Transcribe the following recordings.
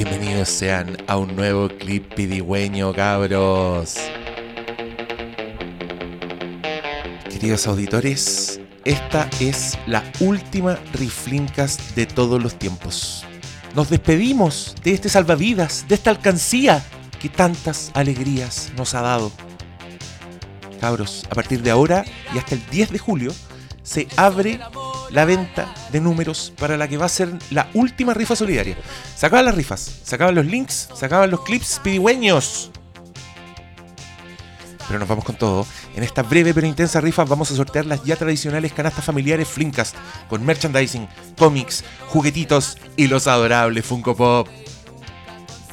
Bienvenidos sean a un nuevo clip pidigüeño, cabros. Queridos auditores, esta es la última Riflincast de todos los tiempos. Nos despedimos de este salvavidas, de esta alcancía que tantas alegrías nos ha dado. Cabros, a partir de ahora y hasta el 10 de julio se abre la venta de números para la que va a ser la última rifa solidaria. Se acaban las rifas, se acaban los links, se acaban los clips pidigüeños. Pero nos vamos con todo. En esta breve pero intensa rifa vamos a sortear las ya tradicionales canastas familiares Flinkast con merchandising, cómics, juguetitos y los adorables Funko Pop.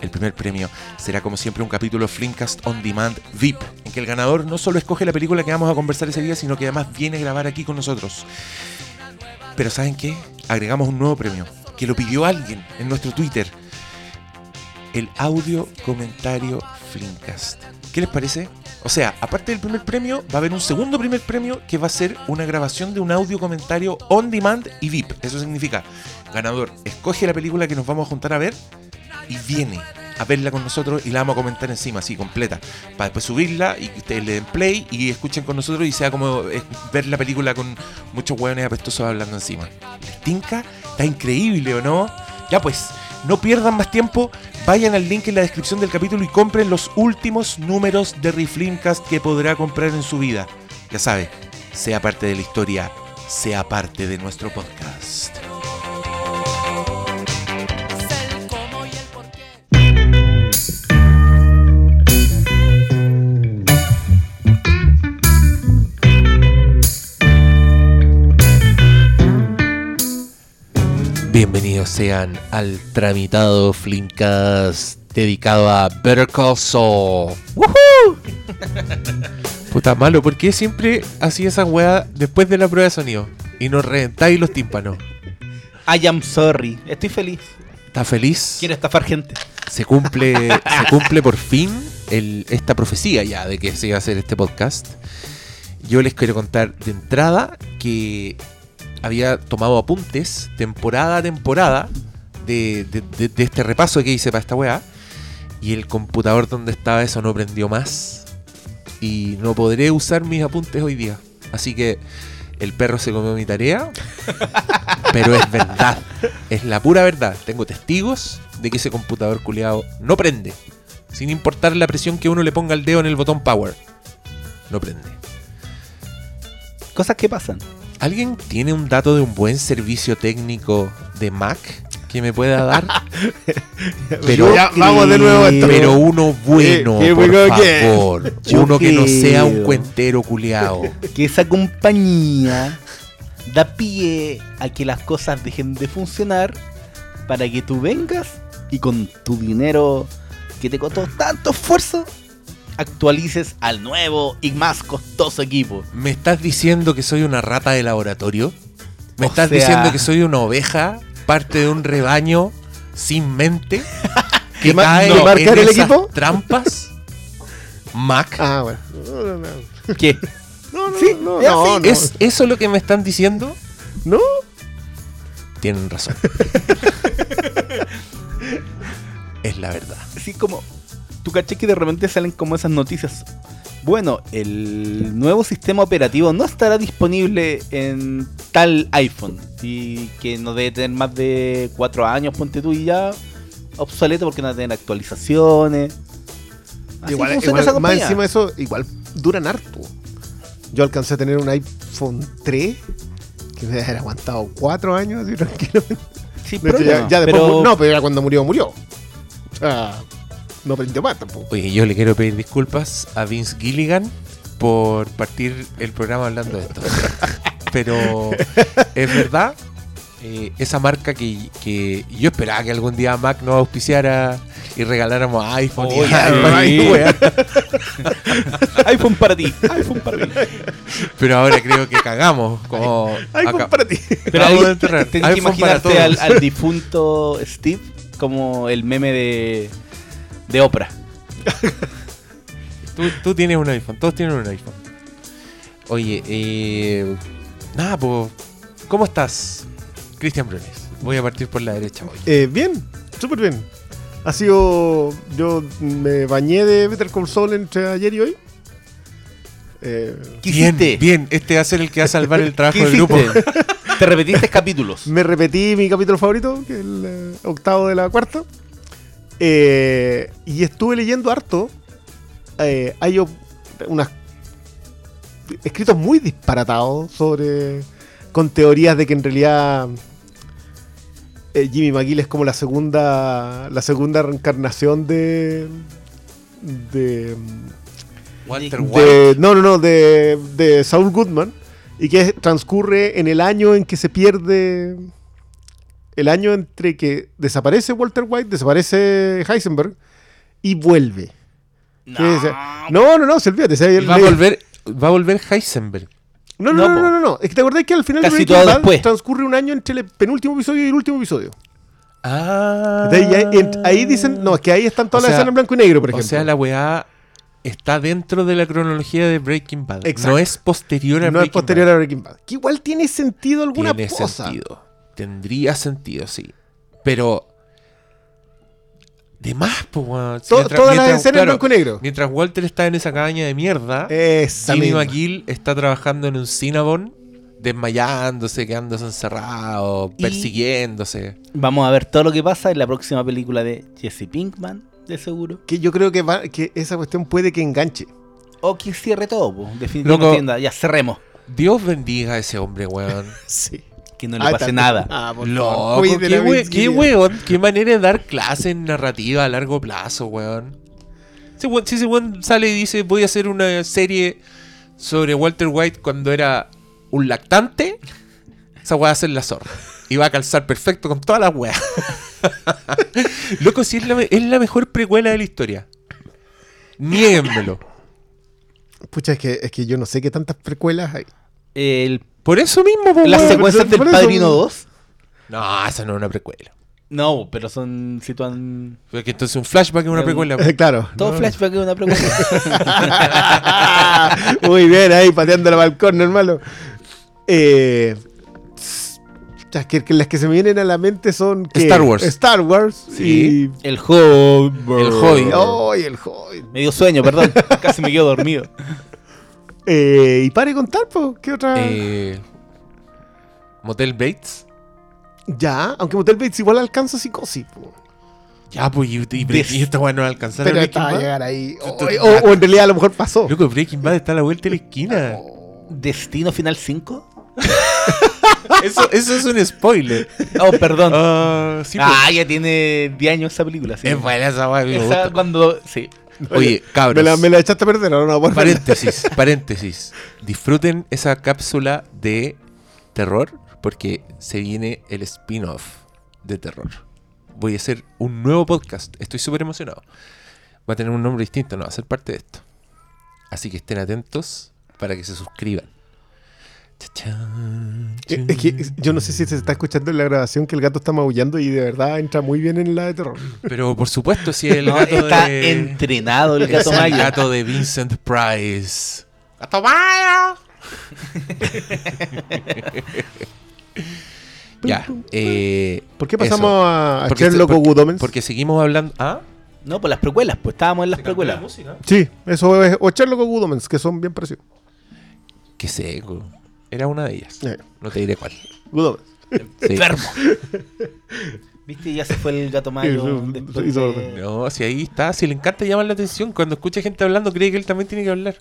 El primer premio será como siempre un capítulo Flinkast On Demand VIP, en que el ganador no solo escoge la película que vamos a conversar ese día, sino que además viene a grabar aquí con nosotros. Pero ¿saben qué? Agregamos un nuevo premio, que lo pidió alguien en nuestro Twitter. El audio comentario Flinkast. ¿Qué les parece? O sea, aparte del primer premio, va a haber un segundo primer premio que va a ser una grabación de un audio comentario on demand y VIP. Eso significa, ganador, escoge la película que nos vamos a juntar a ver y viene a verla con nosotros y la vamos a comentar encima, así, completa. Para después subirla y que ustedes le den play y escuchen con nosotros y sea como eh, ver la película con muchos hueones apestosos hablando encima. ¿Les tinca? Está increíble, ¿o no? Ya pues, no pierdan más tiempo, vayan al link en la descripción del capítulo y compren los últimos números de Riflimcast que podrá comprar en su vida. Ya sabe, sea parte de la historia, sea parte de nuestro podcast. Bienvenidos sean al tramitado Flimcast dedicado a Better Call Saul. ¡Woohoo! Puta malo, ¿por qué siempre hacía esa weá después de la prueba de sonido? Y nos reventáis los tímpanos. I am sorry. Estoy feliz. ¿Está feliz? Quiero estafar gente. Se cumple, se cumple por fin el- esta profecía ya de que se iba a hacer este podcast. Yo les quiero contar de entrada que había tomado apuntes temporada a temporada de, de- de- de este repaso que hice para esta weá. Y el computador donde estaba eso no prendió más. Y no podré usar mis apuntes hoy día. Así que el perro se comió mi tarea. Pero es verdad. Es la pura verdad. Tengo testigos de que ese computador culiado no prende. Sin importar la presión que uno le ponga el dedo en el botón power. No prende. Cosas que pasan. ¿Alguien tiene un dato de un buen servicio técnico de Mac que me pueda dar? Pero, Ya, vamos de nuevo a esto. pero uno bueno, Eh, por favor. Uno que no sea un cuentero culiao. Que esa compañía da pie a que las cosas dejen de funcionar para que tú vengas y con tu dinero que te costó tanto esfuerzo actualices al nuevo y más costoso equipo. ¿Me estás diciendo que soy una rata de laboratorio? ¿Me O estás sea- diciendo que soy una oveja, parte de un rebaño sin mente? Que ¿Qué cae no en el esas equipo? trampas? Mac. Ah, bueno. No, no, no. ¿Qué? No, no, Sí, no, no. ¿Es eso lo que me están diciendo? ¿No? Tienen razón. es la verdad. Así como, tú caché que de repente salen como esas noticias. Bueno, el nuevo sistema operativo no estará disponible en tal iPhone. Y que no debe tener más de 4 años, ponte tú y ya. Obsoleto porque no tener actualizaciones. Así Igual, igual, más encima de eso, igual duran harto. Yo alcancé a tener un iPhone 3 que me debe haber aguantado 4 años así tranquilamente. Sí, hecho, pero, ya, ya después pero- no, pero ya cuando murió, murió. O sea, no prendió más tampoco. Oye, yo le quiero pedir disculpas a Vince Gilligan por partir el programa hablando de esto. Pero es verdad, eh, esa marca que, que yo esperaba que algún día Mac nos auspiciara y regaláramos iPhone y weá. iPhone para ti, iPhone para ti. Pero ahora creo que cagamos. Como iPhone acá- para ti. Pero de enterrar. tenés que iPhone para imaginarte al difunto Steve como el meme de, de Oprah. Tú, tú tienes un iPhone, todos tienen un iPhone. Oye, eh, nada, pues, ¿cómo estás, Cristian Brunes? Voy a partir por la derecha hoy. Eh, bien, súper bien. Ha sido. Yo me bañé de Better Call Saul entre ayer y hoy. Eh, ¿Qué bien, hiciste? bien. Este va a ser el que va a salvar el trabajo ¿Qué del grupo. Te repetiste capítulos. me repetí mi capítulo favorito, que es el eh, octavo de la cuarta. Eh, y estuve leyendo harto. Eh, hay unas escritos muy disparatados sobre. con teorías de que en realidad. eh, Jimmy McGill es como la segunda. la segunda reencarnación de. de. Walter De- White. de- no, no, no, de, de Saul Goodman. Y que transcurre en el año en que se pierde. El año entre que desaparece Walter White, desaparece Heisenberg y vuelve. Es- No, no, no, se va a le- volver, va a volver Heisenberg. No, no, No, no, no, no, no. Es que te acordás que al final Casi de todo Breaking Bad después. transcurre un año entre el penúltimo episodio y el último episodio. Ah. Ahí dicen, no, es que ahí están todas O las escenas en blanco y negro, por O ejemplo. sea, la weá está dentro de la cronología de Breaking Bad. Exacto. No es posterior a no es Breaking posterior Bad. a Breaking Bad. Que igual tiene sentido alguna Tiene cosa. sentido. Tendría sentido, sí. Pero. De más, pues, weón. Si todas las escenas en blanco y negro. Mientras Walter está en esa cabaña de mierda, Esa Jimmy misma. McGill está trabajando en un Cinnabon, desmayándose, quedándose encerrado, Y- persiguiéndose. Vamos a ver todo lo que pasa en la próxima película de Jesse Pinkman, de seguro. Que yo creo que, va- que esa cuestión puede que enganche. O que cierre todo, po. definitivamente. Loco. tienda. Ya cerremos. Dios bendiga a ese hombre, weón. Sí. Que no le pase nada. Ah, Loco, qué, we- weón, qué manera de dar clase en narrativa a largo plazo, weón. Ese weón- si ese weón sale y dice voy a hacer una serie sobre Walter White cuando era un lactante, esa weá va a ser la zorra. Y va a calzar perfecto con todas las weas. Loco, si es la, es la mejor precuela de la historia. Niéguenmelo. Pucha, es que, es que yo no sé qué tantas precuelas hay. El- Por eso mismo, po, las secuencias del Padrino 2. No, esa no es una precuela. No, pero son sitúan Porque entonces un flashback es una Eh, precuela. claro. todo No. flashback es una pregunta. Muy bien, ahí pateando el balcón, hermano. Eh, es que, que las que se me vienen a la mente son que- Star Wars. Star Wars Sí. el Hobbit. El Hobbit. y. ¡Ay, el Hobbit! Me dio sueño, perdón. Casi me quedo dormido. Eh, y pare contar, pues, ¿qué otra? Eh, Motel Bates. Ya, aunque Motel Bates igual alcanza psicosis. po. Ya, pues, y, y, y esta weá no va a alcanzar Pero está a llegar ahí. O, o- o en realidad a lo mejor pasó. Loco, Breaking Bad está a la vuelta de la esquina. Destino Final 5. Eso, eso es un spoiler. Oh, perdón. Ah, sí, pues. ah, ya tiene 10 años esa película. Sí. Es buena esa weá, Esa cuando. Sí. Oye, cabros. Me la, me la echaste a perder, ahora no verla. Paréntesis, paréntesis. Disfruten esa cápsula de terror porque se viene el spin-off de terror. Voy a hacer un nuevo podcast. Estoy súper emocionado. Va a tener un nombre distinto, no va a ser parte de esto. Así que estén atentos para que se suscriban. Eh, Es que yo no sé si se está escuchando en la grabación que el gato está maullando y de verdad entra muy bien en la de terror. Pero por supuesto, si el gato está de... entrenado el es gato el Maya. gato de Vincent Price. ¡Gato Maya! ya, eh, ¿Por qué pasamos eso. a, a Porque Sherlock porque- seguimos hablando. ¿Ah? No, pues las precuelas, pues estábamos en las precuelas. Sí, eso es. O Sherlock o que son bien parecidos. Qué seco. Era una de ellas. Eh, No te diré cuál. Good. Enfermo. ¿Viste? Ya se fue el gato mayo. Después de-. No, si ahí está. Si le encanta llamar la atención. Cuando escucha gente hablando, cree que él también tiene que hablar.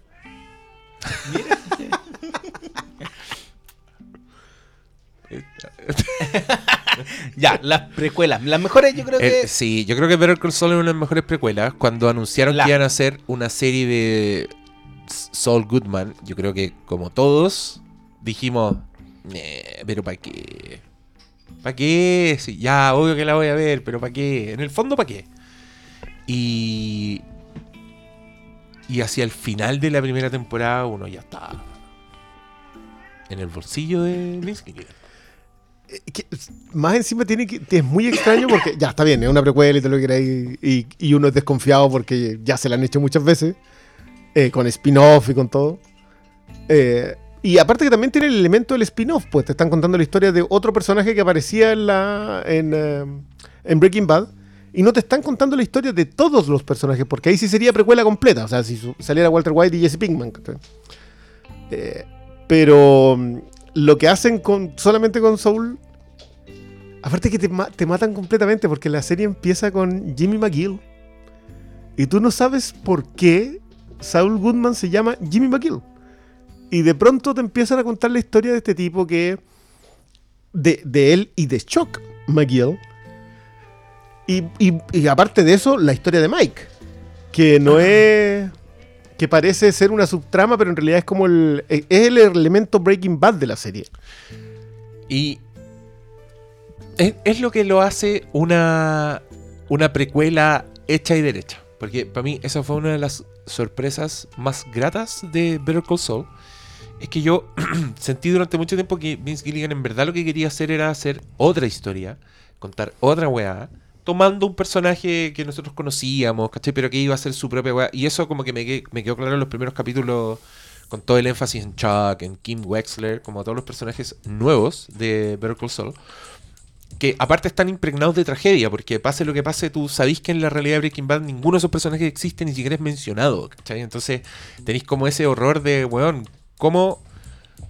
Ya, las precuelas. Las mejores yo creo que... Eh, sí, yo creo que Better Call Saul es una de las mejores precuelas. Cuando anunciaron La- que iban a hacer una serie de Saul Goodman, yo creo que como todos dijimos, "Nee, pero ¿para qué? ¿Para qué? Sí, ya, obvio que la voy a ver, pero ¿para qué? En el fondo, ¿para qué? Y... Y hacia el final de la primera temporada uno ya está en el bolsillo de Gilligan. Eh, más encima tiene que. Es muy extraño porque. Ya, está bien, es una precuela y todo lo que queráis. Y, y uno es desconfiado porque ya se la han hecho muchas veces. eh, con spin-off y con todo. Eh, y aparte que también tiene el elemento del spin-off, pues te están contando la historia de otro personaje que aparecía en la. en, eh, Breaking Bad. y no te están contando la historia de todos los personajes, porque ahí sí sería precuela completa, o sea, si saliera Walter White y Jesse Pinkman. Eh, pero mm, lo que hacen con solamente con Saul, aparte que te matan completamente, porque la serie empieza con Jimmy McGill, y tú no sabes por qué Saul Goodman se llama Jimmy McGill. Y de pronto te empiezan a contar la historia de este tipo que. de, de él y de Chuck McGill. Y, y- y aparte de eso, la historia de Mike. Que no es. que parece ser una subtrama, pero en realidad es como el. es el elemento Breaking Bad de la serie. Y es, es lo que lo hace una, una precuela hecha y derecha. Porque para mí esa fue una de las sorpresas más gratas de Better Call Saul. Es que yo sentí durante mucho tiempo que Vince Gilligan en verdad lo que quería hacer era hacer otra historia, contar otra weá, tomando un personaje que nosotros conocíamos, ¿cachai? Pero que iba a ser su propia weá. Y eso como que me, me quedó claro en los primeros capítulos con todo el énfasis en Chuck, en Kim Wexler, como todos los personajes nuevos de Better Call Saul, que aparte están impregnados de tragedia, porque pase lo que pase, tú sabís que en la realidad de Breaking Bad ninguno de esos personajes existe, ni siquiera es mencionado, ¿cachai? Entonces tenéis como ese horror de, weón, ¿cómo,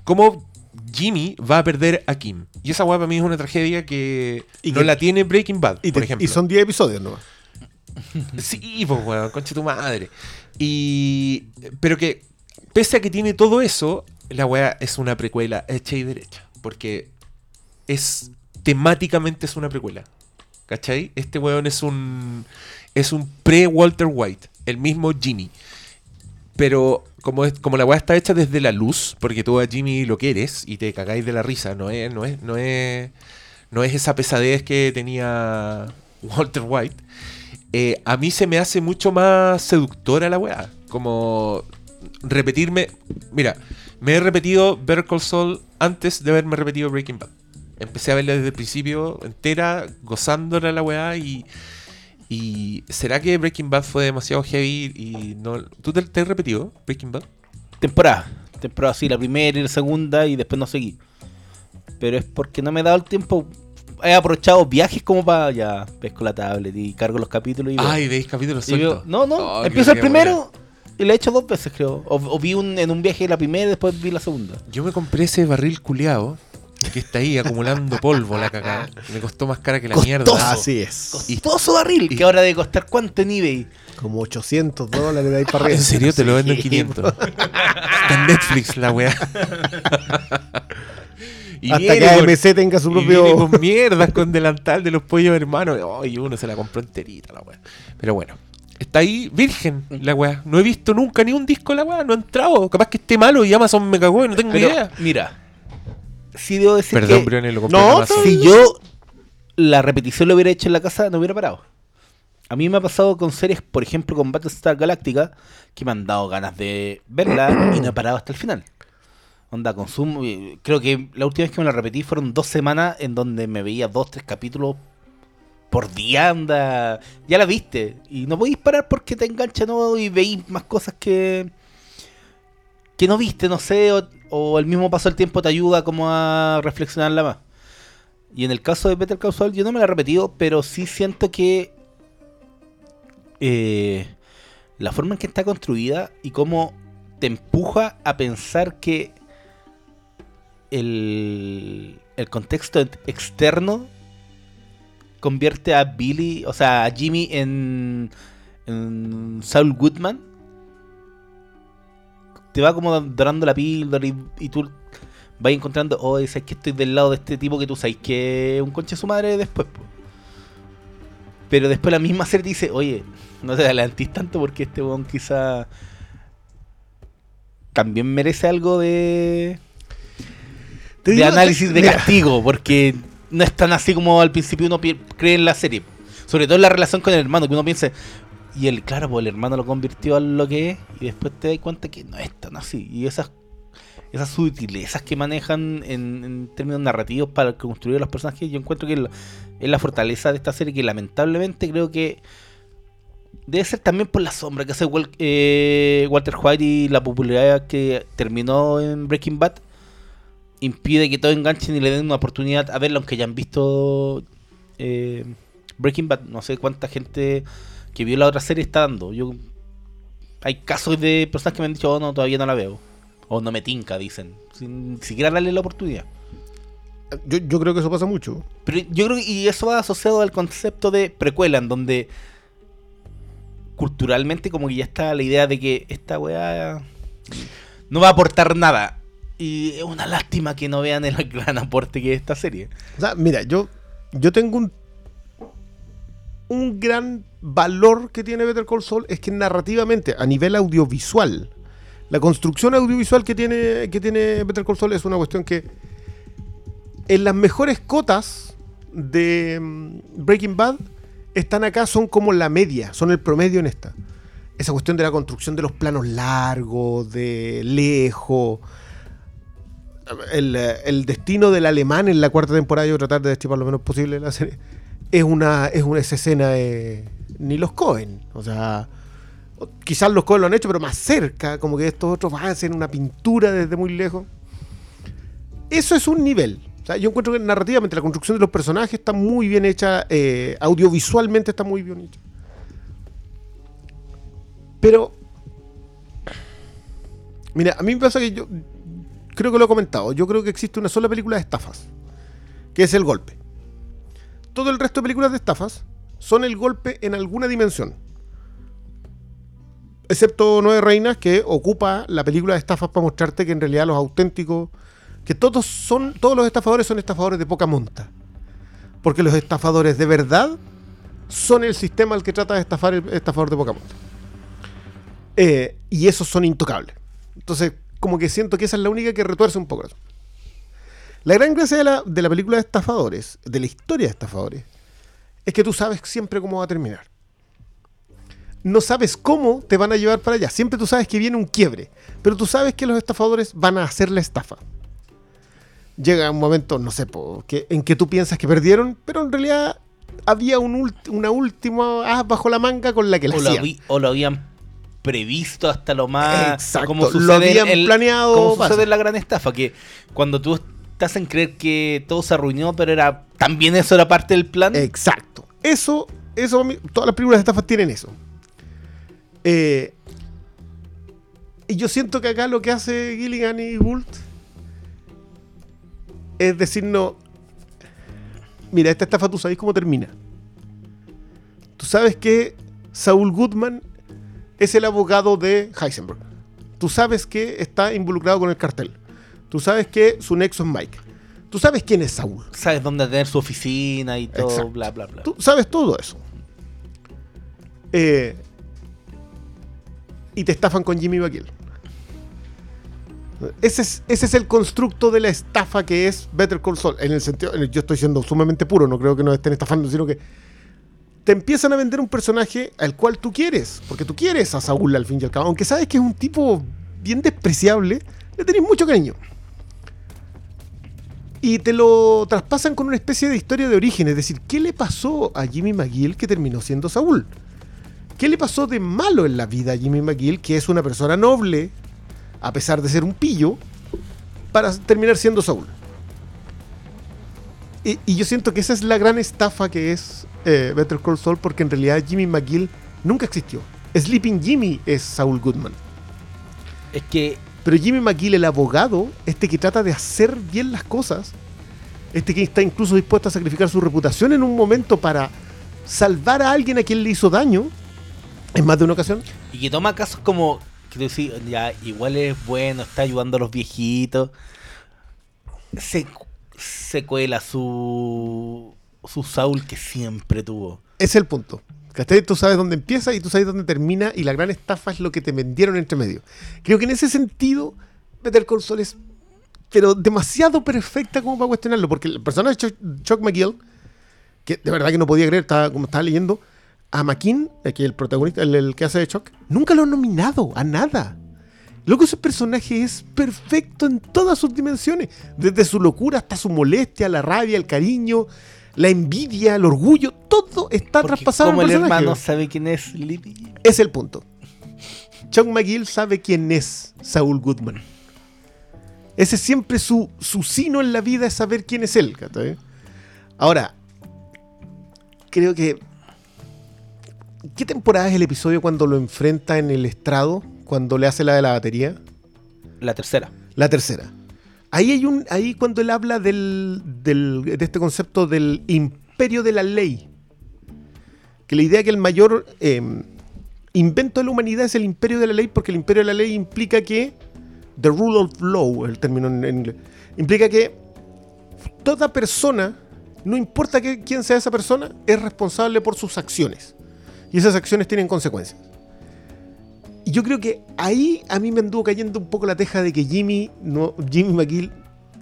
cómo Jimmy va a perder a Kim? Y esa weá para mí es una tragedia que Y no que- la tiene Breaking Bad, Y, por te- ejemplo. y son 10 episodios nomás. Sí, pues, weón, concha tu madre. Y. Pero que, pese a que tiene todo eso, la weá es una precuela hecha y derecha. Porque es. Temáticamente es una precuela. ¿Cachai? Este weón es un. es un pre-Walter White. El mismo Jimmy. Pero como, es, como la weá está hecha desde la luz, porque tú a Jimmy lo quieres y te cagáis de la risa, no es, no es, no es, no es esa pesadez que tenía Walter White. eh, a mí se me hace mucho más seductora la weá. Como repetirme. Mira, me he repetido Better Call Saul antes de haberme repetido Breaking Bad. Empecé a verla desde el principio entera, gozándola la weá y. Y ¿será que Breaking Bad fue demasiado heavy y no... ¿Tú te, te has repetido Breaking Bad? Temporada. Temporada, sí, la primera y la segunda y después no seguí. Pero es porque no me he dado el tiempo. He aprovechado viajes como para ya pesco la tablet y cargo los capítulos y. Ay, veis capítulos sueltos. no, no, Oh, empiezo el primero y la he hecho dos veces, creo. O, o vi un, en un viaje la primera y después vi la segunda. Yo me compré ese barril culeado que está ahí acumulando polvo la cagada. Me costó más cara que la Costoso. mierda. Así es. Costoso barril, y- que ahora debe costar cuánto en eBay. Como 800 dólares de ahí para arriba. ¿En serio te lo vendo en Sí, 500? Está en Netflix la weá. Y Hasta que con- AMC tenga su y propio. viene con mierdas con delantal de los pollos hermanos. Ay, uno se la compró enterita la weá. Pero bueno. Está ahí virgen la weá. No he visto nunca ni un disco la weá. No he entrado. Capaz que esté malo y Amazon me cagó y no tengo Pero, idea. mira, sí debo decir Perdón, que Briones, lo compré No, en Amazon. si yo la repetición lo hubiera hecho en la casa, no hubiera parado. A mí me ha pasado con series, por ejemplo, con Battlestar Galactica, que me han dado ganas de verla y no he parado hasta el final. Onda, consumo. eh, Creo que la última vez que me la repetí fueron dos semanas en donde me veía dos, tres capítulos por día, anda. Ya la viste. Y no podéis parar porque te engancha ¿no? y veis más cosas que. que no viste, no sé. O, o el mismo paso del tiempo te ayuda como a reflexionarla más. Y en el caso de Better Call Saul, yo no me la he repetido, pero sí siento que. eh, la forma en que está construida y cómo te empuja a pensar que el, el contexto ex- externo convierte a Billy, o sea, a Jimmy en, en Saul Goodman. Te va como dorando la píldora y, y tú vas encontrando, oh, sabes que estoy del lado de este tipo que tú sabes que es un conche su madre después. po". Pero después la misma serie te dice, oye, no te adelantís tanto porque este weón quizá también merece algo de, Te de análisis de mira, castigo, porque no es tan así como al principio uno cree en la serie. Sobre todo en la relación con el hermano, que uno piensa, y el, claro, pues el hermano lo convirtió a lo que es, y después te das cuenta que no es tan así. Y esas esas sutilezas que manejan en, en términos narrativos para construir los personajes, yo encuentro que es la, fortaleza de esta serie que lamentablemente creo que debe ser también por la sombra que hace eh, Walter White y la popularidad que terminó en Breaking Bad impide que todos enganchen y le den una oportunidad a verlo aunque ya han visto eh, Breaking Bad, no sé cuánta gente que vio la otra serie está dando. Yo Hay casos de personas que me han dicho, oh, no, todavía no la veo. O no me tinca, dicen. Sin siquiera darle la oportunidad. Yo, yo creo que eso pasa mucho. Pero yo creo que y eso va asociado al concepto de precuela, en donde culturalmente como que ya está la idea de que esta weá no va a aportar nada. Y es una lástima que no vean el gran aporte que es esta serie. O sea, mira, yo, yo tengo un, un gran valor que tiene Better Call Saul es que narrativamente, a nivel audiovisual, la construcción audiovisual que tiene, que tiene Better Call Saul es una cuestión que en las mejores cotas de mm, Breaking Bad están acá, son como la media, son el promedio en esta. Esa cuestión de la construcción de los planos largos, de lejos. El, destino del alemán en la cuarta temporada, yo tratar de destripar lo menos posible la serie, es una, es una escena de ni los Cohen. O sea, quizás los Cohen lo han hecho, pero más cerca, como que estos otros hacer una pintura desde muy lejos. Eso es un nivel. O sea, yo encuentro que narrativamente la construcción de los personajes está muy bien hecha, eh, audiovisualmente está muy bien hecha. Pero, mira, a mí me pasa que yo creo que lo he comentado. Yo creo que existe una sola película de estafas, que es El Golpe. Todo el resto de películas de estafas son el golpe en alguna dimensión. Excepto Nueve Reinas, que ocupa la película de estafas para mostrarte que en realidad los auténticos que todos son todos los estafadores son estafadores de poca monta. Porque los estafadores de verdad son el sistema al que trata de estafar el estafador de poca monta. Eh, y esos son intocables. Entonces, como que siento que esa es la única que retuerce un poco eso. La gran gracia de la, de la película de estafadores, de la historia de estafadores, es que tú sabes siempre cómo va a terminar. No sabes cómo te van a llevar para allá. Siempre tú sabes que viene un quiebre. Pero tú sabes que los estafadores van a hacer la estafa llega un momento, no sé, po, que, en que tú piensas que perdieron, pero en realidad había un ulti- una última as bajo la manga con la que la O lo, o lo habían previsto hasta lo más. Exacto, como lo habían planeado, Como sucede en la gran estafa, que cuando tú estás en creer que todo se arruinó, pero era también eso era parte del plan. Exacto. Eso, eso, todas las películas de estafas tienen eso. Eh, y yo siento que acá lo que hace Gilligan y Gould es decirnos, mira, esta estafa tú sabes cómo termina. Tú sabes que Saul Goodman es el abogado de Heisenberg. Tú sabes que está involucrado con el cartel. Tú sabes que su nexo es Mike. Tú sabes quién es Saul. Sabes dónde tener su oficina y todo, Exacto. bla, bla, bla. Tú sabes todo eso. Eh, y te estafan con Jimmy. Ese es, ese es el constructo de la estafa que es Better Call Saul. En el sentido, en el- yo estoy siendo sumamente puro, no creo que nos estén estafando, sino que te empiezan a vender un personaje al cual tú quieres, porque tú quieres a Saúl al fin y al cabo, aunque sabes que es un tipo bien despreciable, le tenés mucho cariño. Y te lo traspasan con una especie de historia de origen, es decir, ¿qué le pasó a Jimmy McGill que terminó siendo Saúl? ¿Qué le pasó de malo en la vida a Jimmy McGill, que es una persona noble, a pesar de ser un pillo, para terminar siendo Saúl? Y, yo siento que esa es la gran estafa que es eh, Better Call Saul, porque en realidad Jimmy McGill nunca existió. Sleeping Jimmy es Saul Goodman. Es que Pero Jimmy McGill, el abogado, este que trata de hacer bien las cosas, este que está incluso dispuesto a sacrificar su reputación en un momento para salvar a alguien a quien le hizo daño, en más de una ocasión, Y que toma casos como que tú decís, ya, igual es bueno, está ayudando a los viejitos. Se, se cuela su, su Saul que siempre tuvo. es el punto. ¿Cachai? Tú sabes dónde empieza y tú sabes dónde termina y la gran estafa es lo que te vendieron entre medio. Creo que en ese sentido, Better Call Saul es pero demasiado perfecta como para cuestionarlo, porque el personaje de Chuck, McGill, que de verdad que no podía creer, estaba, como estaba leyendo, a McKean, que el protagonista, el, el que hace de Chuck, nunca lo han nominado a nada. Luego ese personaje es perfecto en todas sus dimensiones, desde su locura hasta su molestia, la rabia, el cariño, la envidia, el orgullo, todo está Porque traspasado en como el el personaje. hermano sabe quién es Libby. Es el punto. Chuck McGill sabe quién es Saul Goodman. Ese es siempre su, su sino en la vida es saber quién es él. ¿cachai? Ahora, creo que. ¿Qué temporada es el episodio cuando lo enfrenta en el estrado? Cuando le hace la de la batería. La tercera. La tercera. Ahí hay un. Ahí cuando él habla del, del- de este concepto del imperio de la ley. Que la idea que el mayor eh, invento de la humanidad es el imperio de la ley, porque el imperio de la ley implica que. The rule of law, el término en, inglés. Implica que toda persona, no importa quién sea esa persona, es responsable por sus acciones. Y esas acciones tienen consecuencias. Y yo creo que ahí a mí me anduvo cayendo un poco la teja de que Jimmy, no, Jimmy McGill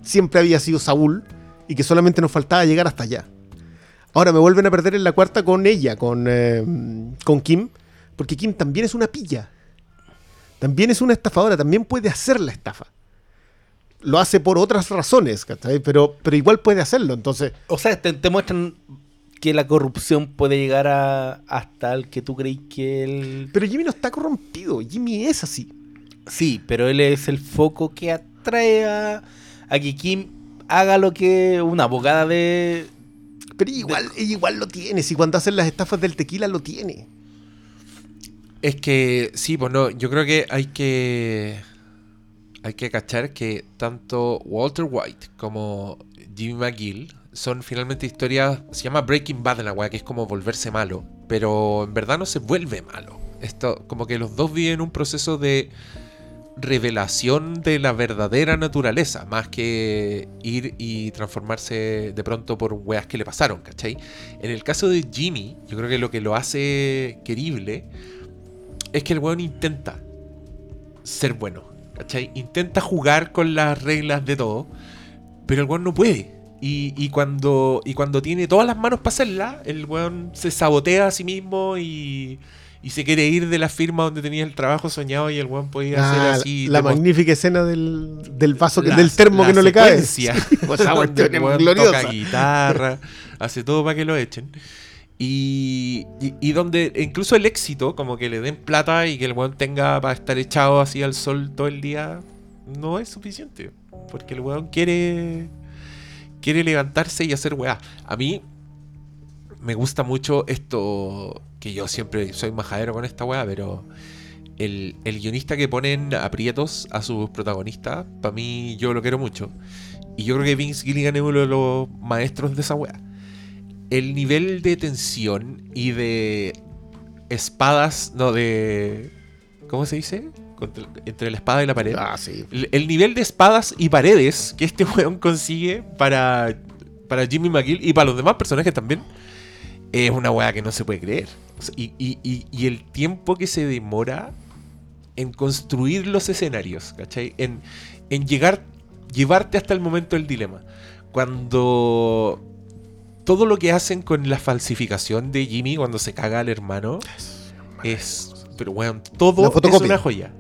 siempre había sido Saúl y que solamente nos faltaba llegar hasta allá. Ahora me vuelven a perder en la cuarta con ella, con, eh, con Kim, porque Kim también es una pilla. También es una estafadora, también puede hacer la estafa. Lo hace por otras razones, ¿cachai? Pero, pero igual puede hacerlo. Entonces, O sea, te, te muestran que la corrupción puede llegar a, hasta el que tú creís que él... pero Jimmy no está corrompido, Jimmy es así. Sí, pero él es el foco que atrae a, a que Kim haga lo que una abogada de... Pero igual, ella igual lo tiene. Si cuando hacen las estafas del tequila lo tiene. Es que sí, pues no, yo creo que hay que hay que cachar que tanto Walter White como Jimmy McGill son finalmente historias, se llama Breaking Bad en la weá, que es como volverse malo, pero en verdad no se vuelve malo. Esto, como que los dos viven un proceso de revelación de la verdadera naturaleza, más que ir y transformarse de pronto por weas que le pasaron, ¿cachai? En el caso de Jimmy, yo creo que lo que lo hace querible es que el weón intenta ser bueno, ¿cachai? Intenta jugar con las reglas de todo, pero el weón no puede. Y, y cuando, y cuando tiene todas las manos para hacerla, el weón se sabotea a sí mismo y, y se quiere ir de la firma donde tenía el trabajo soñado y el weón podía hacer Ah, así. la magnífica escena del, del vaso, que, la- del termo la que no le cae. donde cuestión el weón gloriosa. Toca guitarra, hace todo para que lo echen. Y, y, y donde incluso el éxito, como que le den plata y que el weón tenga para estar echado así al sol todo el día, no es suficiente. Porque el weón quiere, quiere levantarse y hacer weá. A mí me gusta mucho esto, que yo siempre soy majadero con esta weá, pero el, el guionista que ponen aprietos a sus protagonistas, para mí yo lo quiero mucho. Y yo creo que Vince Gilligan es uno de los maestros de esa weá. El nivel de tensión y de espadas, no, de... ¿Cómo se dice? Contra- entre la espada y la pared. Ah, sí. El, el nivel de espadas y paredes que este weón consigue para, para Jimmy McGill y para los demás personajes también es una weá que no se puede creer. O sea, y, y- y- y el tiempo que se demora en construir los escenarios, ¿cachai? En, en llegar, llevarte hasta el momento del dilema. Cuando todo lo que hacen con la falsificación de Jimmy cuando se caga al hermano es. Pero weón, todo es una joya.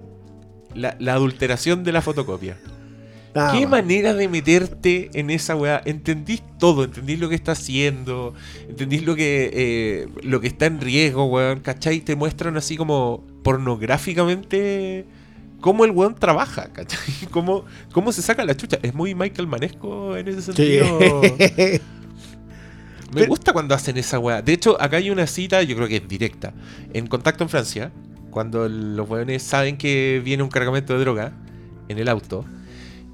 La, la adulteración de la fotocopia. Qué bueno. manera de meterte en esa weá. Entendís todo, entendís lo que está haciendo, entendís lo que, eh, lo que está en riesgo, weón, ¿cachai? Te muestran así como pornográficamente cómo el weón trabaja, ¿cachai? Cómo, cómo se saca la chucha. Es muy Michael Manesco en ese Sí. sentido. Me Pero- gusta cuando hacen esa weá. De hecho, acá hay una cita, yo creo que es directa. En Contacto en Francia, cuando los weones saben que viene un cargamento de droga en el auto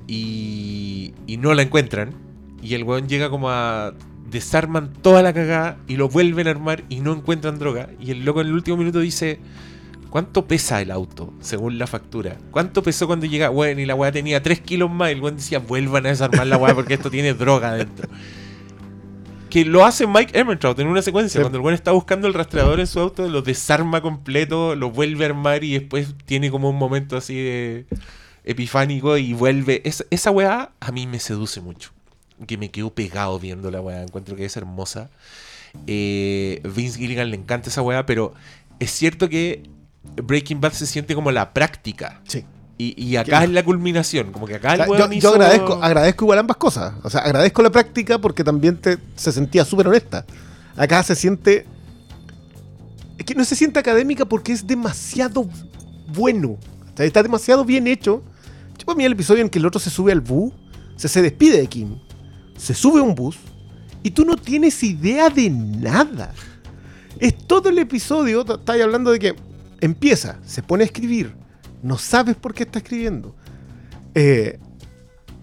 y, no la encuentran, y el weón llega como a. desarman toda la cagada y lo vuelven a armar y no encuentran droga. Y el loco en el último minuto dice. ¿Cuánto pesa el auto según la factura? ¿Cuánto pesó cuando llega? Bueno, y la weá tenía 3 kilos más. Y el weón decía, vuelvan a desarmar la weá porque esto tiene droga dentro que lo hace Mike Emertraut en una secuencia. Sí. Cuando el weón está buscando el rastreador en su auto, lo desarma completo, lo vuelve a armar y después tiene como un momento así de epifánico y vuelve. Es- esa weá a mí me seduce mucho. Que me quedo pegado viendo la weá. Encuentro que es hermosa. Eh, Vince Gilligan le encanta esa weá, pero es cierto que Breaking Bad se siente como la práctica. Sí. Y, y acá Qué- es la culminación. Como que acá el O sea, weón yo, hizo- yo agradezco, agradezco igual ambas cosas. O sea, agradezco la práctica porque también te- se sentía súper honesta. Acá se siente. Es que no se siente académica porque es demasiado bueno. O sea, está demasiado bien hecho. Yo para mí el episodio en que el otro se sube al bus, se, se despide de Kim, se sube a un bus Y tú no tienes idea de nada. Es todo el episodio, estáis hablando de que empieza, se pone a escribir, no sabes por qué está escribiendo. Eh,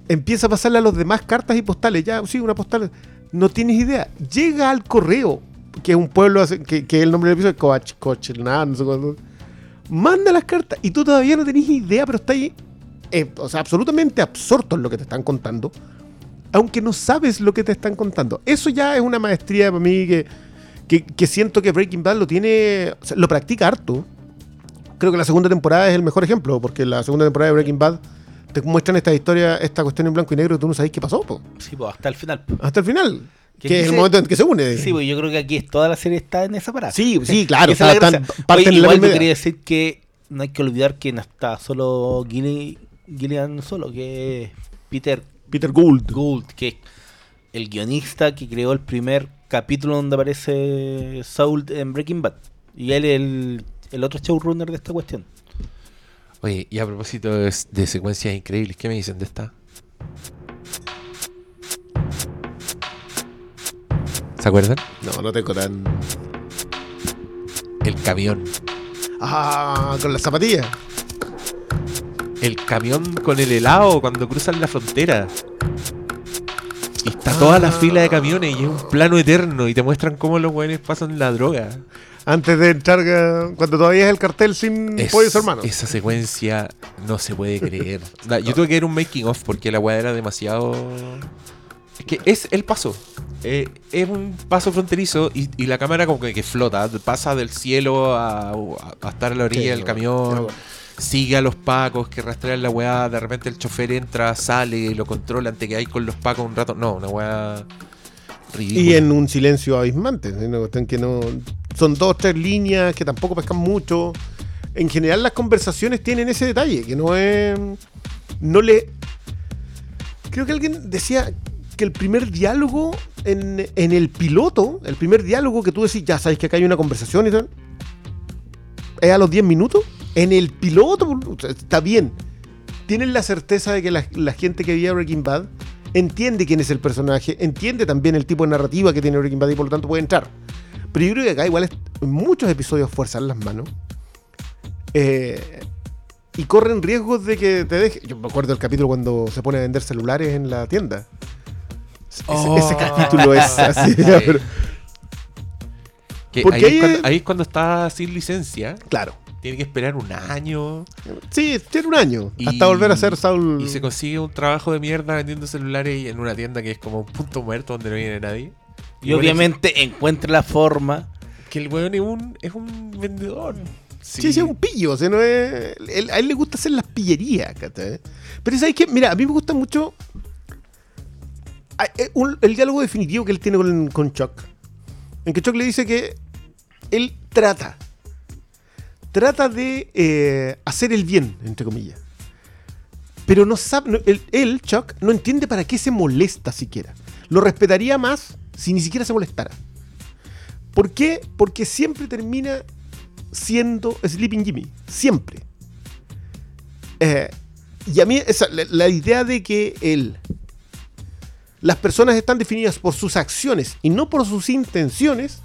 empieza a pasarle a los demás cartas y postales, ya, sí, una postal, no tienes idea. Llega al correo, que es un pueblo, que, que el nombre del episodio, Coach, Coach, nada, no. Manda las cartas y tú todavía no tenés idea, pero está ahí, eh, o sea, absolutamente absorto en lo que te están contando, aunque no sabes lo que te están contando. Eso ya es una maestría para mí que, siento que Breaking Bad lo tiene, lo practica harto. Creo que la segunda temporada es el mejor ejemplo, porque la segunda temporada de Breaking Bad te muestran esta historia, esta cuestión en blanco y negro y tú no sabes qué pasó, po, Sí, pues hasta el final. hasta el final. Que Que, es el se- momento en que se une. Sí, pues yo creo que aquí es- toda la serie está en esa parada. Sí, sí, claro. Esa es la está- Oye, igual yo quería decir que no hay que olvidar que no está solo Gilli- Gillian solo, que es Peter Peter Gould. Gould, que es el guionista que creó el primer capítulo donde aparece Saul en Breaking Bad. Y él es el, el otro showrunner de esta cuestión. Oye, y a propósito de, de secuencias increíbles, ¿qué me dicen de esta? ¿Se acuerdan? No, no tengo tan. El camión. Ah, con las zapatillas. El camión con el helado cuando cruzan la frontera. Y está toda la Ah. fila de camiones y es un plano eterno y te muestran cómo los buenos pasan la droga. Antes de entrar, eh, cuando todavía es el cartel sin Es- pollos hermanos. Esa secuencia no se puede creer. Yo tuve que ver un making of porque la weá era demasiado. Es que es el paso. Eh, es un paso fronterizo y, y la cámara como que, que flota. Pasa del cielo a, a estar a la orilla Sí, del no, camión. no. Sigue a los pacos que rastrean la weá. De repente el chofer entra, sale y lo controla antes que hay con los pacos un rato. No, una weá ridícula. Y en un silencio abismante. cuestión que no. Son dos, tres líneas que tampoco pescan mucho. En general, las conversaciones tienen ese detalle, que no es. No le. Creo que alguien decía que el primer diálogo en, en el piloto, el primer diálogo que tú decís, ya sabes que acá hay una conversación y tal, es a los 10 minutos. En el piloto, está bien. Tienen la certeza de que la, la gente que veía Breaking Bad entiende quién es el personaje, entiende también el tipo de narrativa que tiene Breaking Bad y por lo tanto puede entrar. Pero yo creo que acá igual es, muchos episodios fuerzan las manos. Eh, y corren riesgos de que te deje. Yo me acuerdo del capítulo cuando se pone a vender celulares en la tienda. Ese, Oh. ese capítulo es así. Sí. pero- Que porque ahí, ahí es cuando, es- ahí es cuando está sin licencia. claro. Tiene que esperar un año. Sí, tiene un año. Y- hasta volver a ser Saul. Y se consigue un trabajo de mierda vendiendo celulares en una tienda que es como un punto muerto donde no viene nadie. Y obviamente encuentra la forma. Que el weón es un, es un vendedor. Sí, sí, es un pillo. O sea, no es, él- a él le gusta hacer las pillerías. ¿cachai? Pero ¿sabes qué? Mira, a mí me gusta mucho ah, eh, el diálogo definitivo que él tiene con, con Chuck. En que Chuck le dice que él trata. Trata de eh, hacer el bien, entre comillas. Pero no sabe, no- él, él, Chuck, no entiende para qué se molesta siquiera. Lo respetaría más si ni siquiera se molestara. ¿Por qué? Porque siempre termina siendo Sleeping Jimmy. Siempre. Eh, y a mí la, la idea de que él... Las personas están definidas por sus acciones y no por sus intenciones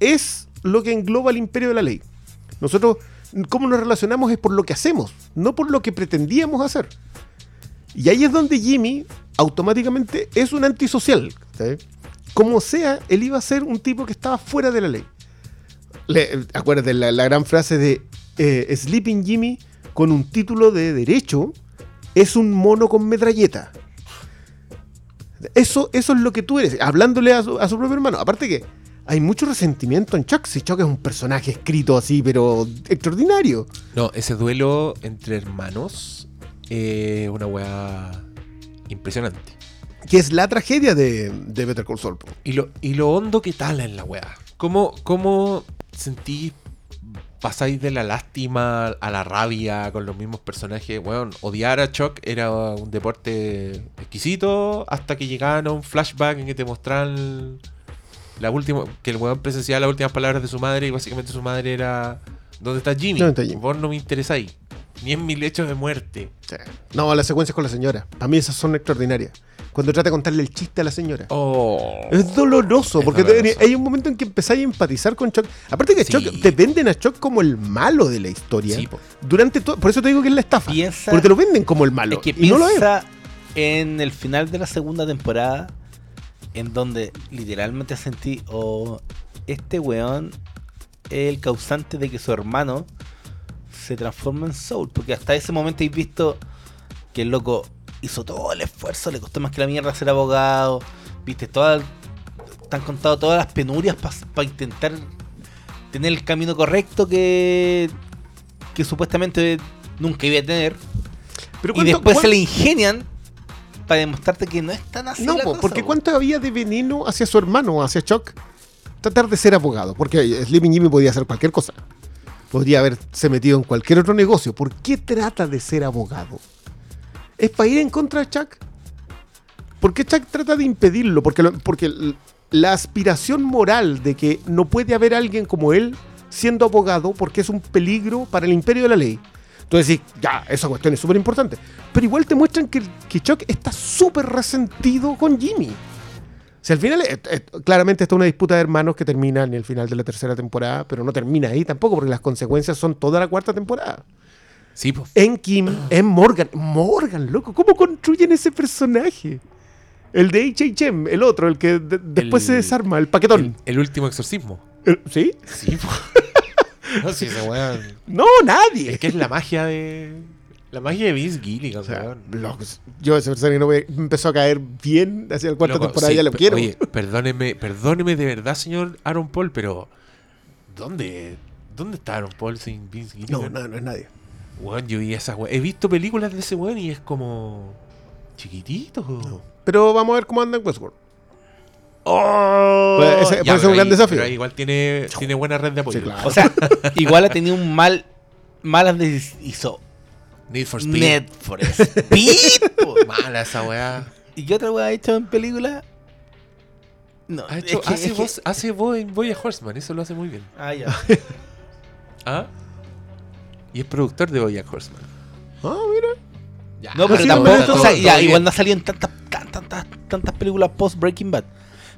es lo que engloba el imperio de la ley. Nosotros, cómo nos relacionamos es por lo que hacemos, no por lo que pretendíamos hacer. Y ahí es donde Jimmy automáticamente es un antisocial. ¿sabes? Como sea, él iba a ser un tipo que estaba fuera de la ley. Le- acuérdate la, gran frase de eh, Sleeping Jimmy con un título de derecho es un mono con metralleta. Eso, eso es lo que tú eres, hablándole a su, propio hermano. Aparte que hay mucho resentimiento en Chuck. Si Chuck es un personaje escrito así, pero extraordinario. No, ese duelo entre hermanos es una weá impresionante. Que es la tragedia de, de Better Call Saul. po. Y lo, y lo hondo que tala en la weá. ¿Cómo, cómo sentís, pasáis de la lástima a la rabia con los mismos personajes? Weón, odiar a Chuck era un deporte exquisito hasta que llegaban a un flashback en que te mostraban la última, que el weón presenciaba las últimas palabras de su madre y básicamente su madre era... ¿Dónde está Jimmy? ¿Dónde está Jimmy? Vos no me interesáis. Ni en mi lecho de muerte. Sí. No, las secuencias con la señora. Para mí esas son extraordinarias. Cuando trata de contarle el chiste a la señora. Oh. Es doloroso, Es porque te- hay un momento en que empezáis a empatizar con Chuck. Aparte que Sí. Chuck, te venden a Chuck como el malo de la historia. Sí, po. Durante todo, por eso te digo que es la estafa. Piensa- porque te lo venden como el malo. Es que y no lo es. piensa en el final de la segunda temporada, en donde literalmente sentí, oh, este weón es el causante de que su hermano se transforma en Soul. Porque hasta ese momento he visto que el loco hizo todo el esfuerzo, le costó más que la mierda ser abogado, viste, todas, te han contado todas las penurias para intentar tener el camino correcto que, que supuestamente nunca iba a tener. Pero Y ¿cuánto- después se le ingenian para demostrarte que no es tan así. No, la po, cosa, porque po. ¿cuánto había de veneno hacia su hermano, hacia Chuck? Tratar de ser abogado. Porque Sleeping Jimmy podía hacer cualquier cosa. Podría haberse metido en cualquier otro negocio. ¿Por qué trata de ser abogado? ¿Es para ir en contra de Chuck? ¿Por qué Chuck trata de impedirlo? Porque, porque la aspiración moral de que no puede haber alguien como él siendo abogado porque es un peligro para el imperio de la ley. Entonces, sí, ya, esa cuestión es súper importante. Pero igual te muestran que, que Chuck está súper resentido con Jimmy. Sea, al final, eh, eh, claramente está una disputa de hermanos que termina en el final de la tercera temporada, pero no termina ahí tampoco, porque las consecuencias son toda la cuarta temporada. Sí, po. En Kim, en Morgan. Morgan, loco, ¿cómo construyen ese personaje? El de HHM, el otro, el que de- después El- se desarma, el paquetón. El, el último exorcismo. El- ¿Sí? Sí, po. no, sí, ese weón. No, nadie. Es que es la magia de. La magia de Vince Gilligan, O sea. Yo ese personaje no me empezó a caer bien hacia la cuarta Loco, temporada, sí, ya lo quiero. Oye, perdóneme, perdóneme de verdad, señor Aaron Paul, pero. ¿Dónde? ¿Dónde está Aaron Paul sin Vince no, Gilligan? no, no es nadie. Weón, yo vi esa weón. He visto películas de ese weón y es como. chiquitito. Pero vamos a ver cómo anda en Westworld. Oh, Puede- ese- puede ser un gran desafío. pero igual tiene, tiene buena red de apoyo. Sí, claro. O sea, igual ha tenido un mal. Malas decisiones. Need for Speed. Net for Speed. Mala esa weá. ¿Y qué otra weá ha hecho en película? No, Ha hecho- es que- hace, es que- voz, hace voz en Boya Horseman, eso lo hace muy bien. Ah, ya. ¿Ah? Y es productor de Boya Horseman. Ah, mira. Ya, No, pero sí, tampoco. o sea, todo- ya, todo igual no ha salido en tantas, tan- tantas, tantas películas post Breaking Bad.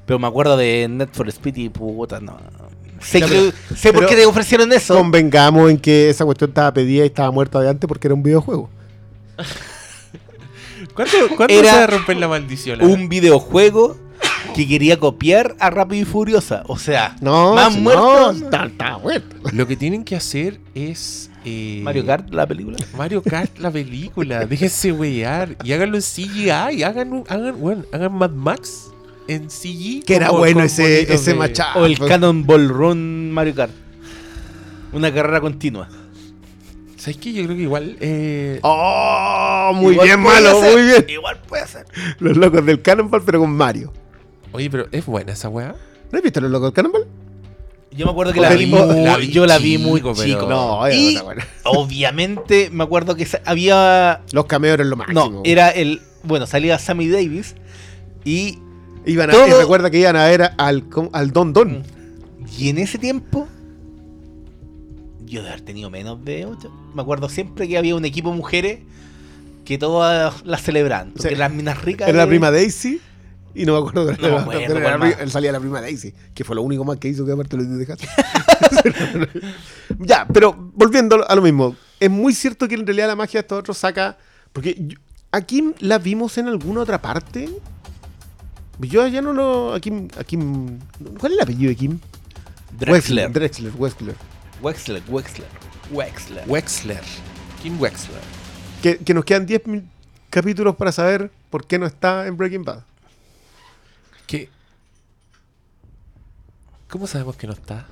Pero me acuerdo de Net for Speed y puta, no. Sé, Ya, que- pero- sé por qué te ofrecieron eso. Convengamos en que esa cuestión estaba pedida y estaba muerta de antes porque era un videojuego. ¿Cuándo, cuándo Era se va a romper la maldición? un videojuego que quería copiar a Rápido y Furiosa. O sea, No, más sí, muerto. no, está, está muerto. Lo que tienen que hacer es. eh, Mario Kart, la película. Mario Kart, la película. Déjense weyar. Y háganlo en CGI. Hagan, un- hagan, bueno, hagan Mad Max en CGI. Que era como- bueno ese, ese de- machado. O el Cannonball Run Mario Kart. Una carrera continua. ¿Sabes qué? Yo creo que igual. eh, Oh, muy Igual bien, malo, ser, muy bien. Igual puede ser. Los locos del Cannonball, pero con Mario. Oye, pero es buena esa weá. ¿No has visto los locos del Cannonball? Yo me acuerdo que la vi, muy- la vi yo la vi muy chico. No, y buena. obviamente me acuerdo que había Los cameos eran lo máximo. no, era el bueno, salía Sammy Davis y Iban a, todo- y recuerda que iban a ver al, al Don Don. y en ese tiempo yo de haber tenido menos de 8. Me acuerdo siempre que había un equipo de mujeres que todas las celebraban. Sí. las minas ricas. Era la prima Daisy. Y no me acuerdo de No era la más. pri- salía la prima Daisy, que fue lo único más que hizo que aparte lo dejaste. ya, pero volviendo a lo mismo, es muy cierto que en realidad la magia de estos otros saca. Porque yo- aquí la vimos en alguna otra parte. Yo ya no lo. Aquí, aquí, ¿Cuál es el apellido de Kim? Drexler. Drexler, Wexler. Wexler, Wexler, Wexler. Wexler. Kim Wexler. Que, que nos quedan 10 mil capítulos para saber por qué no está en Breaking Bad. ¿Qué? ¿Cómo sabemos que no está?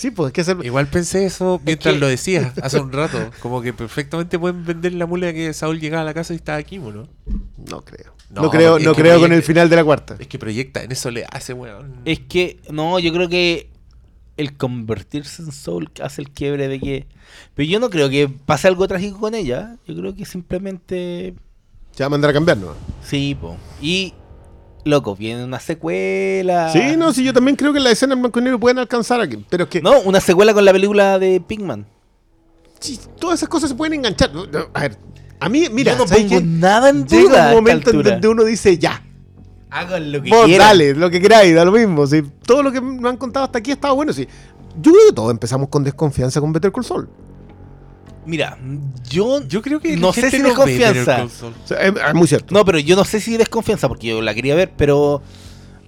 Sí, pues que hacer. Igual pensé eso mientras lo decías hace un rato. Como que perfectamente pueden vender la mula que Saúl llegaba a la casa y estaba aquí, ¿o ¿no? No creo. No, No, creo, no creo con el final de la cuarta. Es que proyecta, en eso le hace, weón. Es que, no, yo creo que el convertirse en Soul hace el quiebre de que. Pero yo no creo que pase algo trágico con ella. Yo creo que simplemente. Se va a mandar a cambiar, ¿no? Sí, po. Y. Loco, viene una secuela. Sí, no, sí, yo también creo que la escena en blanco y negro pueden alcanzar aquí. Pero es que. No, una secuela con la película de Pigman. sí, todas esas cosas se pueden enganchar. A ver, a mí, mira, Yo no ¿sabes pongo qué? nada en llega duda. a un momento en donde uno dice, ya, Hagan lo que vos quieran. dale, lo que queráis, da lo mismo. sí. todo lo que me han contado hasta aquí ha estado bueno. Sí. Yo creo que todos empezamos con desconfianza con Better Call Saul. Mira, yo, Yo creo que no sé si desconfianza. O sea, es, es muy cierto. No, pero yo no sé si desconfianza, porque yo la quería ver, pero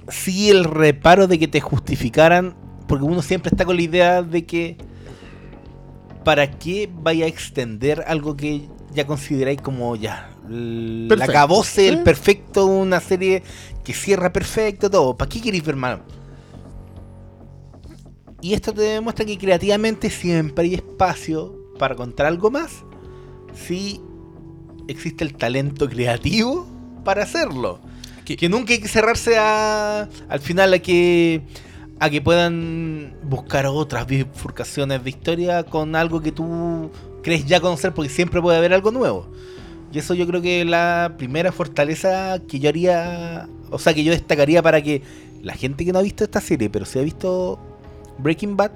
sí el reparo de que te justificaran, porque uno siempre está con la idea de que ¿para qué vaya a extender algo que ya consideráis como ya la acabose, el perfecto, una serie que cierra perfecto, todo? ¿Para qué queréis ver más? Y esto te demuestra que creativamente siempre hay espacio para contar algo más si existe el talento creativo para hacerlo. Que- Que nunca hay que cerrarse a, al final a que a que puedan buscar otras bifurcaciones de historia con algo que tú crees ya conocer porque siempre puede haber algo nuevo. Y eso yo creo que es la primera fortaleza que yo haría, o sea, que yo destacaría para que la gente que no ha visto esta serie, pero si ha visto Breaking Bad,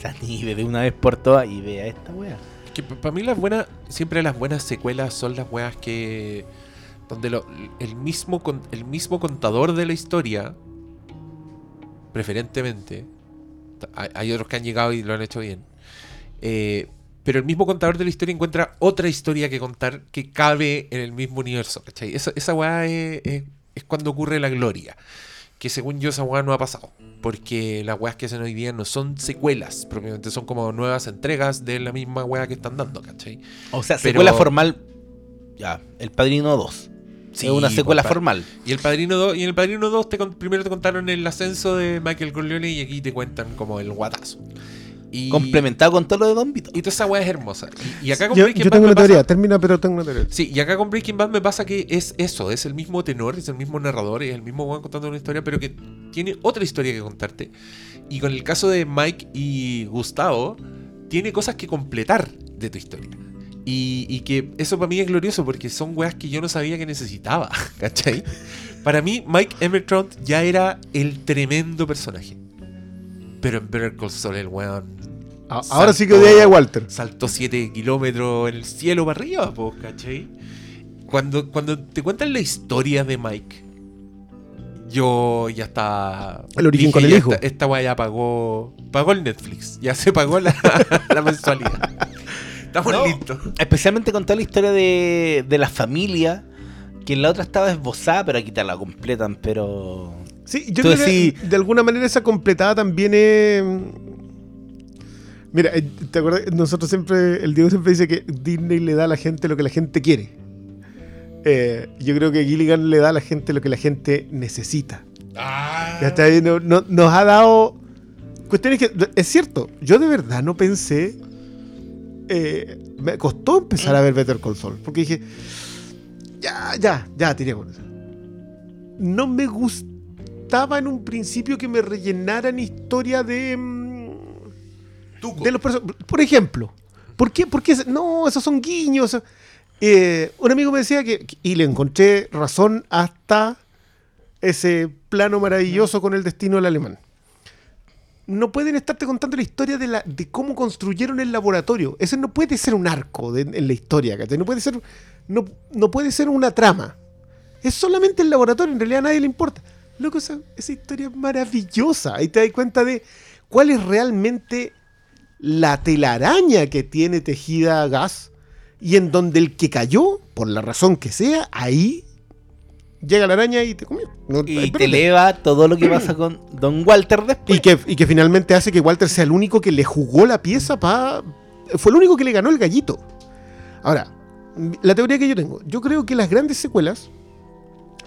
se anime de una vez por todas y vea esta wea. Que para mí las buenas, siempre las buenas secuelas son las weas que donde lo- el mismo el mismo contador de la historia, preferentemente, hay, otros que han llegado y lo han hecho bien, eh, pero el mismo contador de la historia encuentra otra historia que contar que cabe en el mismo universo, ¿cachai? Esa, esa weá es cuando ocurre la gloria. Que según yo esa weá no ha pasado. Porque las weas que hacen hoy día no son secuelas, propiamente son como nuevas entregas de la misma weá que están dando, ¿cachai? O sea, Pero- secuela formal. Ya, El Padrino 2. Sí, es una secuela compa- formal. Y el Padrino 2, y en el Padrino 2 te primero te contaron el ascenso de Michael Corleone y aquí te cuentan como el guatazo. Y, Complementado con todo lo de Don Vito. y toda esa weá es hermosa. Y, y acá con Yo, Breaking yo Bad tengo me una pasa- teoría, termina, pero tengo una teoría. Sí, y acá con Breaking Bad me pasa que es eso, es el mismo tenor, es el mismo narrador, es el mismo weón contando una historia, pero que tiene otra historia que contarte. Y con el caso de Mike y Gustavo, tiene cosas que completar de tu historia. Y, y que eso para mí es glorioso porque son weas que yo no sabía que necesitaba, ¿cachai? Para mí, Mike Emertront ya era el tremendo personaje. Pero en Better Call Saul, el weón A- Ahora sí que odiáis a Walter. saltó 7 kilómetros en el cielo para arriba, po, ¿cachai? Cuando, cuando te cuentan la historia de Mike, yo ya está. El origen con el hijo. Esta, esta weá ya pagó. Pagó el Netflix. Ya se pagó la, la mensualidad. Estamos No. listos. Especialmente con toda la historia de, de la familia. Que en la otra estaba esbozada, pero aquí te la completan, pero. Sí, yo creo que de alguna manera esa completada también es. Mira, eh, ¿te acuerdas? Nosotros siempre, el Diego siempre dice que Disney le da a la gente lo que la gente quiere. Eh, yo creo que Gilligan le da a la gente lo que la gente necesita. Ya está no- no- nos ha dado cuestiones que. Es cierto, yo de verdad no pensé. eh, me costó empezar a ver Better Call Saul. Porque dije. Ya, ya, ya, tiré con eso. No me gustaba en un principio que me rellenaran historia de. mm, Tuco. de los Por ejemplo, ¿por qué? Porque no, esos son guiños. Eh, un amigo me decía que, y le encontré razón hasta ese plano maravilloso con el destino del alemán. No pueden estarte contando la historia de, la, de cómo construyeron el laboratorio. Ese no puede ser un arco de- en la historia, ¿cachai? No puede ser, no, no puede ser una trama. Es solamente el laboratorio, en realidad a nadie le importa. Loco, esa, esa historia es maravillosa. Ahí te das cuenta de cuál es realmente la telaraña que tiene tejida Gas y en donde el que cayó, por la razón que sea, ahí llega la araña y te comió. No, Y espérate. te eleva todo lo que pasa con Don Walter después. y, que, y que finalmente hace que Walter sea el único que le jugó la pieza para... Fue el único que le ganó el gallito. Ahora, la teoría que yo tengo, yo creo que las grandes secuelas,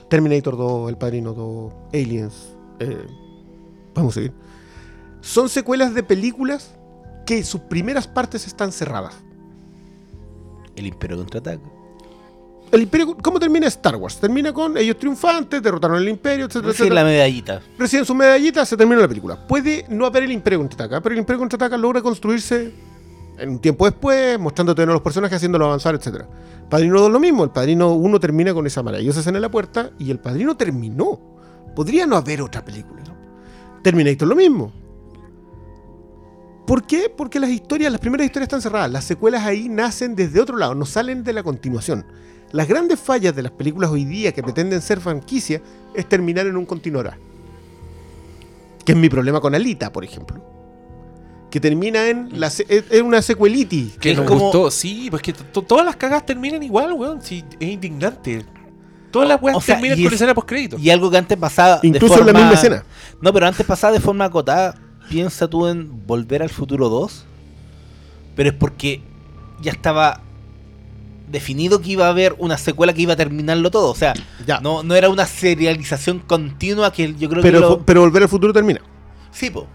Terminator 2, El Padrino 2, Aliens, eh, vamos a seguir, son secuelas de películas que sus primeras partes están cerradas. El Imperio contraataca. El imperio, ¿Cómo termina Star Wars? Termina con ellos triunfantes, derrotaron el imperio, etcétera, Recibe etcétera. la medallita. Reciben su medallita, se termina la película. Puede no haber el Imperio Contraataca, pero el Imperio Contraataca logra construirse en un tiempo después, mostrándote a los personajes, haciéndolo avanzar, etc. Padrino 2 lo mismo, el Padrino 1 termina con esa maravillosa escena en la puerta y el Padrino terminó. Podría no haber otra película. ¿no? Terminator lo mismo. ¿Por qué? Porque las historias, las primeras historias están cerradas. Las secuelas ahí nacen desde otro lado, no salen de la continuación. Las grandes fallas de las películas hoy día que pretenden ser franquicia es terminar en un continuará. Que es mi problema con Alita, por ejemplo. Que termina en la una secuelitis. Que Es nos como- gustó, sí, pues que to- todas las cagas terminan igual, weón. Sí, es indignante. Todas las weas O sea, terminan con es- escena post-crédito. Y algo que antes pasaba. de Incluso en la forma- misma escena. No, pero antes pasaba de forma acotada. Piensa tú en Volver al Futuro 2. Pero es porque ya estaba definido que iba a haber una secuela que iba a terminarlo todo. O sea, Ya. no, no era una serialización continua que yo creo pero, que. lo- pero Volver al Futuro termina. Sí, po.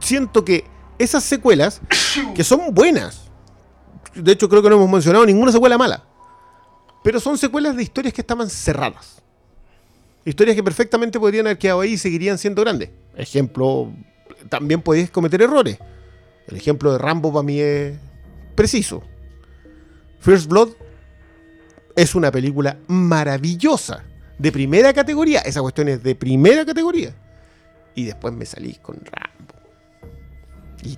Siento que esas secuelas, que son buenas, de hecho creo que no hemos mencionado ninguna secuela mala, pero son secuelas de historias que estaban cerradas. Historias que perfectamente podrían haber quedado ahí y seguirían siendo grandes. Ejemplo, también podéis cometer errores. El ejemplo de Rambo para mí es preciso. First Blood es una película maravillosa, de primera categoría. Esa cuestión es de primera categoría. Y después me salís con Rambo. Y,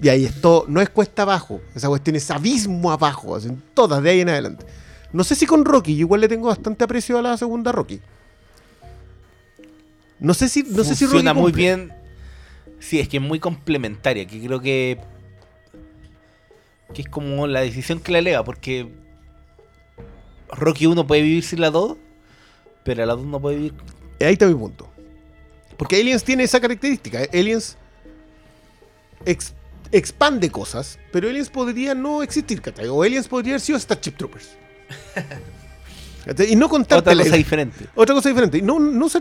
y ahí esto no es cuesta abajo. Esa cuestión es abismo abajo. todas de ahí en adelante. No sé si con Rocky, yo igual le tengo bastante aprecio a la segunda Rocky. No sé si, no sé si Rocky muy cumple. bien. Sí, es que es muy complementaria. Que creo que. Que es como la decisión que le eleva. Porque. Rocky 1 puede vivir sin la 2. Pero la 2 no puede vivir. Ahí está mi punto. Porque Aliens tiene esa característica. ¿eh? Aliens ex- expande cosas, pero Aliens podría no existir, ¿cachai? O Aliens podría haber sido Starship Troopers. Y no contarte Otra la- cosa diferente. Otra cosa diferente. Y No, no sé.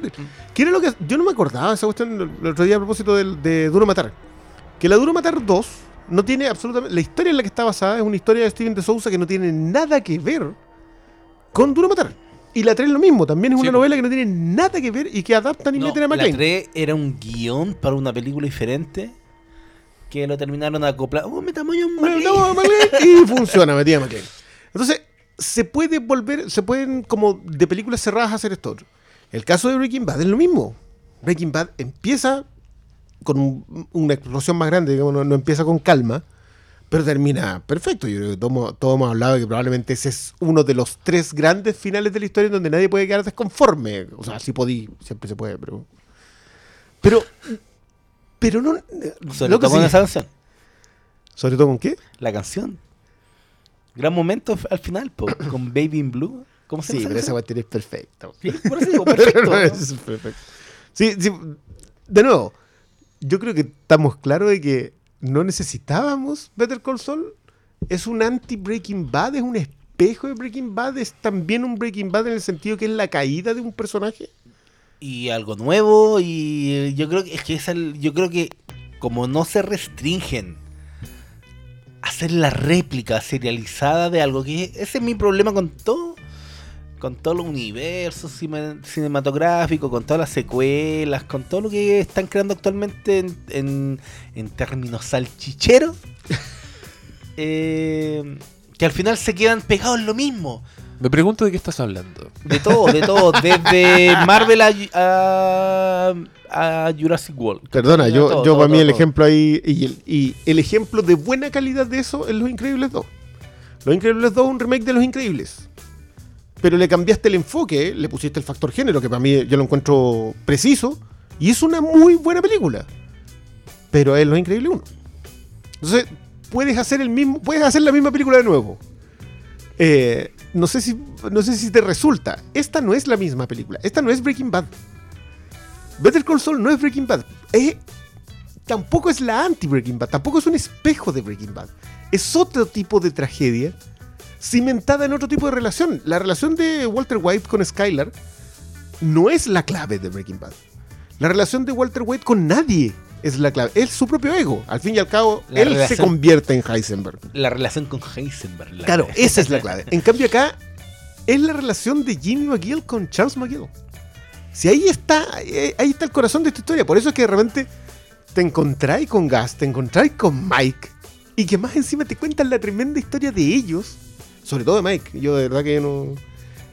¿Qué era lo que.? Yo no me acordaba de esa cuestión el otro día a propósito del- de, Duro Matar. Que la Duro Matar 2 no tiene absolutamente. La historia en la que está basada es una historia de Steven de Souza que no tiene nada que ver con Duro Matar. Y la 3 es lo mismo. También es Sí, una po. novela que no tiene nada que ver y que adaptan y No, meten a la McCain. 3 era un guion para una película diferente. Que lo terminaron a acoplar. Oh, metamos no, McCain, y funciona, metida McCain. Entonces, se puede volver, se pueden como de películas cerradas hacer esto otro. El caso de Breaking Bad es lo mismo. Breaking Bad empieza con un- una explosión más grande, digamos, no, no empieza con calma, pero termina perfecto. Yo creo que todos, todos hemos hablado de que probablemente ese es uno de los tres grandes finales de la historia en donde nadie puede quedar desconforme. O sea, sí podí, siempre se puede, pero... Pero... Pero no... Sobre todo con sí. esa canción. ¿Sobre todo con qué? La canción. Gran momento al final, po, con Baby in Blue. ¿Cómo se Sí, pero esa cuestión es perfecta. Sí, por eso digo, perfecto. Es perfecto. Sí, sí, de nuevo, yo creo que estamos claros de que no necesitábamos Better Call Saul. Es un anti-Breaking Bad, es un espejo de Breaking Bad, es también un Breaking Bad en el sentido que es la caída de un personaje. y algo nuevo y yo creo que es que es el- yo creo que como no se restringen a hacer la réplica serializada de algo que ese es mi problema con todo con todo el universo cine- cinematográfico con todas las secuelas con todo lo que están creando actualmente en, en- en términos salchicheros eh, que al final se quedan pegados en lo mismo Me pregunto de qué estás hablando. de todo, de todo, desde Marvel a, a, a Jurassic World. Perdona, yo, Todo, yo todo, para mí todo, el ejemplo ahí, y el, y el ejemplo de buena calidad de eso es Los Increíbles 2. Los Increíbles 2 es un remake de Los Increíbles. Pero le cambiaste el enfoque, le pusiste el factor género, que para mí yo lo encuentro preciso, y es una muy buena película. Pero es Los Increíbles 1. Entonces, puedes hacer el mismo, puedes hacer la misma película de nuevo. Eh, no sé si no sé si te resulta. Esta no es la misma película. Esta no es Breaking Bad. Better Call Saul no es Breaking Bad. Tampoco es la anti-Breaking Bad. Tampoco es un espejo de Breaking Bad. Es otro tipo de tragedia cimentada en otro tipo de relación. La relación de Walter White con Skylar no es la clave de Breaking Bad. La relación de Walter White con nadie es la clave. Es su propio ego. Al fin y al cabo, La él se convierte en Heisenberg. La relación con Heisenberg. la- Claro, esa es la clave. En cambio acá es la relación de Jimmy McGill con Charles McGill. Si ahí está, eh, ahí está el corazón de esta historia. Por eso es que de repente te encontráis con Gas, te encontráis con Mike y que más encima te cuentan la tremenda historia de ellos. Sobre todo de Mike. Yo de verdad que no...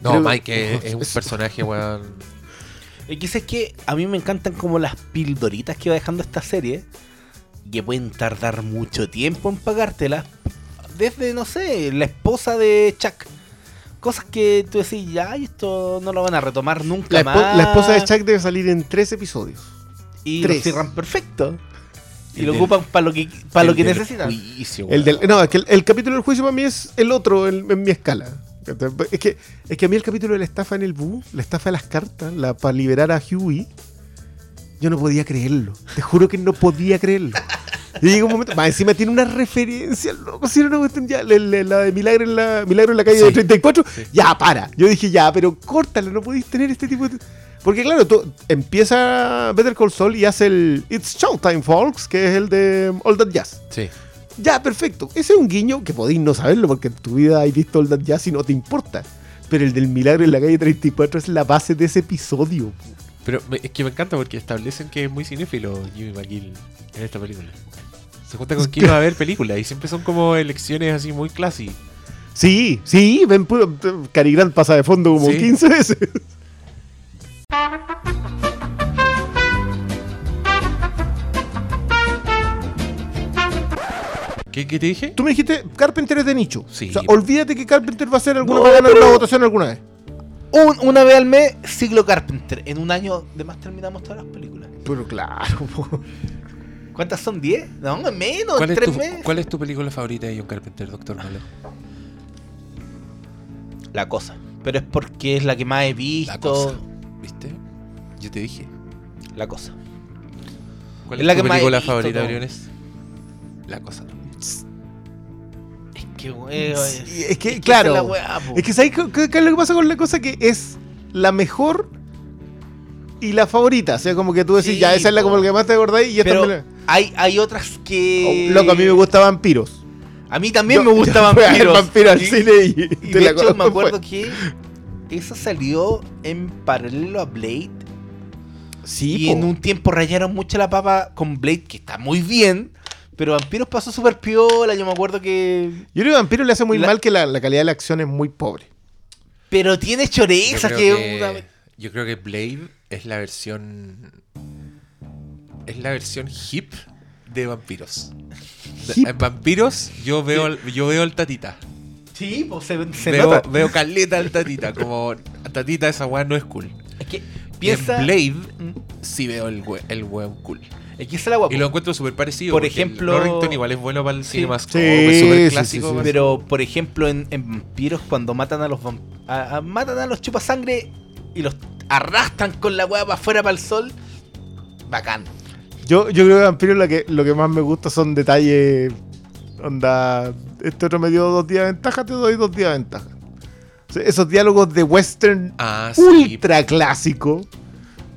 No, Creo- Mike es, es un personaje, weón. Y que es que a mí me encantan como las pildoritas que va dejando esta serie. que pueden tardar mucho tiempo en pagártela. Desde, no sé, la esposa de Chuck. Cosas que tú decís, ya, esto no lo van a retomar nunca La, más. la esposa de Chuck debe salir en tres episodios. Y tres. lo cierran perfecto. Y lo ocupan para lo que, para lo que necesitan. juicio, El del, no, es que el, el capítulo del juicio para mí es el otro en, en mi escala. Es que, es que a mí el capítulo de la estafa en el bus, la estafa de las cartas, la para liberar a Huey, yo no podía creerlo. Te juro que no podía creerlo. Y llega un momento, más encima tiene una referencia, loco, si una cuestión ya, la, la- la de Milagro en la, Milagro en la calle Sí, de 34, sí. ya, para. Yo dije, ya, pero córtalo, no podéis tener este tipo de... Porque claro, tú empieza Better Call Saul y hace el It's Showtime, folks, que es el de All That Jazz. Sí. Ya, perfecto. Ese es un guiño que podéis no saberlo porque en tu vida has visto All That Jazz y no te importa. Pero el del milagro en la calle 34 es la base de ese episodio. Pero me- es que me encanta porque establecen que es muy cinéfilo Jimmy McGill en esta película. Se junta con quién va a ver películas y siempre son como elecciones así muy classy. Sí, sí, ven, puro- Cary Grant pasa de fondo como Sí. 15 veces. ¿Qué, qué te dije? Tú me dijiste, Carpenter es de nicho. Sí. O sea, olvídate que Carpenter va a hacer alguna No, va a ganar pero- una votación alguna vez. Un- una vez al mes, siglo Carpenter. En un año de más terminamos todas las películas. Pero claro, po. ¿Cuántas son? ¿10? No, menos, ¿Cuál es, tres tu, meses. ¿Cuál es tu película favorita de John Carpenter, Doctor Malo? La cosa. Pero es porque es la que más he visto. La cosa. ¿Viste? Yo te dije. La cosa. ¿Cuál Es es, la tu que película visto, favorita. Briones? La cosa. Es que, weón. Sí, es que, claro. la weá, po. Es que ¿sabes qué, es lo que pasa con la cosa? Que es la mejor y la favorita. O sea, como que tú decís, Sí, ya, esa es la como la que más te acordáis y esta la- hay, hay otras que. Oh, loco, a mí me gusta Vampiros. A mí también Yo- me gusta yo fui a ver Vampiros. Vampiro al Y- cine y, Y te de hecho me acuerdo que esa salió en paralelo a Blade. Sí, y po. en un tiempo rayaron mucho la papa con Blade, que está muy bien. Pero Vampiros pasó súper piola. Yo me acuerdo que. Yo creo que Vampiro le hace muy La- mal que la, la calidad de la acción es muy pobre. Pero tiene chorezas que. que, una- yo creo que Blade es la versión. Es la versión hip de vampiros. Hip. En vampiros yo veo, yo veo al tatita. Sí, pues se, se Veo, nota. veo caleta al tatita. Como tatita esa weá no es cool. Es que Y piensa. En Blade Mm, sí veo el, we- el weón cool. Es que esa es la guapa. Y lo encuentro súper parecido. Por ejemplo- Norrington igual es bueno para el Sí. cinemascope. Sí, es súper sí, clásico. sí, sí. Pero, por ejemplo, en, en Vampiros, cuando matan a los a- a- matan a los chupasangre y los arrastran con la hueá para afuera para el sol, bacán. Yo, yo creo que Vampiro lo que, lo que más me gusta son detalles. Onda. Este otro me dio dos días de ventaja, te doy dos días de ventaja. O sea, esos diálogos de western Ah, sí. ultra clásico.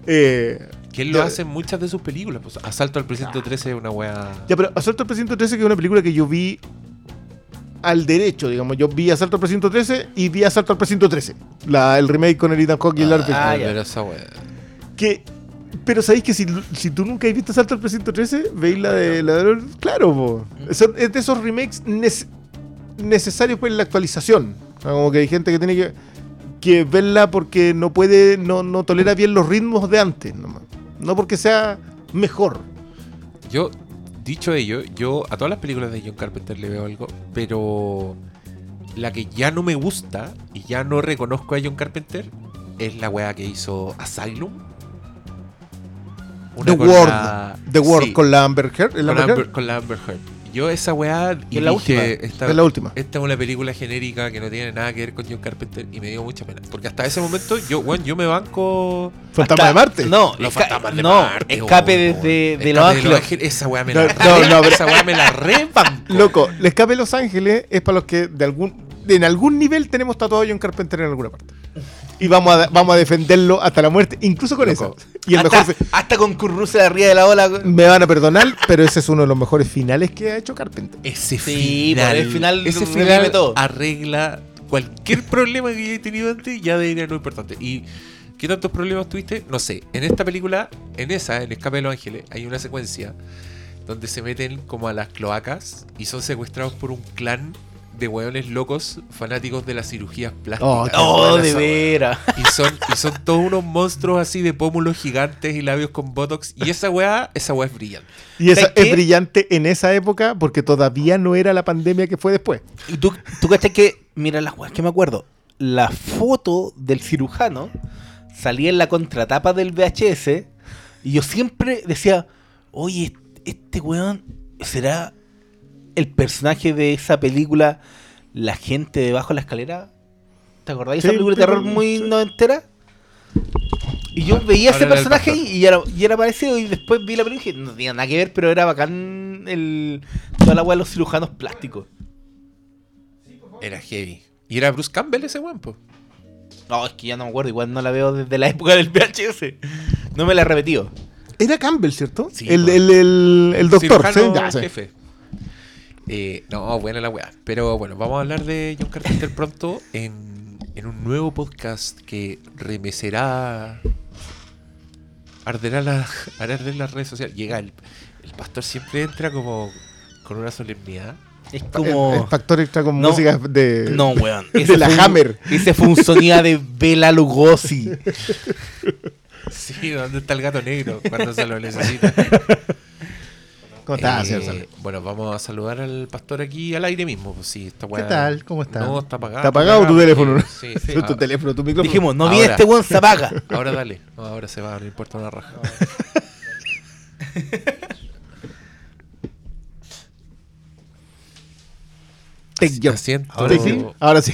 Eh, Que él lo Ya. hace en muchas de sus películas. Pues, Asalto al Precinto 13 es una weá. ya, pero Asalto al Precinto 13, que es una película que yo vi al derecho, digamos. Yo vi Asalto al Precinto 13 y vi Asalto al Precinto 13. La, el remake con el Ethan Hawke y el Larry Ah, pero esa weá. Que. Pero sabéis que si, si tú nunca has visto Asalto al Precinto 13, veis la de. La de claro, po. Eso- es de esos remakes nece- necesarios para la actualización. O sea, como que hay gente que tiene que, que verla porque no puede, no, no tolera bien los ritmos de antes, nomás. No porque sea mejor. Yo, dicho ello, yo a todas las películas de John Carpenter le veo algo, pero la que ya no me gusta y ya no reconozco a John Carpenter es la weá que hizo Asylum. Una The Word. la- The Word sí, con la Amber Heard. ¿el con, Amber, Heard? con la Amber Heard. Yo esa weá y Es la dije, última. esta, Es la última. esta es una película genérica que no tiene nada que ver con John Carpenter y me dio mucha pena. Porque hasta ese momento yo, bueno, yo me banco... Fantasma Hasta- de Marte. No, Los esca- fantasmas de no, Marte, escape desde de Escape Los Ángeles. Esa weá me No, la no, no, pero- Esa weá me la rebanco. Loco, el escape de Los Ángeles es para los que de algún, en algún nivel tenemos tatuado a John Carpenter en alguna parte. Y vamos a, vamos a defenderlo hasta la muerte, incluso con Loco. eso. Y el hasta, mejor hasta con Kurt Russell arriba de la ola. me van a perdonar, pero ese es uno de los mejores finales que ha hecho Carpenter. Ese Sí, final, el final ese final todo. arregla cualquier problema que haya tenido antes, ya debería no importante. ¿Y qué tantos problemas tuviste? No sé. En esta película, en esa, en Escape de los Ángeles, hay una secuencia donde se meten como a las cloacas y son secuestrados por un clan de hueones locos fanáticos de las cirugías plásticas. Oh, Oh, de veras. Y son, y son todos unos monstruos así de pómulos gigantes y labios con botox. Y esa weá, esa weá es brillante. Y esa es brillante en esa época porque todavía no era la pandemia que fue después. Y tú, tú cachai que, mira las weas que me acuerdo. La foto del cirujano salía en la contratapa del VHS. Y yo siempre decía, oye, este weón será el personaje de esa película La gente debajo de la escalera. ¿Te acordáis de Sí, esa película de terror muy sí. noventera? Y yo veía Ahora ese personaje y, y era, y era parecido. Y después vi la película y dije, no tenía nada que ver, pero era bacán el, toda la wea de los cirujanos plásticos. Era heavy. Y era Bruce Campbell ese weón, po. No, es que ya no me acuerdo, igual no la veo desde la época del VHS. No me la he repetido. Era Campbell, ¿cierto? Sí, el, el, el- el doctor, ¿sí? Cirujano Ya, sí. Eh, no, buena la weá. Pero bueno, vamos a hablar de John Carpenter pronto en, en un nuevo podcast que remecerá. Arderá, la, hará arder las redes sociales. Llega el, el pastor, siempre entra como con una solemnidad. Es El, como. el factor extra con No, música de. No, weón. de la un- Hammer. Ese fue un sonido de Bela Lugosi. Sí, ¿dónde está el gato negro cuando se lo necesita? ¿Cómo estás, Eh, señor? Bueno, vamos a saludar al pastor aquí al aire mismo. Pues sí, esta ¿Qué tal? ¿Cómo está? No, está apagado. ¿Está apagado tu teléfono? Sí, sí. tu Ah, teléfono, tu micrófono. Dijimos, no viene este weón, se apaga. Ahora dale. No, ahora se va, no importa una raja. Asiento. Ahora sí. Ahora sí.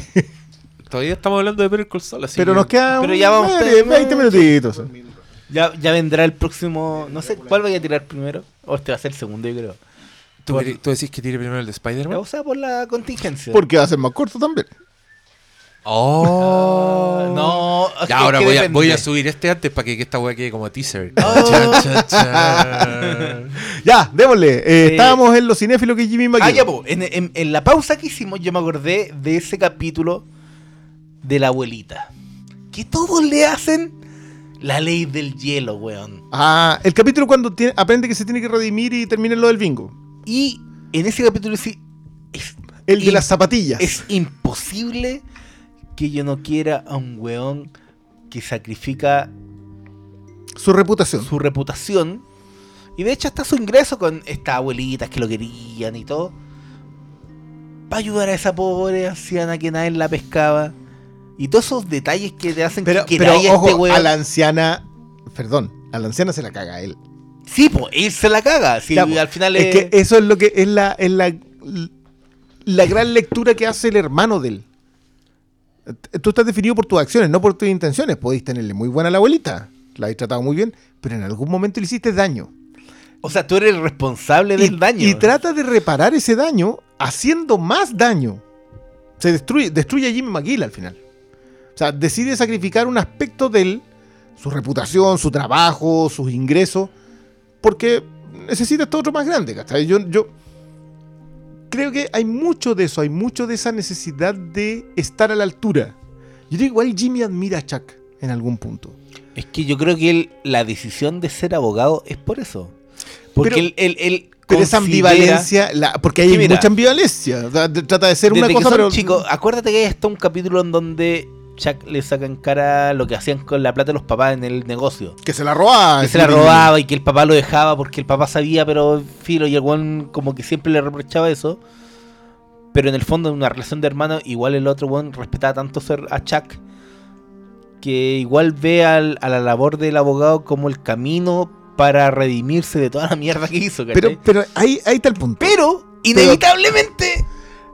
Todavía estamos hablando de Better Call Saul, así Pero que- nos queda Pero ya vamos eh, a- 20 minutitos. Ya, ya vendrá el próximo. No sé, ¿cuál voy a tirar primero? O este va a ser el segundo, yo creo. ¿Tú, tú decís que tire primero el de Spider-Man? O sea, por la contingencia. Porque va a ser más corto también. ¡Oh! no, es Ya, ahora voy a, depende. voy a subir este antes para que esta weá quede como teaser. Oh. Chan, chan, chan. Ya, démosle. Eh, Eh, estábamos en los cinéfilos que Jimmy Ah, McGill. ya, po. En, en- en la pausa que hicimos, yo me acordé de ese capítulo de la abuelita. Que todos le hacen la ley del hielo, weón. Ah, el capítulo cuando tiene- aprende que se tiene que redimir y termina en lo del bingo. Y en ese capítulo sí, es, El de las zapatillas. es imposible que yo no quiera a un weón que sacrifica Su reputación. su reputación. Y de hecho hasta su ingreso con estas abuelitas que lo querían y todo. Para ayudar a esa pobre anciana que nadie la pescaba. Y todos esos detalles que te hacen Pero, que pero ojo, este weón. a la anciana. Perdón, a la anciana se la caga a él. Sí, pues él se la caga. Ya, al final Es que eso es lo que es la, es la, la gran lectura que hace el hermano de él. Tú estás definido por tus acciones, no por tus intenciones. Podéis tenerle muy buena a la abuelita, la habéis tratado muy bien, pero en algún momento le hiciste daño. O sea, tú eres el responsable del y, daño. y trata de reparar ese daño haciendo más daño. Se destruye, destruye a Jimmy McGill al final. O sea, decide sacrificar un aspecto de él, su reputación, su trabajo, sus ingresos, porque necesita esto otro más grande. ¿cachai? Yo, yo creo que hay mucho de eso, hay mucho de esa necesidad de estar a la altura. Yo digo, igual Jimmy admira a Chuck en algún punto. Es que yo creo que él, la decisión de ser abogado es por eso. Porque Pero- él, él, él Pero esa ambivalencia, la- porque hay mira, mucha ambivalencia. trata de ser una que cosa, son pero. chicos, acuérdate que hay hasta un capítulo en donde Chuck le saca en cara lo que hacían con la plata de los papás en el negocio. Que se la robaba. que se la robaba y que el papá lo dejaba porque el papá sabía, pero filo, y el weón como que siempre le reprochaba eso. Pero en el fondo, en una relación de hermanos, igual el otro weón respetaba tanto ser a Chuck que igual ve al- a la labor del abogado como el camino para redimirse de toda la mierda que hizo. ¿cachai? Pero, pero ahí, ahí está el punto. Pero, inevitablemente,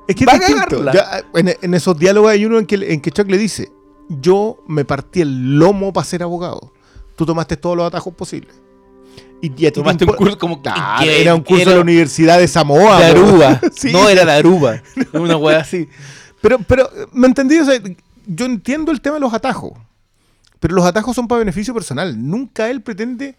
es que va a cagarla. Ya, en, en esos diálogos hay uno en que, en que Chuck le dice: Yo me partí el lomo para ser abogado. Tú tomaste todos los atajos posibles. Y, y a ti te tomaste un curso como que era un curso era de la Universidad de Samoa. de. Aruba. Sí. No era de Aruba. Una wea así. Pero, pero, ¿me entendí? O sea, yo entiendo el tema de los atajos. Pero los atajos son para beneficio personal. Nunca él pretende.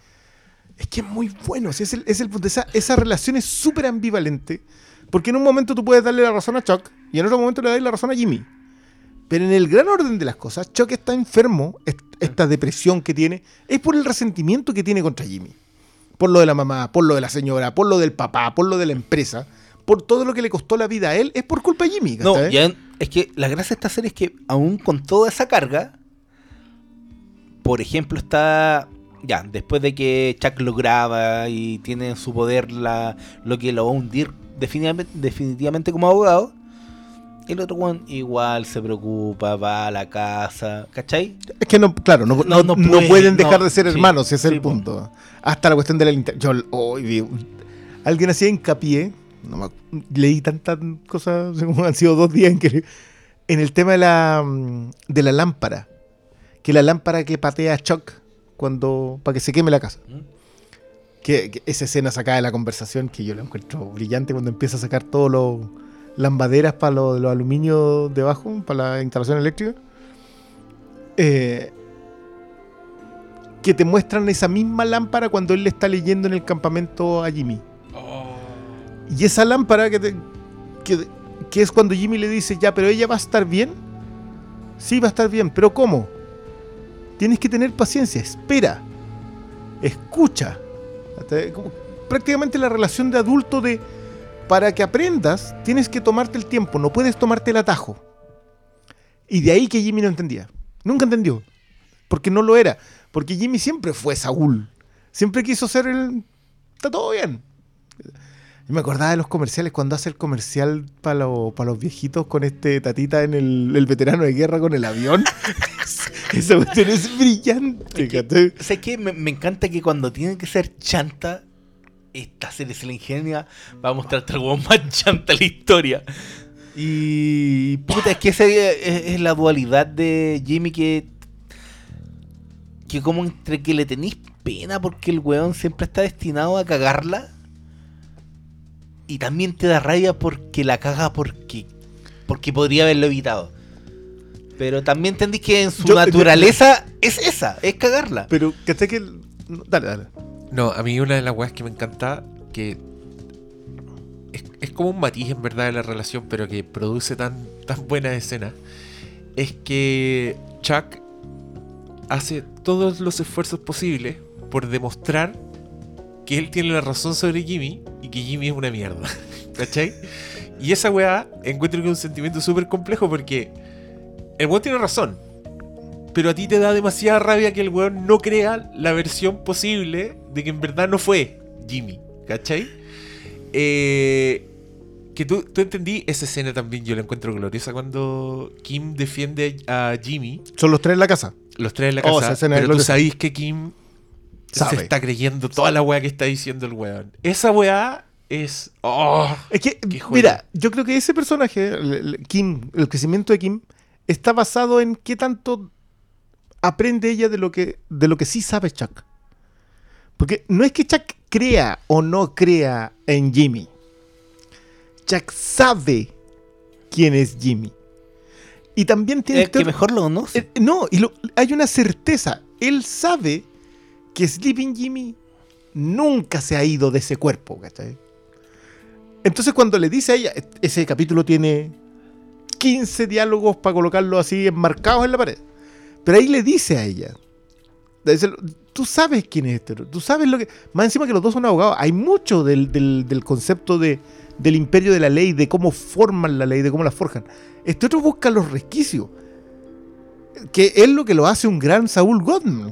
Es que es muy bueno. es, el, es el punto. Esa, esa relación es súper ambivalente. Porque en un momento tú puedes darle la razón a Chuck y en otro momento le das la razón a Jimmy. Pero en el gran orden de las cosas, Chuck está enfermo, est- esta depresión que tiene, es por el resentimiento que tiene contra Jimmy. Por lo de la mamá, por lo de la señora, por lo del papá, por lo de la empresa. por todo lo que le costó la vida a él, es por culpa de Jimmy. No, ya- es que la gracia de esta serie es que aún con toda esa carga, por ejemplo, está ya, después de que Chuck lo graba y tiene en su poder la, lo que lo va a hundir definitivamente, definitivamente como abogado, el otro one igual se preocupa, va a la casa, ¿cachai? Es que no, claro, no, No, no, no no puede, pueden dejar de ser sí, hermanos, ese es sí, el punto. Hasta la cuestión de la linterna. Yo hoy alguien hacía hincapié, no me leí tantas cosas, como han sido dos días en que en el tema de la mm, de la lámpara, que la lámpara que patea a Chuck cuando para que se queme la casa. ¿Mm? Que, que esa escena sacada de la conversación que yo la encuentro brillante cuando empieza a sacar todos los lambaderas para lo- de los aluminios debajo, para la instalación eléctrica. Eh, que te muestran esa misma lámpara cuando él le está leyendo en el campamento a Jimmy. Y esa lámpara que, te- que, que es cuando Jimmy le dice, ya, pero ella va a estar bien. Sí, va a estar bien, pero ¿cómo? Tienes que tener paciencia, espera, escucha. Prácticamente la relación de adulto de, para que aprendas, tienes que tomarte el tiempo, no puedes tomarte el atajo. Y de ahí que Jimmy no entendía. Nunca entendió. Porque no lo era. Porque Jimmy siempre fue Saúl. Siempre quiso ser el... Está todo bien. Yo me acordaba de los comerciales cuando hace el comercial para los viejitos con este tatita en el, el veterano de guerra con el avión. Esa cuestión es brillante. ¿cachai? ¿Sabes qué? Me, me encanta que cuando tiene que ser chanta, esta serie se la ingenia va a mostrarte al hueón más chanta de la historia. Y puta, es que esa es, es la dualidad de Jimmy que. Que como entre que le tenéis pena porque el weón siempre está destinado a cagarla. Y también te da rabia porque la caga porque. Porque podría haberlo evitado. Pero también entendís que en su Yo- yo- naturaleza es esa, es cagarla. Pero, ¿cachai que...? el- no, Dale, dale. No, a mí una de las weas que me encanta, que es, como un matiz en verdad de la relación, pero que produce tan, tan buena escena, es que Chuck hace todos los esfuerzos posibles por demostrar que él tiene la razón sobre Jimmy y que Jimmy es una mierda. ¿Cachai? Y esa weá encuentro un sentimiento súper complejo porque el weón tiene razón. Pero a ti te da demasiada rabia que el weón no crea la versión posible de que en verdad no fue Jimmy. ¿Cachai? Eh, que tú, tú entendí esa escena también, yo la encuentro gloriosa cuando Kim defiende a Jimmy, Son los tres en la casa. los tres en la Oh, casa, es pero tú sabís que Kim Sabe. se está creyendo toda la weá que está diciendo el weón. Esa weá es... Oh, Es que, mira, yo creo que ese personaje, el- el- Kim, el crecimiento de Kim, está basado en qué tanto aprende ella de lo que, de lo que sí sabe Chuck. Porque no es que Chuck crea o no crea en Jimmy. Chuck sabe quién es Jimmy. Y también tiene El que mejor lo conoce. eh, no, y lo- hay una certeza. Él sabe que Sleeping Jimmy nunca se ha ido de ese cuerpo, ¿cachai? Entonces cuando le dice a ella, "E- ese capítulo tiene 15 diálogos para colocarlo así enmarcados en la pared. Pero ahí le dice a ella, tú sabes quién es este, tú sabes lo que... Más encima que los dos son abogados, hay mucho del, del- concepto de, del imperio de la ley, de cómo forman la ley, de cómo la forjan. Este otro busca los resquicios que es lo que lo hace un gran Saúl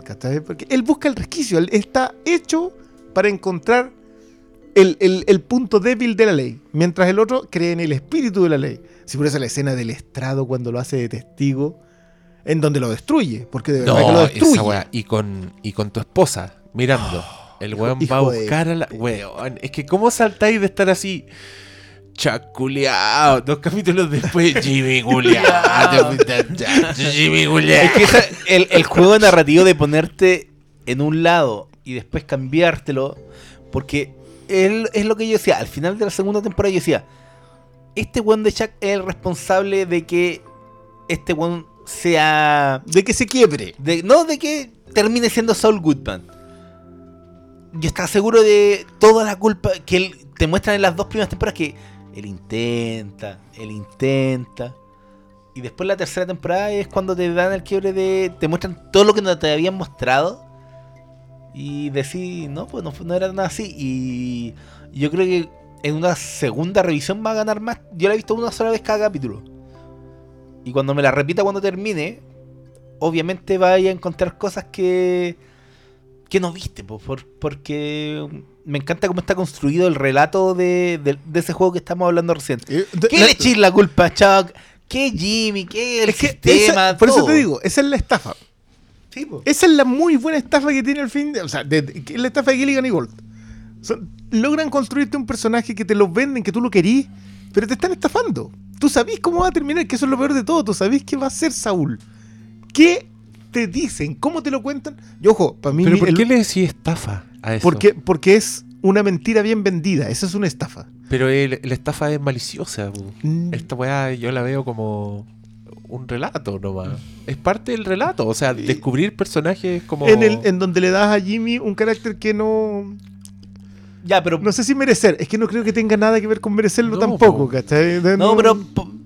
¿cachai? Porque él busca el resquicio, él está hecho para encontrar el, el- el punto débil de la ley, mientras el otro cree en el espíritu de la ley. Si por eso la escena del estrado cuando lo hace de testigo, en donde lo destruye, porque de verdad que lo no, destruye. esa weá. Y con, y con tu esposa, mirando. El weón hijo va a de- buscar a la... Weón, es que ¿cómo saltáis de estar así... Chaculeado, dos capítulos después, Jimmy Culeado, Jimmy Es Culeado. que esa- el, el juego narrativo de ponerte en un lado y después cambiártelo, porque él, es lo que yo decía, al final de la segunda temporada yo decía, este weón de Chuck es el responsable de que este weón sea... De que se quiebre. de- no, de que termine siendo Saul Goodman. Yo estaba seguro de toda la culpa que él te muestran en las dos primeras temporadas que él intenta, él intenta. Y después la tercera temporada es cuando te dan el quiebre de. te muestran todo lo que no te habían mostrado. Y decís, no, pues no, no era nada así. Y yo creo que en una segunda revisión va a ganar más. Yo la he visto una sola vez cada capítulo. Y cuando me la repita cuando termine, obviamente vaya a encontrar cosas que que no viste, po, por- porque me encanta cómo está construido el relato de, de- de ese juego que estamos hablando recién. Eh, de- ¿Qué le echéis la culpa a Chuck? ¿Qué Jimmy? ¿Qué el es que sistema? esa- por eso te digo, esa es la estafa. Sí. Esa es la muy buena estafa que tiene el fin de. O sea, es la estafa de Gilligan y Gold. Logran construirte un personaje que te lo venden, que tú lo querís, pero te están estafando. Tú sabís cómo va a terminar, que eso es lo peor de todo. Tú sabís que va a ser Saúl. ¿Qué te dicen? ¿Cómo te lo cuentan? Y ojo, para mí. ¿Pero por el- qué le decís estafa a eso? porque, porque es una mentira bien vendida. Esa es una estafa. Pero el- la estafa es maliciosa. Mm. Esta weá yo la veo como un relato nomás. Es parte del relato. O sea, descubrir personajes como. En, el, en donde le das a Jimmy un carácter que no. Ya, pero. No sé si merecer. Es que no creo que tenga nada que ver con merecerlo No, tampoco, po. ¿cachai? No, pero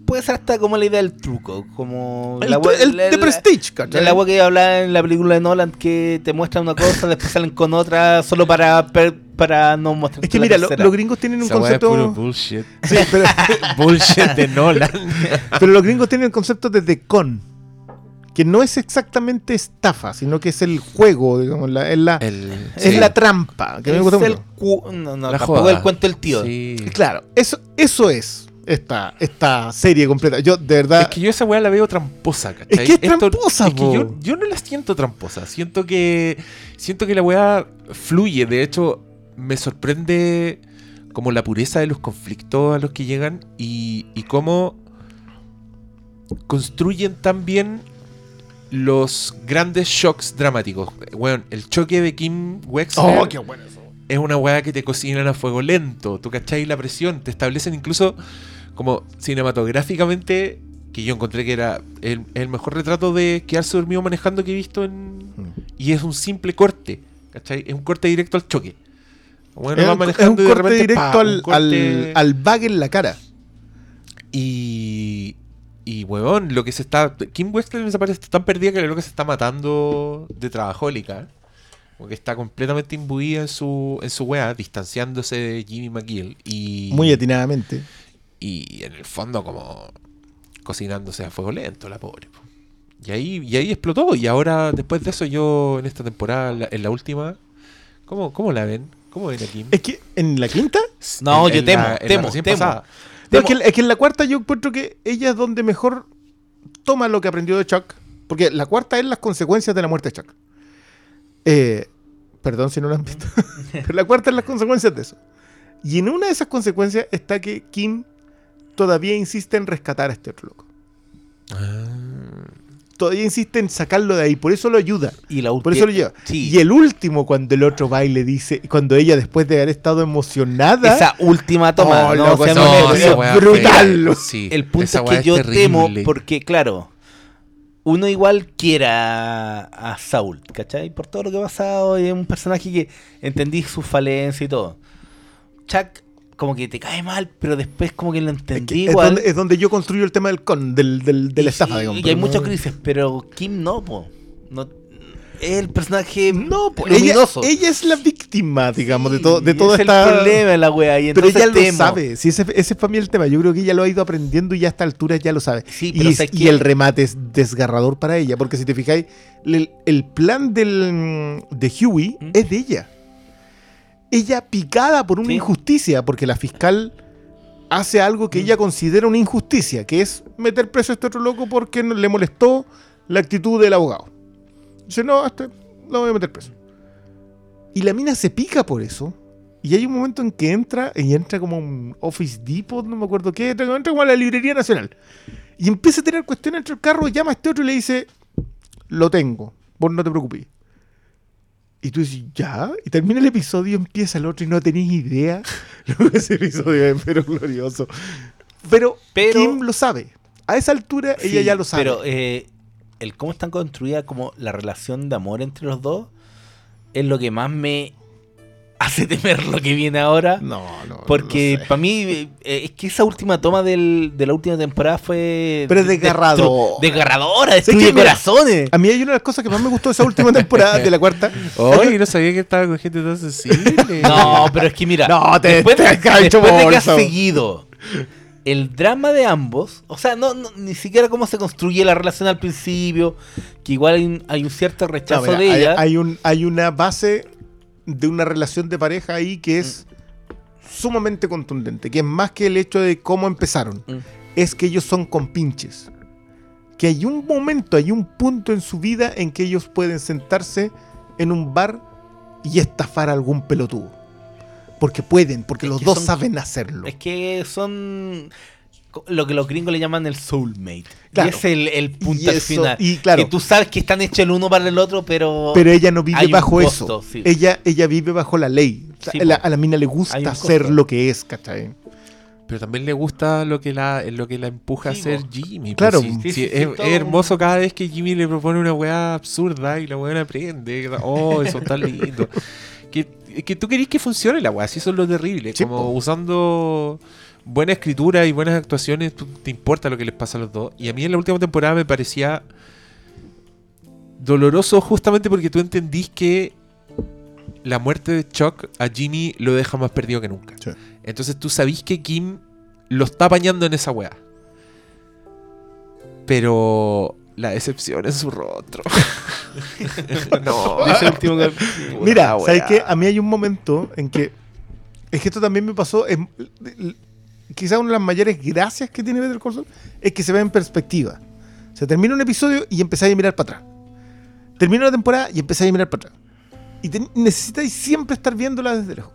puede ser hasta como la idea del truco. Como. El, la tu- we- el la- de la- Prestige, ¿cachai? El agua que hablaba en la película de Nolan que te muestran una cosa, después salen con otra solo para, per- para no mostrar. Es que mira, lo- los gringos tienen un Esa es puro concepto. bullshit. Sí, pero, bullshit de Nolan. pero los gringos tienen el concepto de The Con. Que no es exactamente estafa, sino que es el juego, digamos, la- es, la, El- es sí. la trampa. Que me gusta el mucho. no, no, La tampoco joda. el cuento del tío. Sí. Claro, eso, eso es esta, esta serie completa. Yo, de verdad. Es que yo esa weá la veo tramposa, ¿cachai? Es que es tramposa, es que yo, yo no la siento tramposa. Siento que. Siento que la weá fluye. De hecho, me sorprende como la pureza de los conflictos a los que llegan y, y cómo construyen tan bien los grandes shocks dramáticos. Bueno, el choque de Kim Wexler oh, qué bueno eso. es una weá que te cocinan a fuego lento. Tú cachai la presión. Te establecen incluso como cinematográficamente que yo encontré que era el, el mejor retrato de quedarse dormido manejando que he visto en... Mm. Y es un simple corte. ¿Cachai? Es un corte directo al choque. Bueno, es, va un, es manejando un y de corte repente, directo pa, al, un corte- al, al bag en la cara. Y... Y, weón, lo que se está... Kim Wexler me parece tan perdida que lo que se está matando de trabajólica. Porque está completamente imbuida en su, en su weá, distanciándose de Jimmy McGill. Y, Muy atinadamente. y en el fondo como cocinándose a fuego lento, la pobre. po. Y ahí, y ahí explotó. Y ahora, después de eso, yo en esta temporada, la- en la última, ¿cómo, cómo la ven? ¿Cómo ven a Kim? Es que en la quinta. No, En- yo en temo, la- temo, temo. pasada. No, es, que, es que en la cuarta yo encuentro que ella es donde mejor toma lo que aprendió de Chuck. Porque la cuarta es las consecuencias de la muerte de Chuck. Eh, perdón si no lo han visto. Pero la cuarta es las consecuencias de eso. Y en una de esas consecuencias está que Kim todavía insiste en rescatar a este otro loco. Ah. Todavía insiste en sacarlo de ahí. Por eso lo ayuda. Y la Por eso lo lleva. Sí. Y el último, cuando el otro va y le dice, cuando ella después de haber estado emocionada, Esa última toma. Oh, no, loco, o sea, no, es brutal. sí, El punto es que yo terrible. temo porque, claro, uno igual quiere a, a Saul, ¿cachai? Por todo lo que ha pasado, y es un personaje que entendí su falencia y todo. Chuck, como que te cae mal, pero después como que lo es, entendí es igual. donde, es donde yo construyo el tema del con, del, del, de la estafa, sí, digamos. Y hay no- muchos crisis, pero Kim no, po. No, es el personaje No, pues, ella, luminoso. ella es la víctima, digamos, de, todo, de toda es esta... el problema la wea. Y Pero ella lo temo. sabe, sí, ese, ese es para mí el tema. Yo creo que ella lo ha ido aprendiendo y ya a esta altura ya lo sabe. Sí, pero y, ¿sabes y el remate es desgarrador para ella, porque si te fijáis, el, el plan del, de Huey ¿Mm? es de ella. Ella picada por una Sí. injusticia, porque la fiscal hace algo que Mm. ella considera una injusticia, que es meter preso a este otro loco porque no- le molestó la actitud del abogado. Dice, no, este lo voy a meter preso. Y la mina se pica por eso. Y hay un momento en que entra, y entra como un Office Depot, no me acuerdo qué, entra, entra como a la Librería Nacional. Y empieza a tener cuestiones entre el carro, llama a este otro y le dice, lo tengo, vos no te preocupes. Y tú dices, ¿ya? Y termina el episodio, empieza el otro y no tenés idea. Luego ese episodio es pero glorioso. Pero, Pero- Kim lo sabe. A esa altura ella ya lo sabe. Pero eh, el cómo están construida como la relación de amor entre los dos es lo que más me hace temer lo que viene ahora. No, no. Porque no sé. para mí eh, es que esa última toma del- de la última temporada fue... Pero es desgarradora. destru- Desgarradora, ¿Sabes destruye? Mira, corazones. A mí hay una de las cosas que más me gustó de esa última temporada de la cuarta. Oye, no sabía que estaba con gente tan sensible. No, pero es que mira, No, te- después, te después de que has seguido el drama de ambos, o sea, no, no- ni siquiera cómo se construye la relación al principio, que igual hay un, hay un cierto No, rechazo mira, de hay, ella. hay un, hay una base de una relación de pareja ahí que es sumamente contundente, que es más que el hecho de cómo empezaron, Mm. es que ellos son compinches. Que hay un momento, hay un punto en su vida en que ellos pueden sentarse en un bar y estafar a algún pelotudo. Porque pueden, porque Es los dos son- saben hacerlo. Es que son lo que los gringos le llaman el soulmate. Claro. Y es el, el punto Y al eso- final. y claro. Que tú sabes que están hechos el uno para el otro, pero... Pero ella no vive bajo costo, eso. sí. Ella, ella vive bajo la ley. Sí, la- a la mina le gusta costo. lo que es, ¿cachai? Pero también le gusta lo que la, lo que la empuja Sí, a ser. Jimmy. Claro. pues, sí, Sí, sí, sí, sí, es, es hermoso cada vez que Jimmy le propone una weá absurda y la weá aprende. Oh, eso está lindo. que, que tú querís que funcione la weá, si eso es lo terrible. Sí, como po. usando buena escritura y buenas actuaciones, tú- te importa lo que les pasa a los dos. Y a mí en la última temporada me parecía doloroso justamente porque tú entendís que la muerte de Chuck a Jimmy lo deja más perdido que nunca. Sí. Entonces tú sabís que Kim lo está apañando en esa weá. Pero la decepción en su rostro. no. Ese último capítulo. Mira, ¿sabes qué? A mí hay un momento en que. Es que esto también me pasó. Quizás una de las mayores gracias que tiene Better Call es que se ve en perspectiva. Se termina un episodio y empezáis a mirar para atrás. Termina una temporada y empezáis a mirar para atrás. Y necesitáis siempre estar viéndola desde lejos.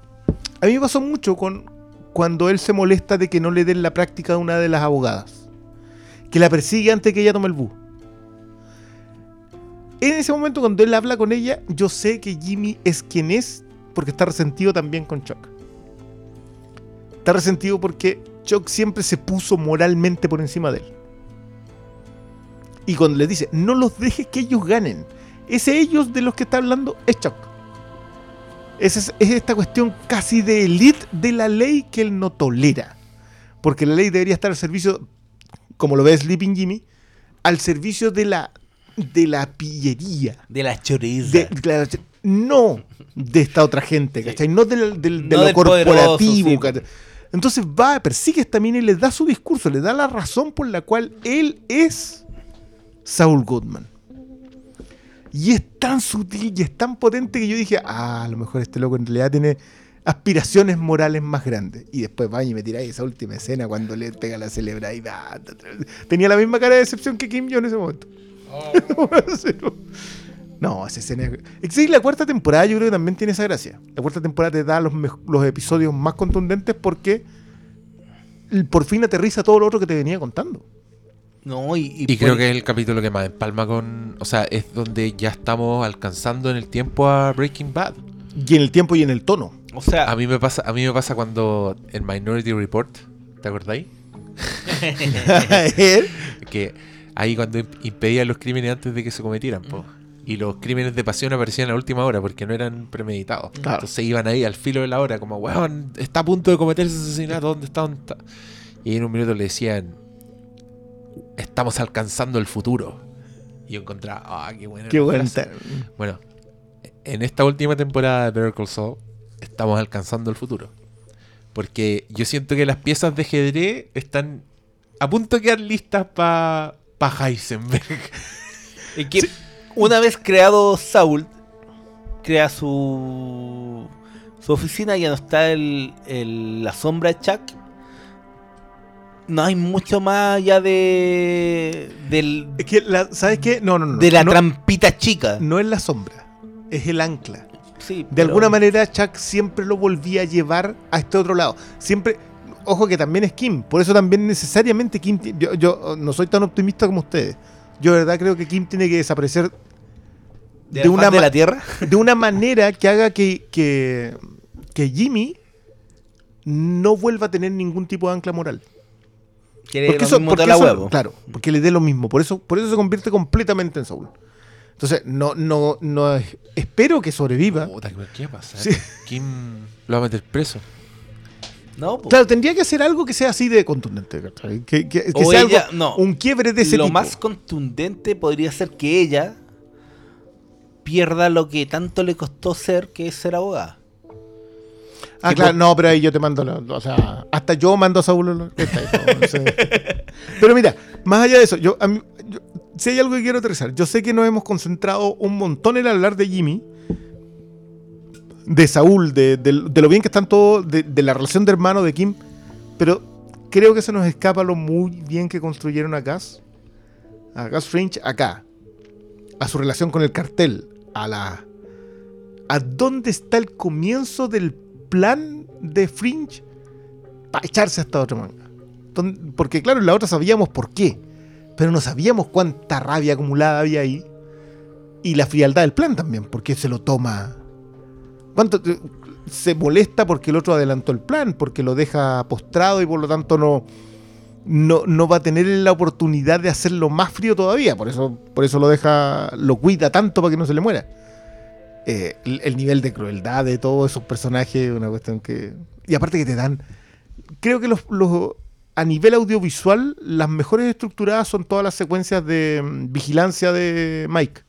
A mí me pasó mucho con cuando él se molesta de que no le den la práctica a una de las abogadas. Que la persigue antes que ella tome el bus. En ese momento, cuando él habla con ella, yo sé que Jimmy es quien es porque está resentido también con Chuck. Está resentido porque Chuck siempre se puso moralmente por encima de él. Y cuando le dice, no los dejes que ellos ganen. Ese ellos de los que está hablando es Chuck. Esa es, es esta cuestión casi de elite de la ley que él no tolera. Porque la ley debería estar al servicio, como lo ve Sleeping Jimmy, al servicio de la, de la pillería. De la choriza. De, no de esta otra gente, ¿cachai? No del, del- de No lo del poderoso, corporativo. sí. Entonces va, persigue a esta mina y le da su discurso, le da la razón por la cual él es Saul Goodman. Y es tan sutil y es tan potente que yo dije, ah, a lo mejor este loco en realidad tiene aspiraciones morales más grandes. Y después va y me tiráis esa última escena cuando le pega la celebridad. Tenía la misma cara de decepción que Kim Jong en ese momento. No, esa escena. es- Sí, la cuarta temporada yo creo que también tiene esa gracia. La cuarta temporada te da los, episodios más contundentes porque por fin aterriza todo lo otro que te venía contando. No, y, y Y creo que es el capítulo que más empalma con. O sea, es donde ya estamos alcanzando en el tiempo a Breaking Bad. Y en el tiempo y en el tono. O sea, A mí me pasa, a mí me pasa cuando en Minority Report, ¿te acordáis? Que ahí cuando imp- impedían los crímenes antes de que se cometieran, po. Y los crímenes de pasión aparecían a la última hora porque no eran premeditados. Claro. Entonces iban ahí al filo de la hora, como, weón, está a punto de cometerse ese asesinato, ¿dónde está? ¿Dónde está? Y en un minuto le decían, estamos alcanzando el futuro. Y yo encontraba, ah, qué buena. Qué buena. frase". Bueno, en esta última temporada de Better Call Saul estamos alcanzando el futuro. Porque yo siento que las piezas de ajedrez están a punto de quedar listas para pa Heisenberg. que una vez creado Saul, crea su, su oficina, ya no está el, el- la sombra de Chuck. No hay mucho más allá de, del, Es que, la- ¿sabes qué? No, no, no. de la no, trampita chica. no es la sombra, es el ancla. Sí, De pero- alguna manera, Chuck siempre lo volvía a llevar a este otro lado. Siempre. Ojo que también es Kim. Por eso también necesariamente Kim. Yo, yo no soy tan optimista como ustedes. Yo de verdad creo que Kim tiene que desaparecer de, una de la tierra. de una manera que haga que, que, que Jimmy no vuelva a tener ningún tipo de ancla moral. Quiere Porque lo eso, mismo porque la eso- huevo. claro, porque le dé lo mismo. Por eso, por eso se convierte completamente en Saul. Entonces, no, no, no es- espero que sobreviva. Puta, ¿qué va a pasar? Sí. ¿Quién lo va a meter preso? No, po. Claro, tendría que hacer algo que sea así de contundente, ¿cachai? Que, que- que O sea ella- algo- no. un quiebre de ese lo tipo. más contundente podría ser que ella pierda lo que tanto le costó ser, que es ser abogada. Ah, claro, no, pero ahí yo te mando, la- o sea, hasta yo mando a Saúl. esta no sé. Pero mira, más allá de eso, yo, a mí- yo- si hay algo que quiero aterrizar, yo sé que nos hemos concentrado un montón en hablar de Jimmy, de Saúl, de, de- de lo bien que están todos, de, de la relación de hermano de Kim, pero creo que se nos escapa lo muy bien que construyeron a Gus, a Gus Fringe acá, a su relación con el cartel, a la... ¿A dónde está el comienzo del plan de Fringe para echarse a esta otra manga? Porque claro, en la otra sabíamos por qué, pero no sabíamos cuánta rabia acumulada había ahí y la frialdad del plan también, porque se lo toma... ¿Cuánto se molesta porque el otro adelantó el plan, porque lo deja postrado y por lo tanto no, no, no va a tener la oportunidad de hacerlo más frío todavía. Por eso, por eso lo deja, lo cuida tanto para que no se le muera. Eh, el, el nivel de crueldad de todos esos personajes es una cuestión que. Y aparte que te dan. Creo que los, los- a nivel audiovisual, las mejores estructuradas son todas las secuencias de mm, vigilancia de Mike.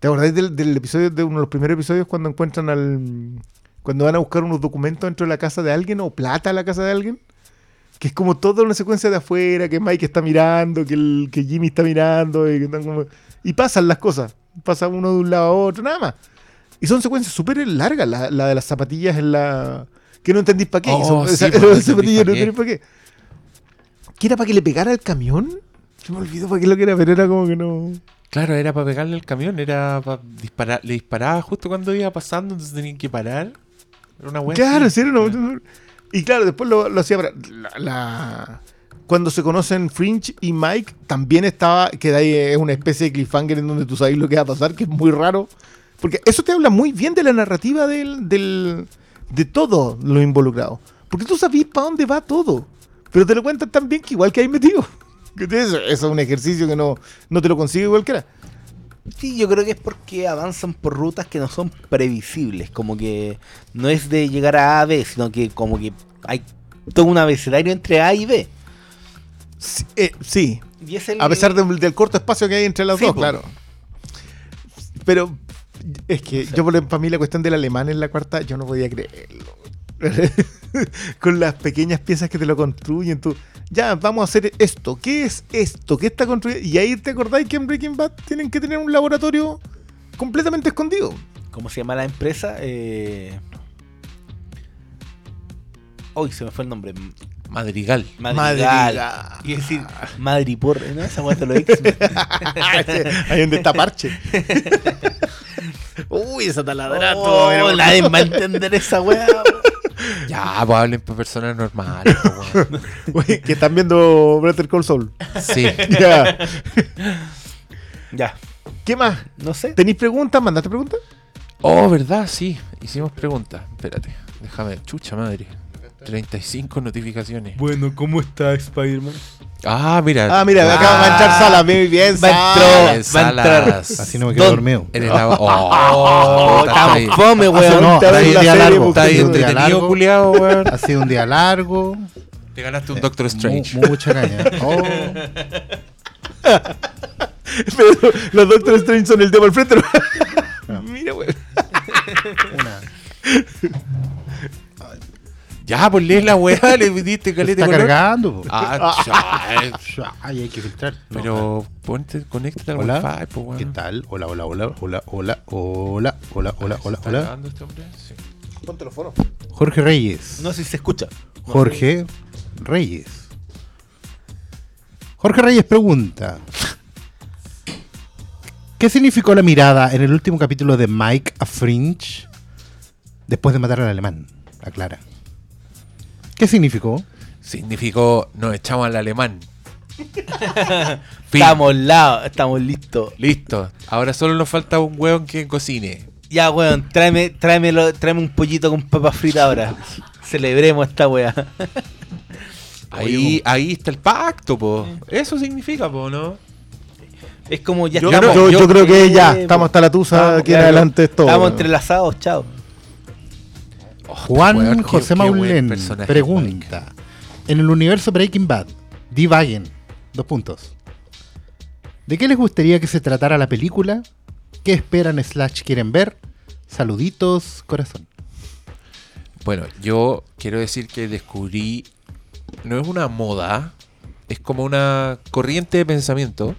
¿Te acordáis del, del episodio, de uno de los primeros episodios cuando encuentran al. cuando van a buscar unos documentos dentro de la casa de alguien o plata en la casa de alguien? Que es como toda una secuencia de afuera, que Mike está mirando, que, el, que Jimmy está mirando, y, que están como- y pasan las cosas. Pasa uno de un lado a otro, nada más. Y son secuencias súper largas, la, la de las zapatillas en la. que no entendís para qué. Oh, Y son- sí, esa- no las zapatillas no entendís entendís para qué. ¿Que era para que le pegara al camión? Se me olvidó para qué lo que era, pero era como que no. Claro, era para pegarle al camión, era para disparar. Le disparaba justo cuando iba pasando, entonces tenían que parar. Era una wea Claro, sí, era una- Y claro, después lo, lo hacía para. la- la- Cuando se conocen Fringe y Mike, también estaba. Que de ahí es una especie de cliffhanger en donde tú sabes lo que va a pasar, que es muy raro. Porque eso te habla muy bien de la narrativa del, del- de todo lo involucrado. Porque tú sabes para dónde va todo. Pero te lo cuentan tan bien que igual que hay metido. Eso, es un ejercicio que no, no te lo consigue cualquiera. Sí, yo creo que es porque avanzan por rutas que no son previsibles. Como que no es de llegar a A a B, sino que como que hay todo un abecedario entre A y B. Sí, eh, sí, Y es el- A pesar de- del corto espacio que hay entre las Sí, dos, claro. Pero es que yo, por para mí, la cuestión del alemán en la cuarta, yo no podía creerlo. Con las pequeñas piezas que te lo construyen, tú. Ya, vamos a hacer esto. ¿Qué es esto? ¿Qué está construido? Y ahí te acordáis que en Breaking Bad tienen que tener un laboratorio completamente escondido. ¿Cómo se llama la empresa? Eh... Uy, se me fue el nombre. Madrigal. Madrigal. Madrigal. Y decir Madripor, ¿no? Esa weá de los X-Men. ahí donde está Parche. Uy, esa taladra. Oh, nadie va a entender esa weá. Ya, pues hablen por personas normales. pues, weón. Oye, que están viendo Better Call Saul. sí. Ya. Ya, ¿Qué más? no sé. ¿Tenéis preguntas? ¿Mandaste preguntas? Oh, ¿verdad? Sí. Hicimos preguntas. Espérate. Déjame. Chucha madre. 35 notificaciones. Bueno, ¿cómo está Spider-Man? Ah, mira. Ah, mira, Ah, acá va a entrar Sala, muy bien, Va a Sala. en va a entrar. Salas. Así no me quedo dormido. Eres la... Oh, Oh, ahí. tan fome, weón. no, Está ha en sido la un día largo. Está ahí entretenido, largo. culiado, weón. Ha sido un día largo. Te ganaste un Doctor Strange. mu- mucha caña. Oh, Pero los Doctor Strange son el tema al frente. Mira, güey. una. Ya, pues lee la weá, le diste caleta Está color. cargando. po. Ah, Ay, hay que filtrar. No, Pero ponte, conéctate al Hola. wifi, pues weón. ¿Qué tal? Hola, hola, hola, hola, hola, hola, hola, hola, ¿Se hola, está hola. grabando este hombre? Sí. Ponte los foros. Jorge Reyes. No sé si se escucha. No Jorge Reyes. Jorge Reyes pregunta. ¿Qué significó la mirada en el último capítulo de Mike a Fringe después de matar al alemán? Aclara. ¿Qué significó? Significó, nos echamos al alemán. Fin. Estamos lados, estamos listos. Listo. Ahora solo nos falta un weón que cocine. Ya, weón, tráeme, tráemelo, tráeme un pollito con papas fritas ahora. Celebremos esta weá. Ahí, ahí está el pacto, po. Eso significa, po, ¿no? Es como ya Yo, estamos. yo- yo creo que eh, ya, estamos hasta la tusa, estamos- aquí en claro, adelante es todo. Estamos entrelazados, chao. Juan weón, José qué Maulén pregunta: En el universo Breaking Bad, divaguen. Dos puntos. ¿De qué les gustaría que se tratara la película? ¿Qué esperan slash quieren ver? Saluditos, corazón. Bueno, yo quiero decir que descubrí, no es una moda, es como una corriente de pensamiento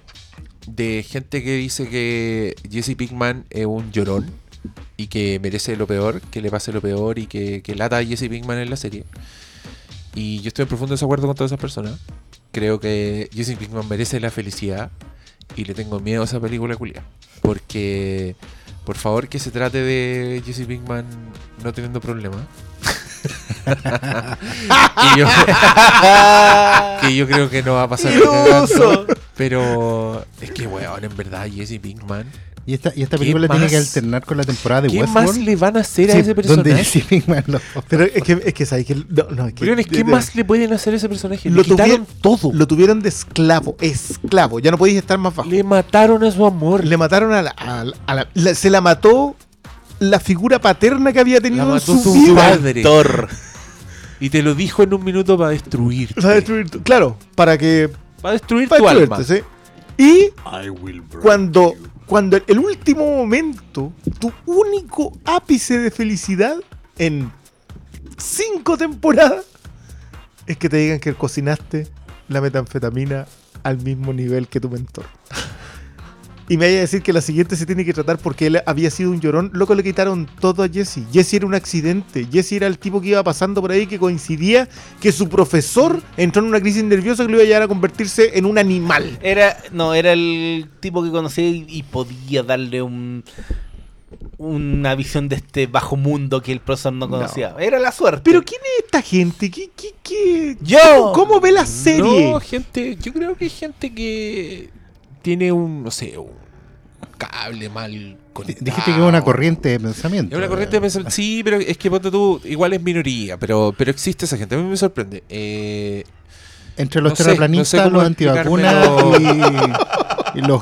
de gente que dice que Jesse Pinkman es un llorón y que merece lo peor, que le pase lo peor y que, que lata a Jesse Pinkman en la serie. Y yo estoy en profundo desacuerdo con todas esas personas. Creo que Jesse Pinkman merece la felicidad y le tengo miedo a esa película culia. Porque, por favor, que se trate de Jesse Pinkman no teniendo problemas. y yo, que yo creo que no va a pasar. Pero es que, weón, en verdad, Jesse Pinkman. Y esta, y esta ¿Qué película tiene que alternar con la temporada de ¿Qué Westworld. más le van a hacer a ese donde personaje? Pinkman lo- Pero es que, es que sabes que. No, no, es que ¿qué más le pueden hacer a ese personaje? Le lo quitaron tuvieron, todo. Lo tuvieron de esclavo, esclavo. Ya no podéis estar más bajo. Le mataron a su amor. Le mataron a la, a la- a la- la- Se la mató la figura paterna que había tenido La en mató su su padre. Y te lo dijo en un minuto para destruir. Para destruir claro, para que. Para destruir Para tu alma. ¿sí? Y cuando, cuando el último momento, tu único ápice de felicidad en cinco temporadas, es que te digan que cocinaste la metanfetamina al mismo nivel que tu mentor. Y me vaya a decir que la siguiente se tiene que tratar porque él había sido un llorón. Loco, le quitaron todo a Jesse. Jesse era un accidente. Jesse era el tipo que iba pasando por ahí que coincidía que su profesor entró en una crisis nerviosa que lo iba a llevar a convertirse en un animal. Era, no, era el tipo que conocía y, podía darle un una visión de este bajo mundo que el profesor no conocía. Era la suerte. Pero ¿quién es esta gente? ¿Qué, qué, qué? Yo. ¿Cómo, cómo ve la serie? No, gente, yo creo que hay gente que tiene un, no sé, un cable mal conectado. Dijiste que es una corriente de pensamiento. Es una corriente de pensamiento. Sí, pero es que ponte tú, igual es minoría, pero, pero existe esa gente. A mí me sorprende. Eh, Entre los No sé, terraplanistas, no sé cómo los antivacunas y, y los,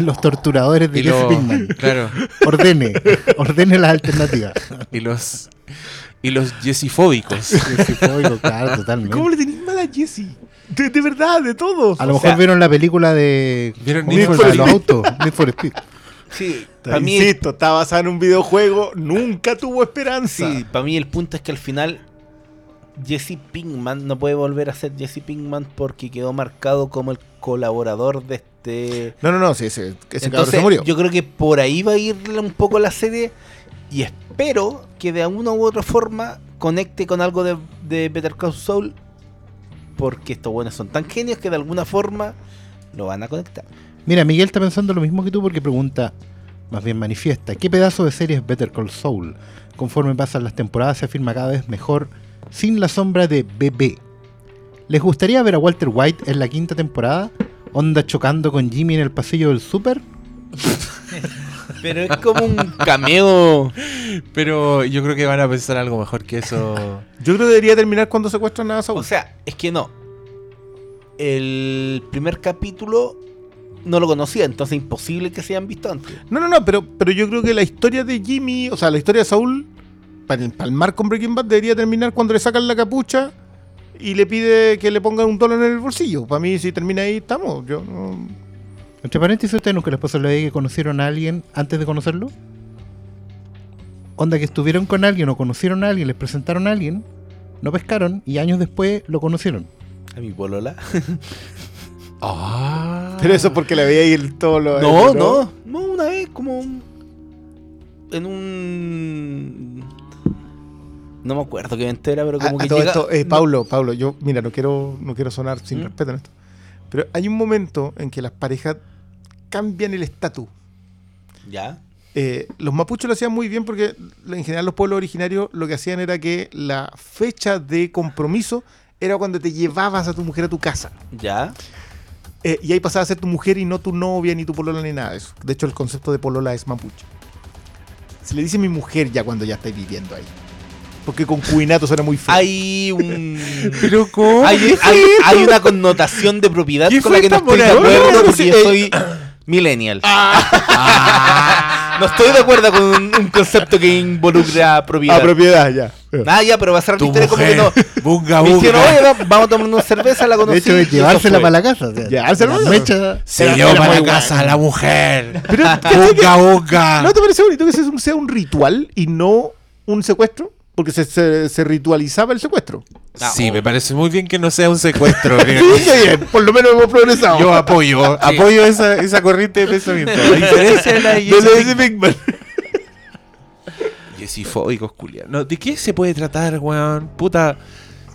los torturadores de los, Pinkman. claro, Ordene, ordene las alternativas. y los, y los yesifóbicos. Foy, claro, totalmente. ¿Cómo le tenéis mal a Jesse? De, de verdad, de todos. A lo O mejor sea, vieron la película de ¿Vieron ¿cómo Need for Need for Speed. Sí, para mí, insisto, está basada en un videojuego, nunca tuvo esperanza. sí, para mí el punto es que al final Jesse Pinkman no puede volver a ser Jesse Pinkman porque quedó marcado como el colaborador de este... No, no, no, sí, ese, Entonces se murió. yo creo que por ahí va a ir un poco la serie y espero que de alguna u otra forma conecte con algo de, de Better Call Saul porque estos buenos son tan genios que de alguna forma lo van a conectar. Mira, Miguel está pensando lo mismo que tú porque pregunta, más bien manifiesta, ¿qué pedazo de serie es Better Call Saul? Conforme pasan las temporadas se afirma cada vez mejor, sin la sombra de BB. ¿Les gustaría ver a Walter White en la quinta temporada? ¿Onda chocando con Jimmy en el pasillo del súper? Pero es como un cameo. Pero yo creo que van a pensar algo mejor que eso. Yo creo que debería terminar cuando secuestran a Saúl. O sea, es que no. El primer capítulo no lo conocía, entonces imposible que se hayan visto antes. no, no, no, pero, pero yo creo que la historia de Jimmy, o sea, la historia de Saúl, para palmar con Breaking Bad, debería terminar cuando le sacan la capucha y le pide que le pongan un dólar en el bolsillo. Para mí, si termina ahí, estamos. Yo no... Entre paréntesis, ¿ustedes nunca les pasó la idea que conocieron a alguien antes de conocerlo? Onda que estuvieron con alguien o conocieron a alguien, les presentaron a alguien, no pescaron y años después lo conocieron. A mi polola. Ah. Pero eso porque le veía ahí el todo lo. No, no, no, una vez como en un no me acuerdo qué evento era, pero como a que todo llega- esto, eh, no, Paulo, Paulo, yo, mira, no quiero, no quiero sonar sin ¿Mm? respeto en esto. Pero hay un momento en que las parejas cambian el estatus. ya. Eh, los mapuches lo hacían muy bien porque en general los pueblos originarios lo que hacían era que la fecha de compromiso era cuando te llevabas a tu mujer a tu casa. Ya. Eh, y ahí pasaba a ser tu mujer y no tu novia, ni tu polola, ni nada de eso. De hecho, el concepto de polola es mapuche. Se le dice mi mujer ya cuando ya estáis viviendo ahí. Porque concubinato suena muy feo. Hay un Pero ¿cómo? hay, hay- hay una connotación de propiedad ¿Qué con la que no estoy de acuerdo porque yo soy Millennial. Ah. no estoy de acuerdo con un, un concepto que involucra propiedad. A propiedad, ya. Ah, ya, pero va a ser historia como que no. bunga, Me dijeron, bunga. oye, va- vamos a tomar una cerveza, la conocí. De hecho, es llevársela para la casa. o sea, Llevársela para la mechas- Se llevó para la casa a la mujer. Pero, Bunga, bunga. ¿no te parece bonito que ese sea un ritual y no un secuestro? Porque se, se- se ritualizaba el secuestro. Ah, Sí, oh. me parece muy bien que no sea un secuestro. Bien, por lo menos hemos progresado. Yo apoyo, apoyo esa, esa corriente de pensamiento. A diferencia de la Jesse Pinkman. Yesifóbicos, culia. No, ¿De qué se puede tratar, weón? Puta.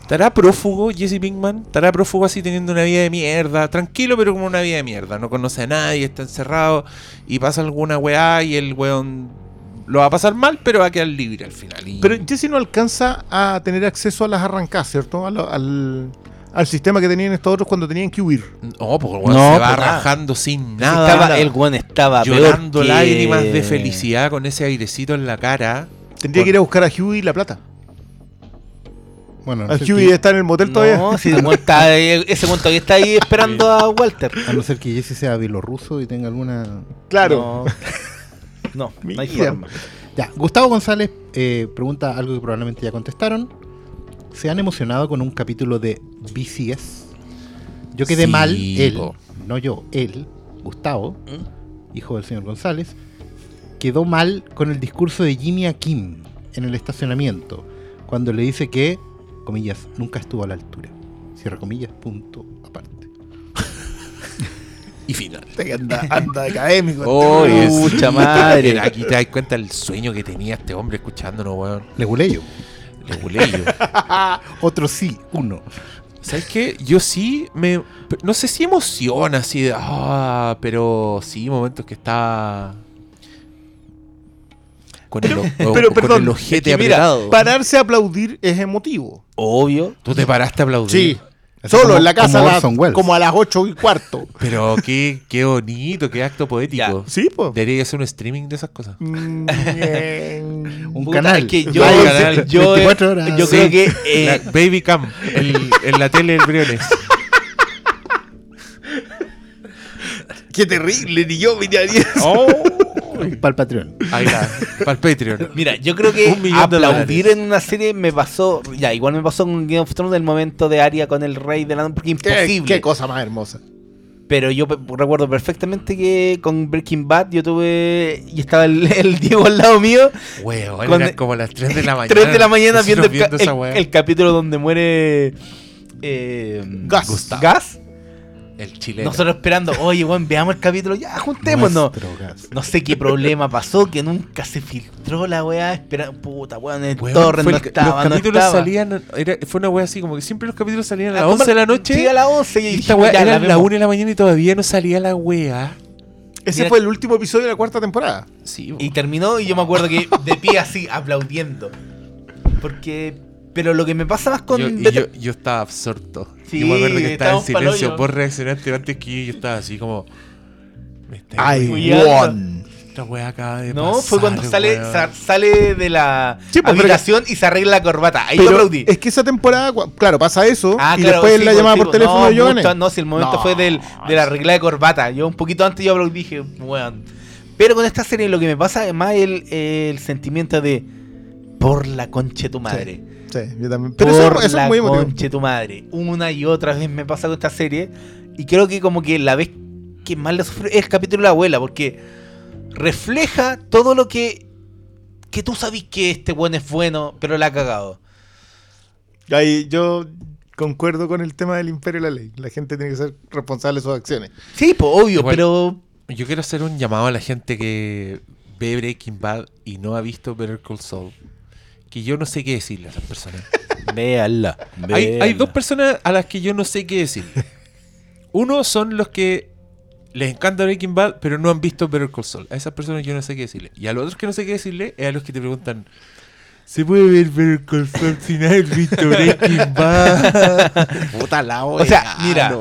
¿Estará prófugo Jesse Pinkman? ¿Estará prófugo así teniendo una vida de mierda? Tranquilo, pero como una vida de mierda. No conoce a nadie, está encerrado y pasa alguna weá y el weón lo va a pasar mal, pero va a quedar libre al final. Y- Pero Jesse no alcanza a tener acceso a las arrancadas, ¿cierto? Al, al sistema que tenían estos otros cuando tenían que huir. No, porque el weón No, se va pues nada. rajando sin nada. estaba- el weón estaba llorando peor que- lágrimas de felicidad con ese airecito en la cara. Tendría que ir a buscar a Huey la plata. Bueno, a Huey que, está en el motel todavía. No, si el weón está ahí- ese weón todavía está ahí esperando a Walter. a no ser que Jesse sea bielorruso y tenga alguna. Claro. No, no, no hay forma. Ya, Gustavo González eh, pregunta algo que probablemente ya contestaron. ¿Se han emocionado con un capítulo de BCS? Yo quedé Sí, mal, él, po. no yo, él, Gustavo, ¿Mm? hijo del señor González, quedó mal con el discurso de Jimmy a Kim en el estacionamiento, cuando le dice que, comillas, nunca estuvo a la altura. Cierra comillas, punto aparte. Y final. Anda, anda académico. Oh, es- Pucha madre. Aquí te das cuenta el sueño que tenía este hombre escuchándonos, weón. Le gulé yo. Le culé yo. Otro sí, uno. ¿Sabes qué? Yo sí me. No sé si emociona así de. Ah, pero sí, momentos que está. Con el, o- Pero, con perdón, el ojete es que mira, apretado. Pararse a aplaudir es emotivo. Obvio. Tú te paraste a aplaudir. Sí. Así Solo como- en la casa como a las- Orson Welles. como a las 8 y cuarto. Pero qué, qué bonito, qué acto poético. Sí, pues. Debería hacer un streaming de esas cosas. Mm, Un Puta, canal. es que yo, canal. yo, 24 horas. yo Sí. creo que eh, La Baby Cam, el- en la tele del Briones. Qué terrible, ni yo miraría. Para el Patreon. Ahí la, para el Patreon. Mira, yo creo que Un millón de aplaudir dólares. en una serie me pasó. Ya, igual me pasó con Game of Thrones del momento de Aria con el rey de la porque ¿Qué, imposible. qué cosa más hermosa. Pero yo pe- recuerdo perfectamente que con Breaking Bad yo tuve. Y estaba el, el Diego al lado mío. Weón, Con- eran como las 3 de la mañana. 3 de la mañana Nosotros viendo, el, ca- esa el- weá. el capítulo donde muere. Eh. Gas. El chileno. Nosotros esperando, oye, weón, veamos el capítulo, ya, juntémonos. No sé qué problema pasó, que nunca se filtró la weá, esperando, puta, weón, el Weón, torrent fue no el- estaba, los no capítulos estaba. salían. Era, fue una wea así, como que siempre los capítulos salían a Ah, las 11 de la noche. Sí, a las 11 y, y esta ya, era la la vemos. 1 de la mañana y todavía no salía la wea. Ese Mira- fue el último episodio de la cuarta temporada. Sí, bo. Y terminó y yo me acuerdo que de pie así, aplaudiendo. Porque, pero lo que me pasa más con... yo, y yo, yo estaba absorto. Sí, yo me acuerdo que estaba en silencio. Vos reaccionaste antes que yo. Yo estaba así como. Me está Ay, Cuidado. won. Esta wea acaba de No, pasar, fue cuando sale, sa- sale de la Sí, pues, pero- habitación y se arregla la corbata. Ahí lo Pero aplaudí. es que esa temporada, claro, pasa eso. Ah, y claro, después sí, la pues, llamada sí, por pues, teléfono no, de Giovanni. no, si el momento No, fue del, de la arregla de corbata. Yo un poquito antes yo aplaudí dije, weón. Pero con esta serie lo que me pasa es más el, el sentimiento de por la conche tu madre. Sí, yo también. Pero por eso es la muy emotivo. conche tu madre. Una y otra vez me pasa con esta serie. Y creo que como que la vez que más la sufrí es el capítulo de la abuela. Porque refleja todo lo que... Que tú sabes que este buen es bueno, pero la ha cagado. Ahí yo concuerdo con el tema del imperio de la ley. La gente tiene que ser responsable de sus acciones. Sí, pues obvio, Igual- pero... Yo quiero hacer un llamado a la gente que ve Breaking Bad y no ha visto Better Call Saul. Que yo no sé qué decirle a esas personas. Véanla. Hay, hay dos personas a las que yo no sé qué decirle. Uno son los que les encanta Breaking Bad, pero no han visto Better Call Saul. A esas personas yo no sé qué decirle. Y a los otros que no sé qué decirle es a los que te preguntan. ¿Se puede ver Better Call Saul sin haber visto Breaking Bad? Puta la O sea, mira,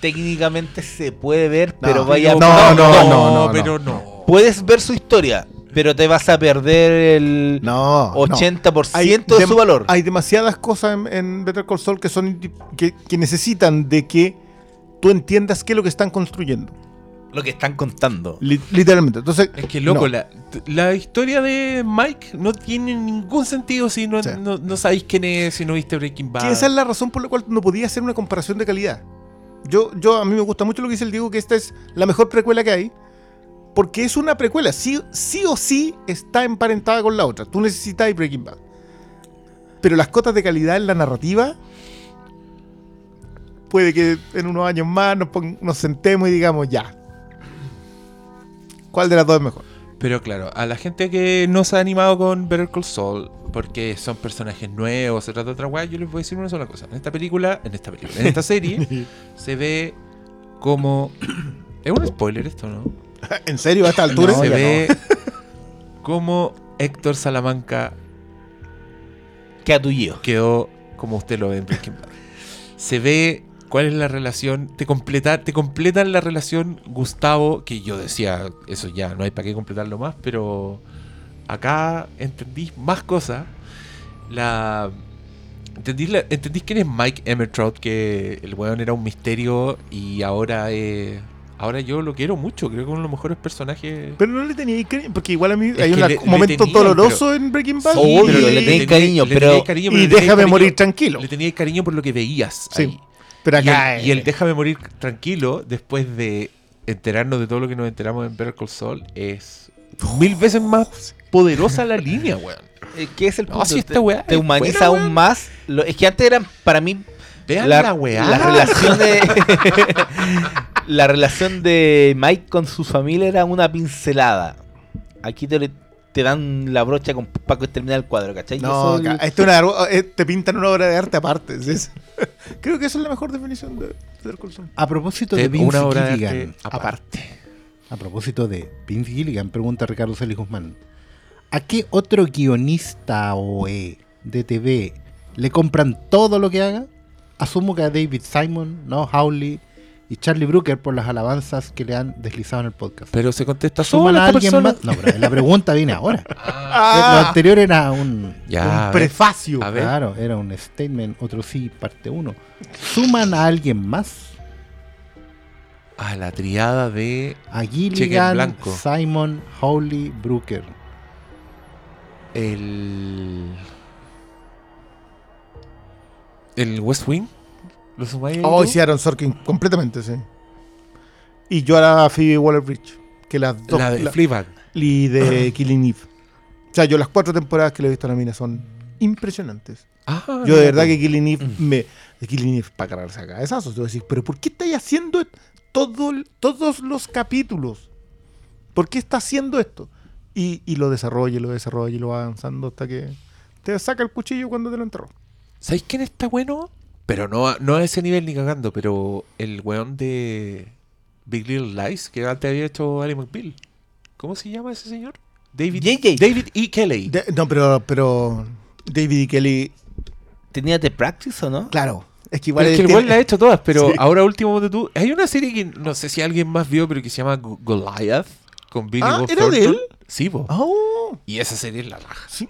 técnicamente se puede ver, pero vaya no, no, no, no, pero no. Puedes ver su historia, pero te vas a perder el No. 80% Hay de su valor. Hay demasiadas cosas en, en Better Call Saul que son que, que necesitan de que tú entiendas qué es lo que están construyendo. Lo que están contando. Li- literalmente. Entonces, Es que loco, no. la, la historia de Mike no tiene ningún sentido si no, Sí. no, no sabéis quién es, si no viste Breaking Bad. que esa es la razón por la cual no podía hacer una comparación de calidad. Yo, yo a mí me gusta mucho lo que dice el Diego, que esta es la mejor precuela que hay. Porque es una precuela. Sí, sí o sí está emparentada con la otra. Tú necesitas Breaking Bad. Pero las cotas de calidad en la narrativa. Puede que en unos años más nos, nos sentemos y digamos ya. ¿Cuál de las dos es mejor? Pero claro, a la gente que no se ha animado con Better Call Saul, porque son personajes nuevos, se trata de otra weá, yo les voy a decir una sola cosa. En esta película, en esta película, en esta serie, se ve como... Es un spoiler esto, ¿no? ¿En serio a esta altura? No, se ve como Héctor Salamanca quedó como usted lo ve en Breaking Bad. Se ve cuál es la relación, te completa, te completan la relación Gustavo, que yo decía, eso ya, no hay para qué completarlo más, pero acá entendís más cosas. La entendís, la- entendís quién es Mike Emmertrout, que el weón era un misterio y ahora eh, ahora yo lo quiero mucho, creo que uno de los mejores personajes. Pero no le tenía cariño, porque igual a mí Es hay le- un le momento tenía, doloroso en Breaking Bad. Sí, y, pero le tenéis cariño, le pero- teníais cariño, y déjame cariño- morir tranquilo. Le teníais cariño por lo que veías Sí. ahí. Pero Y acá. el, y el déjame morir tranquilo después de enterarnos de todo lo que nos enteramos en Better Call Saul es mil veces más poderosa la línea, weón. ¿Qué es el No, punto? si esta te, weá te humaniza buena, aún más. Lo- es que antes eran, para mí, Vean la, weá. la relación de la relación de Mike con su familia era una pincelada. Aquí te, te dan la brocha con Paco y termina el cuadro, ¿cachai? No, eso- acá, esto es una- eh, te pintan una obra de arte aparte. ¿sí? Es- Creo que esa es la mejor definición de Saul. A propósito De de Vince una obra de Gilligan, arte aparte. a propósito de Vince Gilligan, pregunta Ricardo Celis Guzmán. ¿A qué otro guionista o eh, de TV le compran todo lo que haga? Asumo que a David Simon, no Howley y Charlie Brooker por las alabanzas que le han deslizado en el podcast. Pero se contesta ¿Suman solo a alguien persona. más? No, pero la pregunta viene ahora. Lo Ah, anterior era un, Ya, prefacio. A ver. Claro, era un statement, otro sí, parte 1. ¿Suman a alguien más? A la triada de A Cheque en Gilligan, blanco. Simon, Howley, Brooker. el. El West Wing. ¿Lo sumáis Oh, sí, Aaron Sorkin, completamente, sí. Y yo a la Phoebe Waller-Bridge, que las dos. La de la- Fleabag. y de Killing Eve. O sea, yo las cuatro temporadas que le he visto a la mina son impresionantes. Ah, Yo de verdad mira, que Killing Eve me. De Killing Eve para cargarse a cabezazos. A decir, pero ¿por qué estáis haciendo todo, todos los capítulos? ¿Por qué está haciendo esto? Y, y lo desarrolla, y lo desarrolla, y lo va avanzando hasta que te saca el cuchillo cuando te lo enterró. ¿Sabéis quién está bueno? Pero no, a- no a ese nivel ni cagando, pero el weón de Big Little Lies, que antes había hecho Ali McBeal. ¿Cómo se llama ese señor? David, JJ. David E. Kelly. De- no, pero, pero David y Kelly, ¿Tenía The Practice o no? claro, es que Igual es que él el weón tiene- la ha hecho todas, pero Sí. ahora último de tú. Hay una serie que no sé si alguien más vio, pero que se llama Go- Goliath con Billy Ah, Bob ¿era de Thornton. él? Sí, po. Oh, Y esa serie es la raja. sí.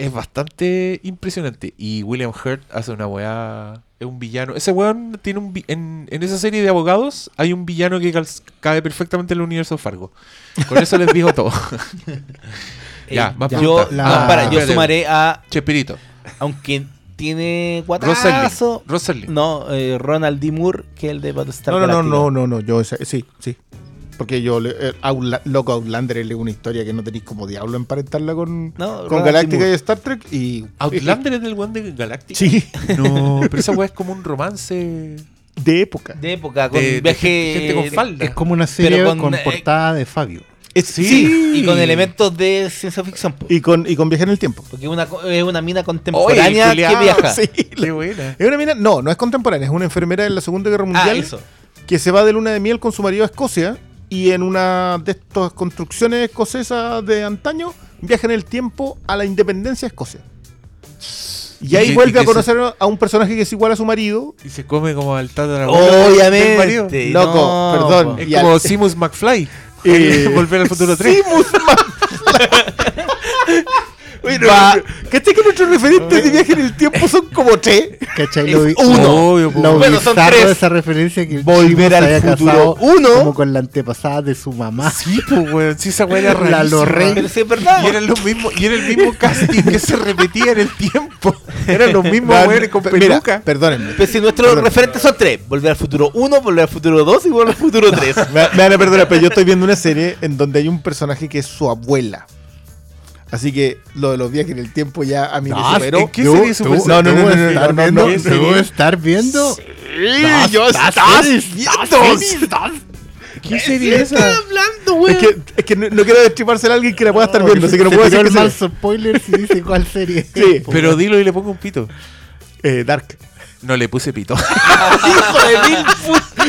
Es bastante impresionante. Y William Hurt hace una weá. Es un villano. Ese weón tiene un. vi- En, en esa serie de abogados hay un villano que cabe perfectamente en el universo Fargo. Con eso les digo todo. ya, Eh, más ya. yo, la- no, para, yo sumaré a. Chespirito. Aunque tiene guatazo. Roserling. No, eh, Ronald D. Moore, que es el de Battlestar No, no, no, Galactica. no, no, no, yo ese- sí, sí. Porque yo, eh, Outla- loco, Outlander es una historia que no tenéis como diablo emparentarla con, No, con Galáctica y Star Trek. Y, Outlander es del weón de Galáctica. Sí, No, pero esa weá es como un romance. de época. De época, con De, de viaje. gente con falda. Es como una serie con, con, eh, portada de Fabio. Es- Sí. Y con elementos de ciencia ficción. po. Y con, y con viaje en el tiempo. Porque es una, es una mina contemporánea Oye, que viaja. Sí, Qué buena. Es una mina, no, no es contemporánea, es una enfermera de la Segunda Guerra Ah, Mundial eso. que se va de luna de miel con su marido a Escocia y en una de estas construcciones escocesas de antaño viaja en el tiempo a la independencia de Escocia. Y ahí Y- vuelve a se- conocer a un personaje que es igual a su marido. Y se come como al tatarabuelo. Obviamente. Loco, no, perdón. Es Y al- como Simus McFly. Eh, Volver al futuro 3. Simus McFly. Va. ¿Cachai que nuestros referentes de viaje en el tiempo son como tres? ¿Cachai? Lo, uno. Obvio, lo Bueno, son tres. de esa referencia que el Volver al futuro uno. como con la antepasada de su mamá. Sí, pues, weón. Sí, esa weá era La. Lorraine. Pero sí es verdad. Y era, lo mismo, y era el mismo casting que se repetía en el tiempo. Eran los mismos weones con peluca. Perdónenme. Pero si nuestros Perdón. referentes son tres: Volver al futuro 1, Volver al futuro 2 y Volver al futuro 3. Me, me van a perdonar, pero yo estoy viendo una serie en donde hay un personaje que es su abuela. Así que lo de los viajes en el tiempo ya a mí me No, superó. ¿en qué serie super- No, no, no, no, estar viendo, debo estar viendo. Sí, yo estás viendo. ¿Qué serie es esa? hablando, Es que, es que no, no quiero destripársela a alguien que la pueda estar No, viendo, así que no puedo decir que mal spoiler si dice cuál serie. Sí. Pero dilo y le pongo un pito. Eh, Dark. No le puse pito. ¡Hijo de mil putas!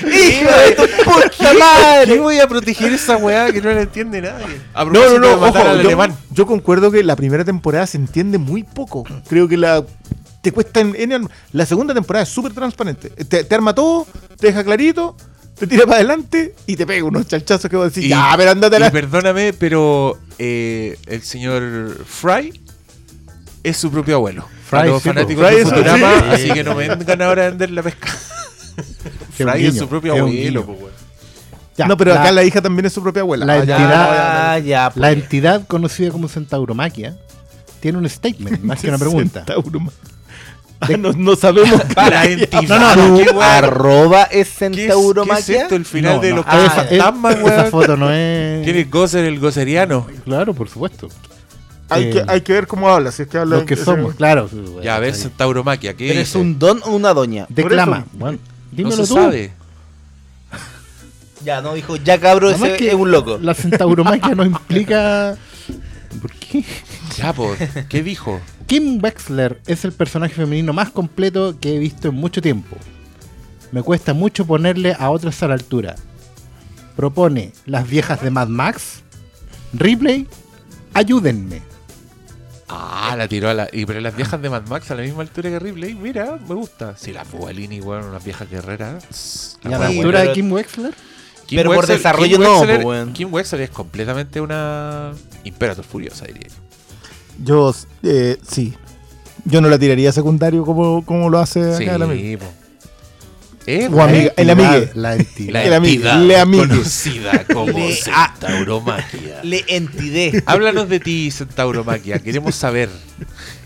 ¡Hijo de tu puta madre! ¿Qué voy a proteger esa weá que no la entiende nadie? A No, no, no, ojo, al yo, alemán. yo concuerdo que la primera temporada se entiende muy poco. Creo que la te cuesta en, en- la segunda temporada es súper transparente. Te, te arma todo, te deja clarito, te tira para adelante y te pega unos chalchazos que vos decís, Y- ya, pero andate la... perdóname, pero eh, el señor Fry es su propio abuelo. Fry, Para los sí, fanáticos Fry de es- Futurama, sí. así que no me vengan ahora a vender la pesca. Fry es su propio abuelo, weón. Ya, no, pero la- acá la hija también es su propia abuela. la Ah, entidad- ya, ya, ya, La pues. entidad conocida como Centauromaquia tiene un statement, más que una pregunta. Ah, no, no sabemos. La entidad. No, no, ¿qué arroba es ¿Qué es, ¿Qué es centauromaquia. esto? El final No, de no, los ah, fantasmas, esa foto no es. ¿Quién es Gozer, el gozeriano? Claro, por supuesto. Hay, Eh, que, hay que ver cómo habla. Si es que habla Lo que ese- somos, claro. Ya, a ver, Centauromaquia, ¿qué ¿Eres dice? un don o una doña? Declama. Por Bueno, No dímelo se tú. sabe. Ya, no dijo, ya cabro, ese que es un loco. La centauromaquia no implica. ¿Por qué? Ya, pues, ¿qué dijo? Kim Wexler es el personaje femenino más completo que he visto en mucho tiempo. Me cuesta mucho ponerle a otras a la altura. Propone las viejas de Mad Max. Ripley, ayúdenme. Ah, la tiró a la. Y pero las viejas de Mad Max a la misma altura que Ripley, mira, me gusta. Si las Bugalini, weón, unas viejas guerreras. ¿Y la a la altura de Kim Wexler? Kim Pero por Wexler- desarrollo Kim no, Wexler-. Kim Wexler es completamente una Imperator Furiosa, diría yo. Yo, eh, sí. Yo no la tiraría secundario como, como lo hace Sí, acá amigo. Eh, O amiga, el amigue. La entidad. La entidad amigue. conocida como Le-. Centauromaquia. Le entidé. Háblanos de ti, Centauromaquia. Queremos saber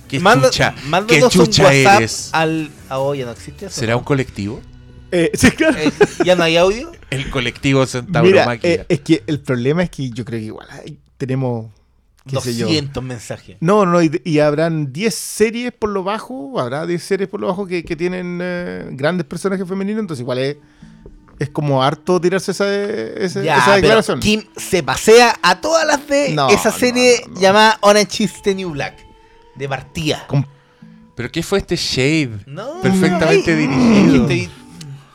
qué Manda, chucha, qué chucha WhatsApp eres. al. Ah, oh, ya no existe eso. ¿Será un colectivo? Eh, sí, claro. Eh, ¿Ya no hay audio? El colectivo Mira, Centauromaquia. eh, es que el problema es que yo creo que igual hay- tenemos, qué sé yo. 200 mensajes. No, no, y, y habrán 10 series por lo bajo, habrá 10 series por lo bajo que, que tienen eh, grandes personajes femeninos, entonces igual es, es como harto tirarse esa, esa, Ya, esa pero declaración. Kim se pasea a todas las de No, esa serie no, no. llamada Orange is the New Black. De partida. Com- ¿Pero qué fue este shade? No, Perfectamente dirigido. Estoy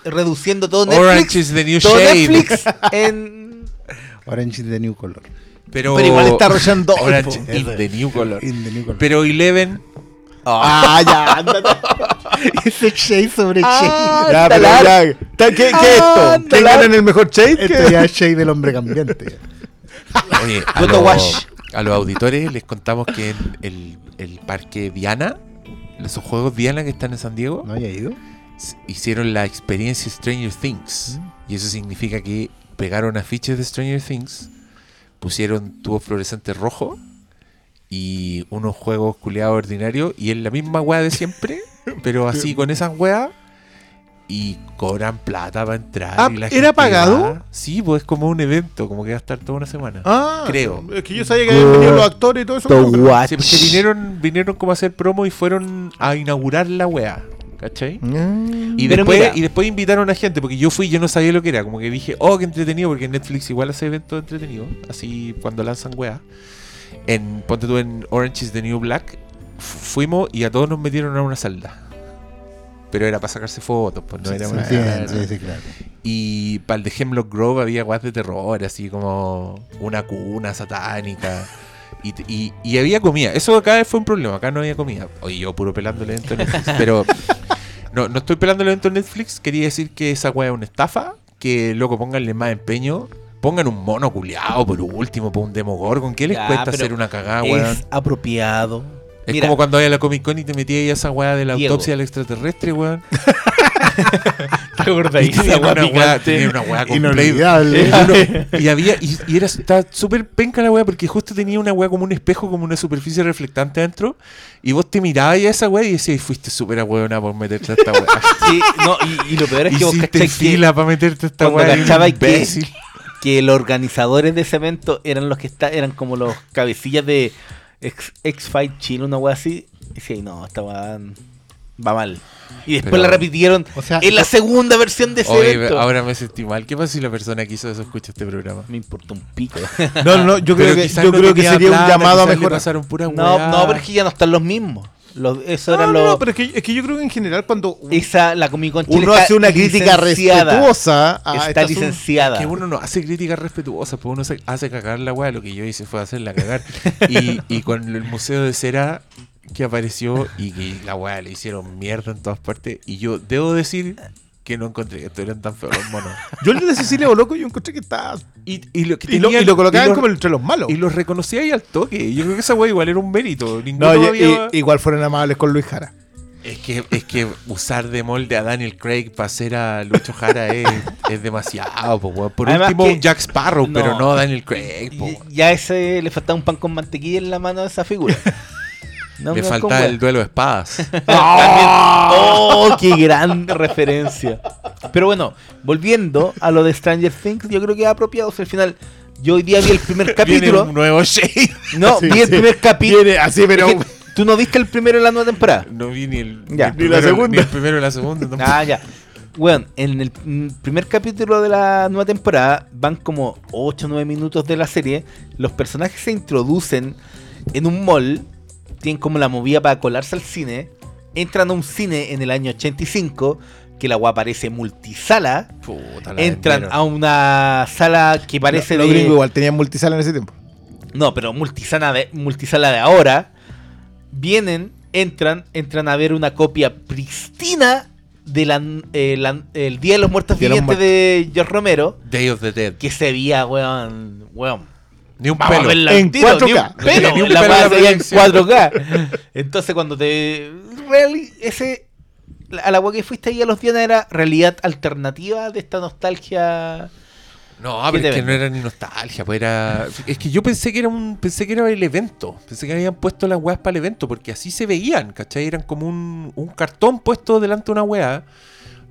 reduciendo todo Netflix. Orange is the new shade. Netflix en. Orange is the New Color. Pero, Pero igual está arrollando. Orange po. is the new color. In the new color. Pero Eleven, Ah, ya, ándate. Ese shade sobre Ah, Ya, pero talar. ya. Ta- ¿Qué, qué es esto? Ah, ¿Quién gana en el mejor shade? shade. Esto ya es shade del hombre cambiante. oye, a, los- wash. a los auditores les contamos que en el, el parque Diana, esos juegos Diana que están en San Diego, ¿No haya ido? s- hicieron la experiencia Stranger Things. Y eso significa que pegaron afiches de Stranger Things, pusieron tubo fluorescente rojo y unos juegos culiados ordinarios y es la misma weá de siempre, pero así con esas weas. Y cobran plata para entrar. Ah, y la ¿era gente pagado? va. Sí, pues es como un evento, como que va a estar toda una semana. Ah, Creo. Es que yo sabía que habían venido los actores y todo eso. Sí, porque vinieron, vinieron como a hacer promo y fueron a inaugurar la weá. ¿Cachai? Ah. Y después, mira. y después invitaron a gente, porque yo fui y yo no sabía lo que era. Como que dije, oh, qué entretenido, porque Netflix igual hace eventos entretenidos. Así cuando lanzan weá. En, ponte tú en Orange is the New Black. fu- Fuimos y a todos nos metieron a una celda. Pero era para sacarse fotos, pues no era una. Sí, sí, sí, claro. Y para el de Hemlock Grove había guas de terror, así como una cuna satánica. Y, y- y había comida. Eso acá fue un problema. Acá no había comida. Oye, yo puro pelando el evento de Netflix. pero no, no estoy pelando el evento de Netflix. Quería decir que esa weá es una estafa. Que loco, pónganle más empeño. pongan un mono culiado por último, por un Demogorgon. ¿Qué les Ya, cuesta hacer una cagada, weón? es apropiado. Es Mira, como cuando vaya a la Comic Con y te metí ahí a esa weá de la Diego. autopsia del extraterrestre, weón. ¿te acordás? Y tenía una weá, tenía una weá con Inolvidable. Uno- y había y, y era estaba súper penca la weá porque justo tenía una weá como un espejo como una superficie reflectante adentro y vos te mirabas a esa weá y decías fuiste súper ahueona por meterte a esta weá Sí, no, y, y lo peor es que vos cachai que, fila para meterte a esta cuando weá que- imbécil. que los organizadores de ese evento eran los que está, eran como los cabecillas de X-Fight Chile, una wea así. Y sí, no, esta weá va mal. Y después Pero- la repitieron O sea, en la segunda versión de ese Oye, evento. ahora me sentí mal. ¿Qué pasa si la persona que hizo eso escucha este programa? Me importa un pico. No, no, yo creo que, yo no creo que sería un llamado a mejorar. no, no, pero es que ya no están los mismos. Los, eso No, eran no, los. no, pero es que, es que yo creo que en general cuando esa, la Comic Con uno hace una crítica respetuosa a Está este licenciada. Que uno no hace críticas respetuosas, pues uno se hace cagar la weá. Lo que yo hice fue hacerla cagar. y, y con el Museo de Cera que apareció y que la weá le hicieron mierda en todas partes. Y yo debo decir que no encontré que estuvieran tan feos los monos. Yo el de Cecilia Boloco yo encontré que está... Y, y lo, que Y lo, tenían- y lo colocaban los- como entre los malos. Y los reconocía ahí al toque. Yo creo que esa weá igual era un mérito. Ninguno No, y- había- y- igual fueron amables con Luis Jara. Es que, es que usar de molde a Daniel Craig para hacer a Lucho Jara es, es demasiado, po, weón. Por Además último, que- un Jack Sparrow, no. pero no Daniel Craig, po. Ya ese le faltaba un pan con mantequilla en la mano de esa figura. No Le me falta el duelo de espadas. ¡Oh, qué gran referencia! Pero bueno, volviendo a lo de Stranger Things, yo creo que es apropiado. O sea, al final, yo hoy día vi el primer Viene capítulo. un nuevo Shade. No, Sí, vi el sí. primer capítulo. Viene así, pero... ¿Tú no viste el primero de la nueva temporada? No vi ni el, Ya. el Ni la primero- segunda. Ni el primero ni la segunda. tampoco. Ah, ya. Bueno, en el primer capítulo de la nueva temporada van como 8 o 9 minutos de la serie. Los personajes se introducen en un mall, tienen como la movida para colarse al cine. Entran a un cine en el año 85, que la agua parece multisala. Puta, la Entran a una sala que parece Los de. gringos igual tenían multisala en ese tiempo. No, pero multisala de, multisala de ahora. Vienen, entran, entran a ver una copia pristina de la, eh, la- el Día de los Muertos Vivientes de George Romero. Day of the Dead. Que se veía, weón, weón. Ni un Vamos a pelo. verla En tiro, 4K. Ni un pelo, Ni un la pelo en weá la se veía en proyección. 4K. Entonces cuando te... reali- ese... A la que fuiste ahí a los Diana era realidad alternativa de esta nostalgia... No, ¿Qué pero es que no era ni nostalgia, pues era. Es que yo pensé que era un. Pensé que era el evento. Pensé que habían puesto las weas para el evento, porque así se veían, ¿cachai? Eran como un, un cartón puesto delante de una wea.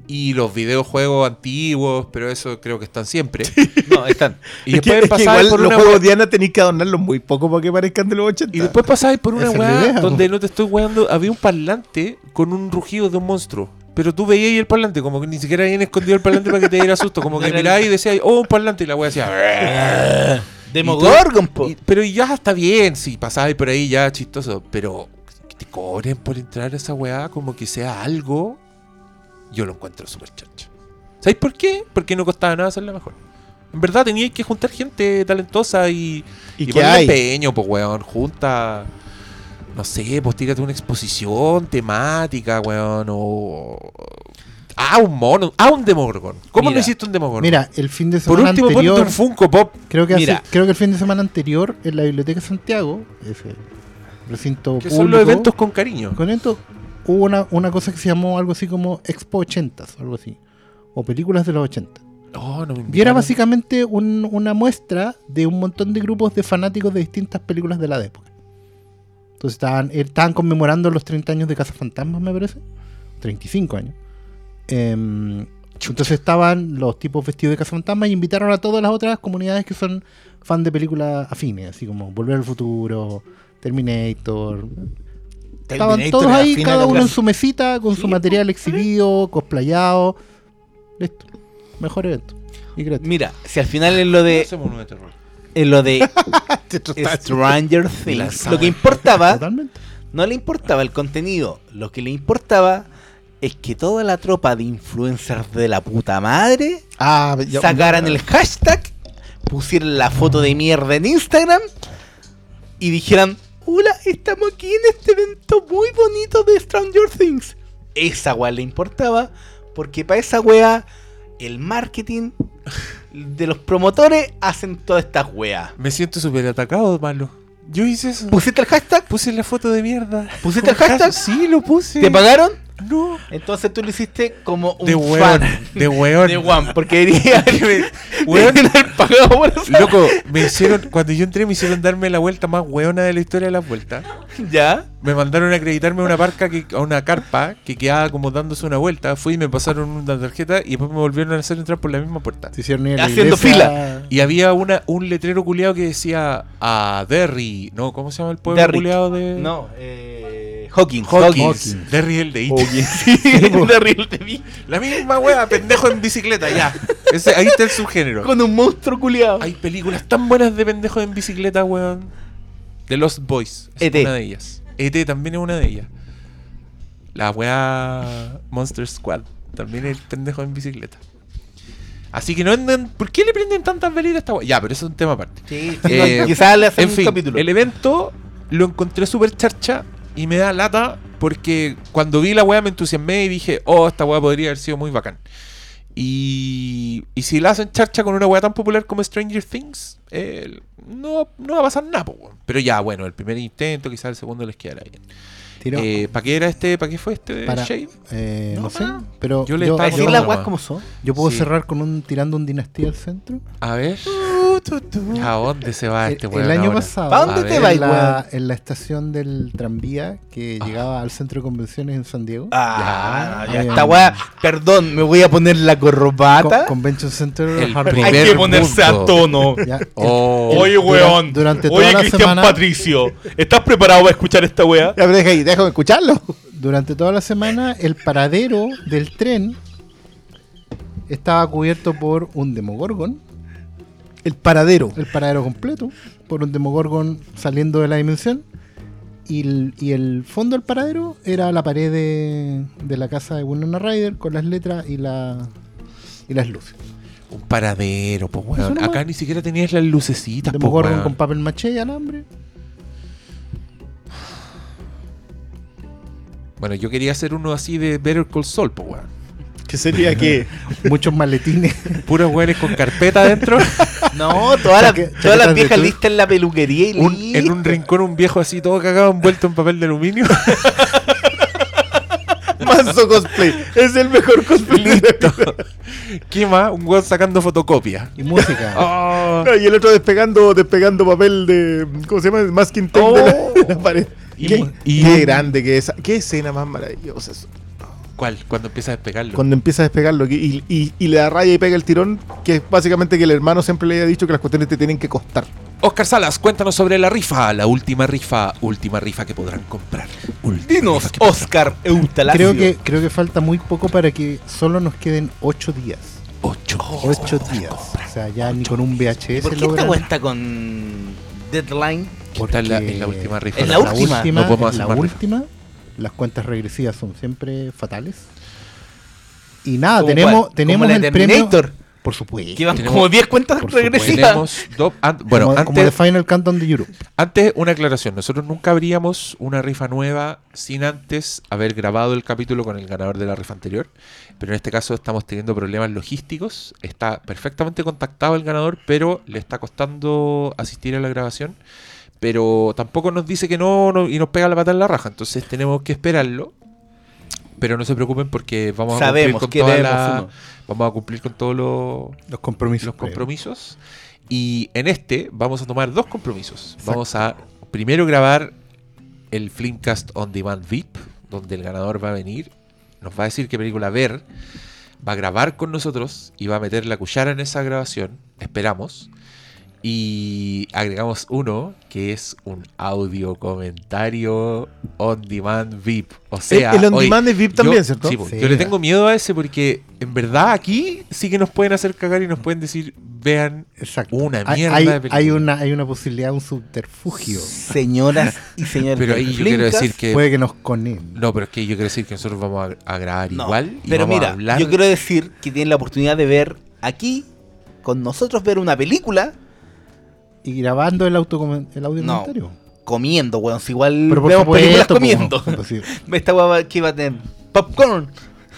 Y los videojuegos antiguos, pero eso creo que están siempre. No, están... Y es que, después es que por los una juegos wea- Diana tenéis que adornarlos muy poco para que parezcan de los 80. Y después pasabas por una weá donde no te estoy weando. Había un parlante con un rugido de un monstruo. Pero tú veías ahí el parlante, como que ni siquiera habían escondido el parlante para que te diera susto. Como que mirabas y decías, oh, un parlante. Y la weá decía, Demogorgon, po. Y- pero ya está bien, si pasabas por ahí ya chistoso. Pero que te cobren por entrar a esa weá como que sea algo, yo lo encuentro súper chancho. ¿Sabéis por qué? Porque no costaba nada hacerla mejor. En verdad teníais que juntar gente talentosa y, ¿Y y empeño, pues weón. Junta, no sé, pues tírate una exposición temática, weón. O. Ah, un mono. Ah, un Demogorgon. ¿Cómo Mira, no hiciste un Demogorgon? Mira, el fin de por semana último, ponte anterior, un Funko Pop. creo que, hace- Mira. creo que el fin de semana anterior en la Biblioteca de Santiago, ese recinto Que público, son los eventos con cariño. con esto hubo una, una cosa que se llamó algo así como Expo 80 algo así, o películas de los 80. Oh, no me Y era básicamente un- una muestra de un montón de grupos de fanáticos de distintas películas de la época. Entonces estaban, estaban conmemorando los 30 años de Casa Fantasmas, me parece. 35 años. Em, entonces estaban los tipos vestidos de Casa Fantasmas y invitaron a todas las otras comunidades que son fan de películas afines, así como Volver al Futuro, Terminator. Estaban todos ahí, cada uno en su mesita, con su material exhibido, cosplayado. Listo. Mejor evento. Y gratis. Mira, si al final en lo de... Terror. En lo de Esto está- Stranger Things, lo que importaba... Totalmente. No le importaba el contenido. Lo que le importaba es que toda la tropa de influencers de la puta madre Ah, ya- sacaran el hashtag, pusieran la foto de mierda en Instagram y dijeran, hola, estamos aquí en este evento muy bonito de Stranger Things. Esa weá le importaba porque para esa weá el marketing de los promotores hacen todas estas weas. Me siento súper atacado, malo. Yo hice eso. ¿Pusiste el hashtag? Puse la foto de mierda. ¿Pusiste el hashtag? Sí, lo puse. ¿Te pagaron? No. Entonces tú lo hiciste como un De weón. fan De weón. de One, porque diría que Weón. eso. Loco, me hicieron, cuando yo entré me hicieron darme la vuelta más weona de la historia de las vueltas. ¿Ya? Me mandaron a acreditarme a una parca que, a una carpa que quedaba como dándose una vuelta. Fui y me pasaron una tarjeta y después me volvieron a hacer entrar por la misma puerta. Se hicieron ir a la Haciendo iglesia- Y había una, un letrero culeado que decía a Derry, ¿no? ¿Cómo se llama el pueblo Derrick. culeado de No, eh, Hawkins. Hawkins? Hawkins. Derry el de It. Sí, de Real TV. La misma wea, pendejo en bicicleta, ya. Ese, ahí está el subgénero. Con un monstruo culiado. Hay películas tan buenas de pendejos en bicicleta, weón. The Lost Boys. Es E.T.. una de ellas. ET también es una de ellas. La weá Monster Squad. También es pendejo en bicicleta. Así que no andan. ¿Por qué le prenden tantas velitas a esta weá? Ya, pero eso es un tema aparte. Sí, Eh, no, quizás le hacen En un fin, capítulo. el evento lo encontré súper charcha y me da lata porque cuando vi la weá me entusiasmé y dije, oh, esta weá podría haber sido muy bacán. Y, y si la hacen charcha con una weá tan popular como Stranger Things, eh, no, no va a pasar nada. Pero ya, bueno, el primer intento, quizás el segundo les quedará bien. Tiró Eh, ¿Para qué era este? ¿Para qué fue este para, Shade? eh, no, No, sé, pero Yo le yo, estaba Para yo- decir yo- las weas como son. yo puedo Sí. cerrar con un tirando un dinastía al centro. A ver. ¿A dónde se va El, este el weón? año ahora? pasado, ¿Pa' dónde te vas, en, la, en la estación del tranvía que Ah. llegaba al centro de convenciones en San Diego, Ah, Ya. ya, esta wea. Perdón, me voy a poner la Con- corbata. Convention Center El Hay que ponerse a tono. Ya, el- Oh. Oye, weón. durante toda Oye, la Cristian semana- Patricio. ¿Estás preparado para escuchar esta wea? Ya, pero deja ahí, déjame escucharlo. durante toda la semana el paradero del tren estaba cubierto por un Demogorgon, El paradero. el paradero completo, por un Demogorgon saliendo de la dimensión. Y el, y el fondo del paradero era la pared de, de la casa de Winona Ryder con las letras y, la, y las luces. Un paradero, pues weón. Acá ni siquiera tenías las lucecitas, pues Demogorgon con papel maché y alambre. Bueno, yo quería hacer uno así de Better Call Saul, pues weón. Que sería que. Muchos maletines. Puros weones con carpeta adentro. No, todas las, las de viejas listas en la peluquería y un- en un rincón un viejo así todo cagado envuelto en papel de aluminio. Manso cosplay. Es el mejor cosplay. Listo. ¿Qué más? Un weón sacando fotocopia. y música. Oh. Y el otro despegando, despegando papel de. ¿Cómo se llama? Masking tape de, la, de la pared. Y- qué, y- qué grande que es. Qué escena más maravillosa. eso. ¿Cuál? Cuando empieza a despegarlo. Cuando empieza a despegarlo que- y, y- y le da raya y pega el tirón, que es básicamente que el hermano siempre le había dicho que las cuestiones te tienen que costar. Oscar Salas, cuéntanos sobre la rifa. La última rifa. Última rifa que podrán comprar. Última Dinos, que Oscar Eutalacio. Creo que, creo que falta muy poco para que solo nos queden 8 días. Ocho. 8 días. O sea, ya ni con un VHS ¿Por qué esta está con deadline? ¿Qué tal la- porque en la última rifa? En la última. No podemos en hacer la rifa. última, las cuentas regresivas son siempre fatales. Y nada, ¿Como tenemos, cuál? tenemos ¿Como la el de premio. Por supuesto. Que van Tenemos- como 10 cuentas regresivas. An- bueno, como, como de antes, Final Countdown de Europe. antes una aclaración. Nosotros nunca abríamos una rifa nueva sin antes haber grabado el capítulo con el ganador de la rifa anterior. Pero en este caso estamos teniendo problemas logísticos. Está perfectamente contactado el ganador, pero le está costando asistir a la grabación. Pero tampoco nos dice que no, no- y nos pega la pata en la raja. Entonces tenemos que esperarlo. Pero no se preocupen porque vamos a cumplir con toda la- vamos a cumplir con todos los Los compromisos. los compromisos. Y en este vamos a tomar dos compromisos. Vamos a primero grabar el Flimcast On Demand VIP, donde el ganador va a venir, nos va a decir qué película ver, va a grabar con nosotros y va a meter la cuchara en esa grabación, esperamos. Y agregamos uno que es un audio comentario on demand VIP. O sea, el on oye, demand es VIP yo- también, ¿cierto? sí, Sí. yo le tengo miedo a ese porque en verdad aquí sí que nos pueden hacer cagar y nos pueden decir, vean Exacto. una mierda hay, de película. hay una, hay una posibilidad, un subterfugio. Señoras y señores. Pero ahí yo quiero decir que... Puede que nos conen. No, pero es que yo quiero decir que nosotros vamos a, a grabar No, igual y pero vamos mira, a hablar... yo quiero decir que tienen la oportunidad de ver aquí, con nosotros, ver una película Y grabando el, auto el audio No. comentario. comiendo, weón. Si igual Pero vemos películas supuesto, comiendo. pues. Esta weá que va a tener popcorn,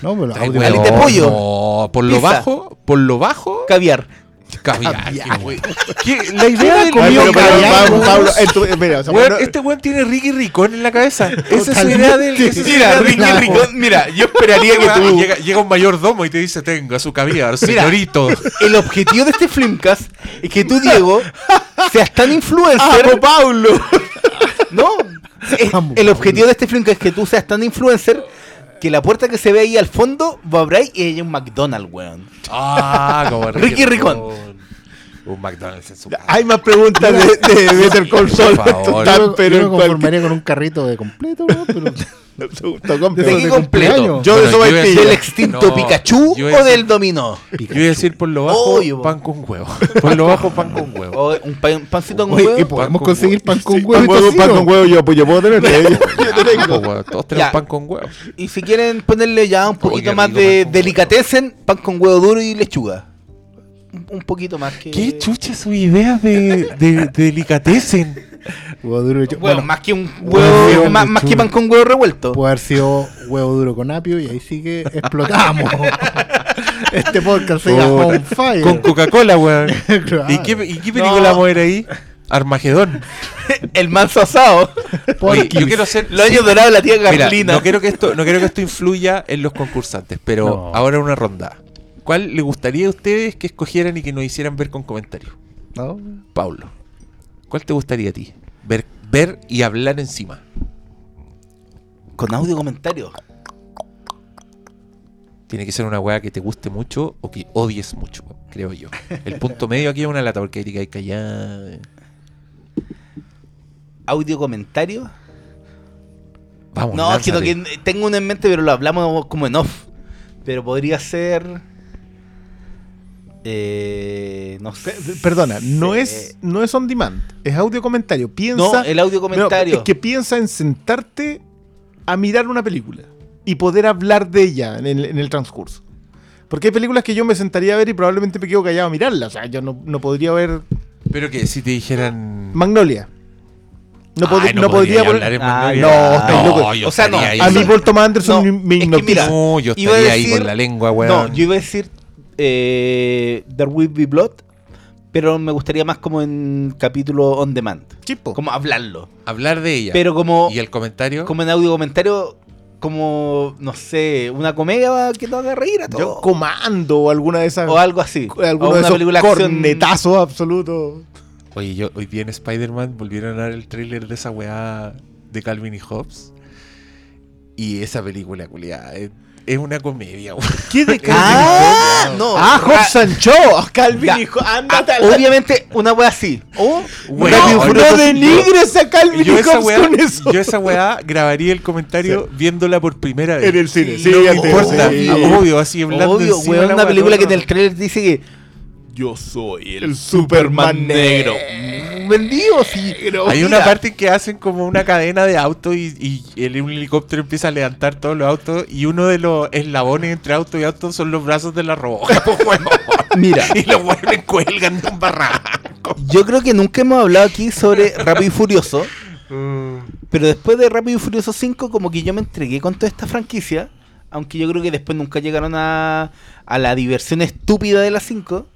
No, pero Ay, audio de pollo. no, por lo Pizza. bajo, por lo bajo, caviar. Caviar. güey. ¿Qué? La idea del Ay, comió pero, pero, caviar, Pablo, weón. Pablo, en tu- mira, o sea, Weón, bueno, este weón tiene Ricky Ricón en la cabeza. Esa es su idea del. esa es su Mira, del- Ricky. Ricón, mira, yo esperaría que Llega, tú. llega, llega un mayordomo y te dice: Tenga su caviar, señorito. El objetivo de este Flimcast es que tú, Diego, seas tan influencer. ¡Amo Pablo! No. Es- Amo, el objetivo de este Flimcast es que tú seas tan influencer que la puerta que se ve ahí al fondo va a abrir y hay un McDonald's, weón. Ah, como Ricky Ricón. Un McDonald's en su Hay más preguntas de, de Better Call Saul. Por favor. Yo, está, yo pero me conformaría con un carrito de completo, ¿no? Pero. ¿De qué completo? cumpleaños. Yo Bueno, decir- ¿Del extinto No, Pikachu yo o decir- del dominó? Yo iba a decir por lo bajo, pan con huevo. Por lo bajo, pan con huevo. O un, pa- un pancito con Oye, huevo. ¿y podemos con conseguir pan con Sí, huevo? pan, pan con huevo, yo, pues yo puedo tener. Yo, yo tengo. huevo. Todos tenemos Ya. pan con huevo. Y si quieren ponerle ya un poquito más de delicatessen, pan con huevo duro y lechuga. Un, un poquito más que. ¿Qué chucha su idea de, de, de delicatessen? Huevo duro y- Bueno, Bueno, más que un huevo, huevo. más, más que pan con huevo revuelto. puede haber sido huevo duro con apio y ahí sí que explotamos. este podcast se llama. On Fire. Con Coca-Cola, weón. Claro. ¿Y qué, ¿Y qué película No. vamos a ver ahí? Armagedón. El manso asado. Oye, yo quiero hacer. Los años dorados de la tía Mira, Carlina. no quiero que esto, no quiero que esto influya en los concursantes, pero No. ahora una ronda. ¿Cuál le gustaría a ustedes que escogieran y que nos hicieran ver con comentarios? ¿No? Paulo, ¿cuál te gustaría a ti? Ver, ver y hablar encima. Con audio comentario. Tiene que ser una weá que te guste mucho o que odies mucho, creo yo. El punto medio aquí es una lata porque hay que callar. Audio comentario. Vamos, No, es que, no, lánzate. que tengo uno en mente, pero lo hablamos como en off. Pero podría ser. Eh, no sé. Pe- Perdona, no es, no es on demand, es audio comentario. Piensa, No, el audio No, comentario. es que piensa en sentarte a mirar una película y poder hablar de ella en el, en el transcurso. Porque hay películas que yo me sentaría a ver y probablemente me quedo callado a mirarla. O sea, yo no, no podría ver Pero que si te dijeran. Magnolia. No, pod- Ay, no podría hablar Ay, Magnolia. no, estáis loco. yo O sea, no, A mí Paul Thomas Anderson No, me es que hipnotiza. mira, No, yo Iba a estaría ahí con la lengua, weón. No, yo iba a decir eh, There Will Be Blood, pero me gustaría más como en capítulo on demand. Chipo. Como hablarlo. Hablar de ella. Pero como, ¿Y el comentario? como en audio comentario, como, no sé, una comedia que te haga reír a Yo todos. comando o alguna de esas. O algo así. alguno o de una esos película de acción- cornetazos absolutos. Oye, yo hoy día en Spider-Man volvieron a dar el tráiler de esa weá de Calvin y Hobbes. Y esa película, culiada, es, es una comedia, weón. ¿Qué de Ah, no. Ah, Hobbs and Shaw. Calvin Ya. y Hobbes. Ah, Ándate a la- obviamente, una wea así. O Weón, no, denigres a Calvin y Yo esa, Hobbes weá, con eso. yo esa weá grabaría el comentario viéndola por primera vez. En el cine, sí, no me importa, sí. obvio, así hablando Obvio, encima weón, una película no, que en el trailer dice que yo soy el, El Superman Superman negro. Vendido, sí. Hay Mira, una parte en que hacen como una cadena de autos y, y el un helicóptero empieza a levantar todos los autos y uno de los eslabones entre auto y auto son los brazos de la roja. Mira. Y los hueones cuelgan de un barranco. Yo creo que nunca hemos hablado aquí sobre Rápido y Furioso. Pero después de Rápido y Furioso 5, como que yo me entregué con toda esta franquicia. Aunque yo creo que después nunca llegaron a, a la diversión estúpida de las 5.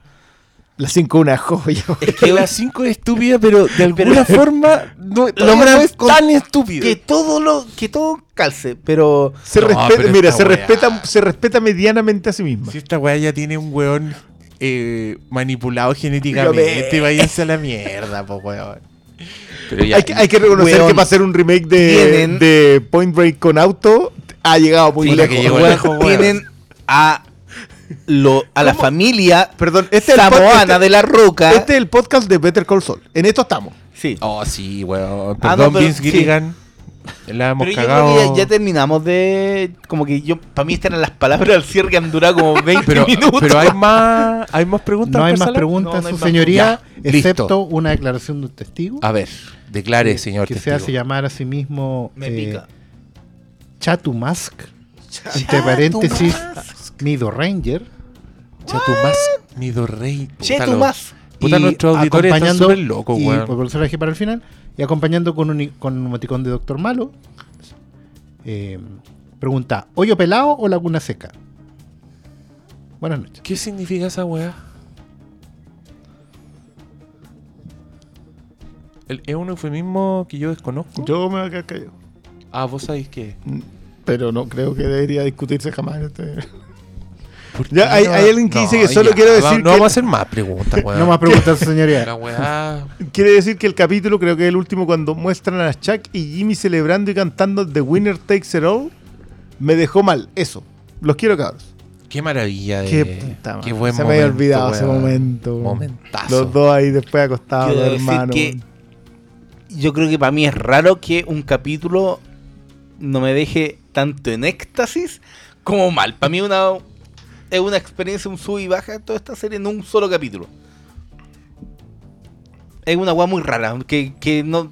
La 5 una joya. Es Que la 5 es estúpida, pero de alguna forma no, Logran no es tan estúpida. que todo lo que todo calce. Pero Se No, respeta, pero mira, se weá. respeta, se respeta medianamente a sí misma. Si esta weá ya tiene un weón eh, manipulado genéticamente, Lo váyanse a la mierda, po weón. Pero ya, hay, que, hay que reconocer Weón. que para hacer un remake de, Tienen- de Point Break con auto ha llegado muy Sí, lejos. que llegó weón, lejos, weón. tienen a, lo, a la familia Perdón, este es, el pod- samoana este- de la roca. este es el podcast de Better Call Saul. En esto estamos. sí. Oh, sí, weón. Ah, Perdón, no, pero- Vince sí. Gilligan. La hemos Pero yo cagado. creo que ya, ya terminamos de. Como que yo. Para mí, estas eran las palabras del cierre que han durado como 20 pero, minutos. pero hay más, hay más preguntas. No hay más preguntas, No, no hay su más señoría, Ya, listo. excepto una declaración de un testigo. A ver, declare, señor. que se hace llamar a sí mismo Me eh, pica. Chatumask, entre paréntesis, Nido Ranger. Chatumás, Nido Rey. Chetumás. Puta, nuestro auditorio está loco, y. Por para el final. Y acompañando con un, con un emoticón de Doctor Malo. Eh, pregunta, ¿hoyo pelado o laguna seca? Buenas noches. ¿Qué significa esa weá? El, ¿Es un eufemismo que yo desconozco? Yo me voy a quedar callado. Ah, vos sabéis qué. Pero no creo que debería discutirse jamás este... ¿Por Ya, hay- no? hay alguien que dice que solo quiero decir No que- vamos a hacer más preguntas, weón. No más preguntas, señoría. La weá. Quiere decir que el capítulo, creo que es el último, cuando muestran a Chuck y Jimmy celebrando y cantando The Winner Takes It All, me dejó mal. Eso. Los quiero, cabros. Qué maravilla de. Qué puta madre. Qué buen Se me momento. había olvidado ese weón. momento. Momentazo. Los dos ahí después acostados, Quiero decir hermano. que yo creo que para mí es raro que un capítulo no me deje tanto en éxtasis como mal. Para mí una, es una experiencia, un sub y baja de toda esta serie en un solo capítulo. Es una weá muy rara, que, que no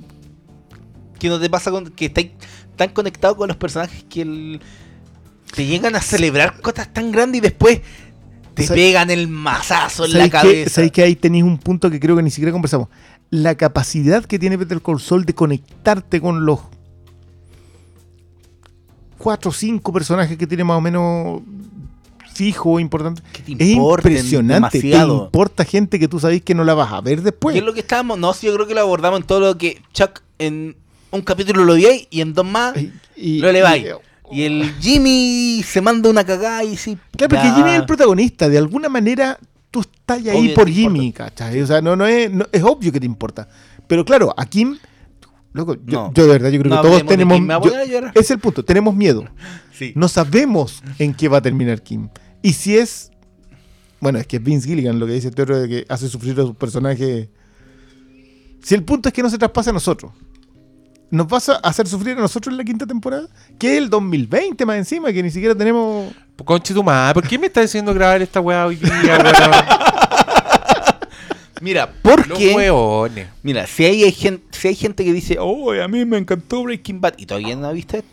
que no te pasa con que estáis tan conectado con los personajes que el- te llegan a celebrar cosas tan grandes y después te pegan el mazazo en la ¿Sabéis que, cabeza. sabéis que ahí tenéis un punto que creo que ni siquiera conversamos? La capacidad que tiene Peter Saul de conectarte con los cuatro o cinco personajes que tiene más o menos fijo, importante. Te Es impresionante. Te demasiado. importa gente que tú sabéis que no la vas a ver después. ¿Qué es lo que estábamos? No, sí, yo creo que lo abordamos en todo lo que Chuck en un capítulo lo odiáis y en dos más Y- y- lo eleváis. y- Y el Jimmy se manda una cagada y sí. Claro, porque. Jimmy es el protagonista. De alguna manera tú estás ahí Obvio, por te Jimmy, ¿cachai? O sea, no, no es, no- es obvio que te importa. Pero claro, a Kim, loco, yo, No. yo de verdad, yo creo No que todos tenemos. Kim, yo- es el punto, tenemos miedo. Sí. No sabemos en qué va a terminar Kim. Y si es. Bueno, es que es Vince Gilligan lo que dice otro de que hace sufrir a sus personajes. Si el punto es que no se traspase a nosotros. Nos vas a hacer sufrir a nosotros en la quinta temporada, que es el 2020 más encima, que ni siquiera tenemos. Conche tu madre, ¿por qué me estás haciendo grabar esta weá hoy día, weón? Mira, porque. weones. Mira, si hay, gente, si hay gente que dice, oh, a mí me encantó Breaking Bad y todavía no viste.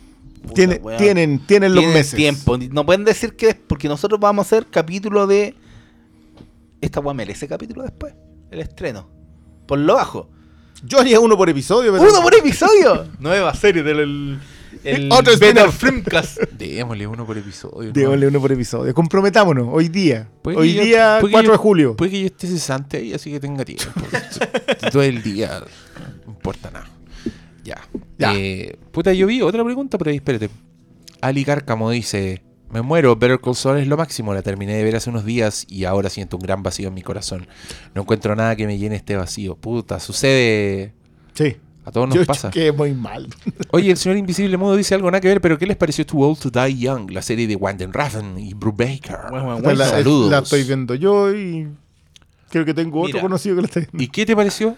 Puta, Tiene- weón. tienen, tienen los Tienen meses. tiempo. No pueden decir que es porque nosotros vamos a hacer capítulo de. Esta weá merece capítulo después. El estreno. Por lo bajo. Yo haría uno por episodio, pero. ¡Uno por episodio! Nueva serie del. El, el Otro Better. Filmcast. Démosle uno por episodio. Démosle uno por episodio. Comprometámonos, hoy día. Hoy yo- día, puede que 4 yo- de julio. Puede que yo esté cesante ahí, así que tenga tiempo. Todo el día. No importa nada. Ya. Ya. Eh, puta, yo vi otra pregunta por ahí, espérate. Ali Cárcamo dice: Me muero, Better Call Saul es lo máximo. La terminé de ver hace unos días y ahora siento un gran vacío en mi corazón. No encuentro nada que me llene este vacío. Puta, sucede. Sí. A todos nos Yo pasa. que muy mal. Oye, el señor Invisible Mudo dice algo nada que ver, pero ¿qué les pareció Too Old to Die Young? La serie de Wanden Raven y Brubaker. Bueno, la, Saludos. la estoy viendo yo y creo que tengo otro Mira. conocido que la está viendo. ¿Y qué te pareció?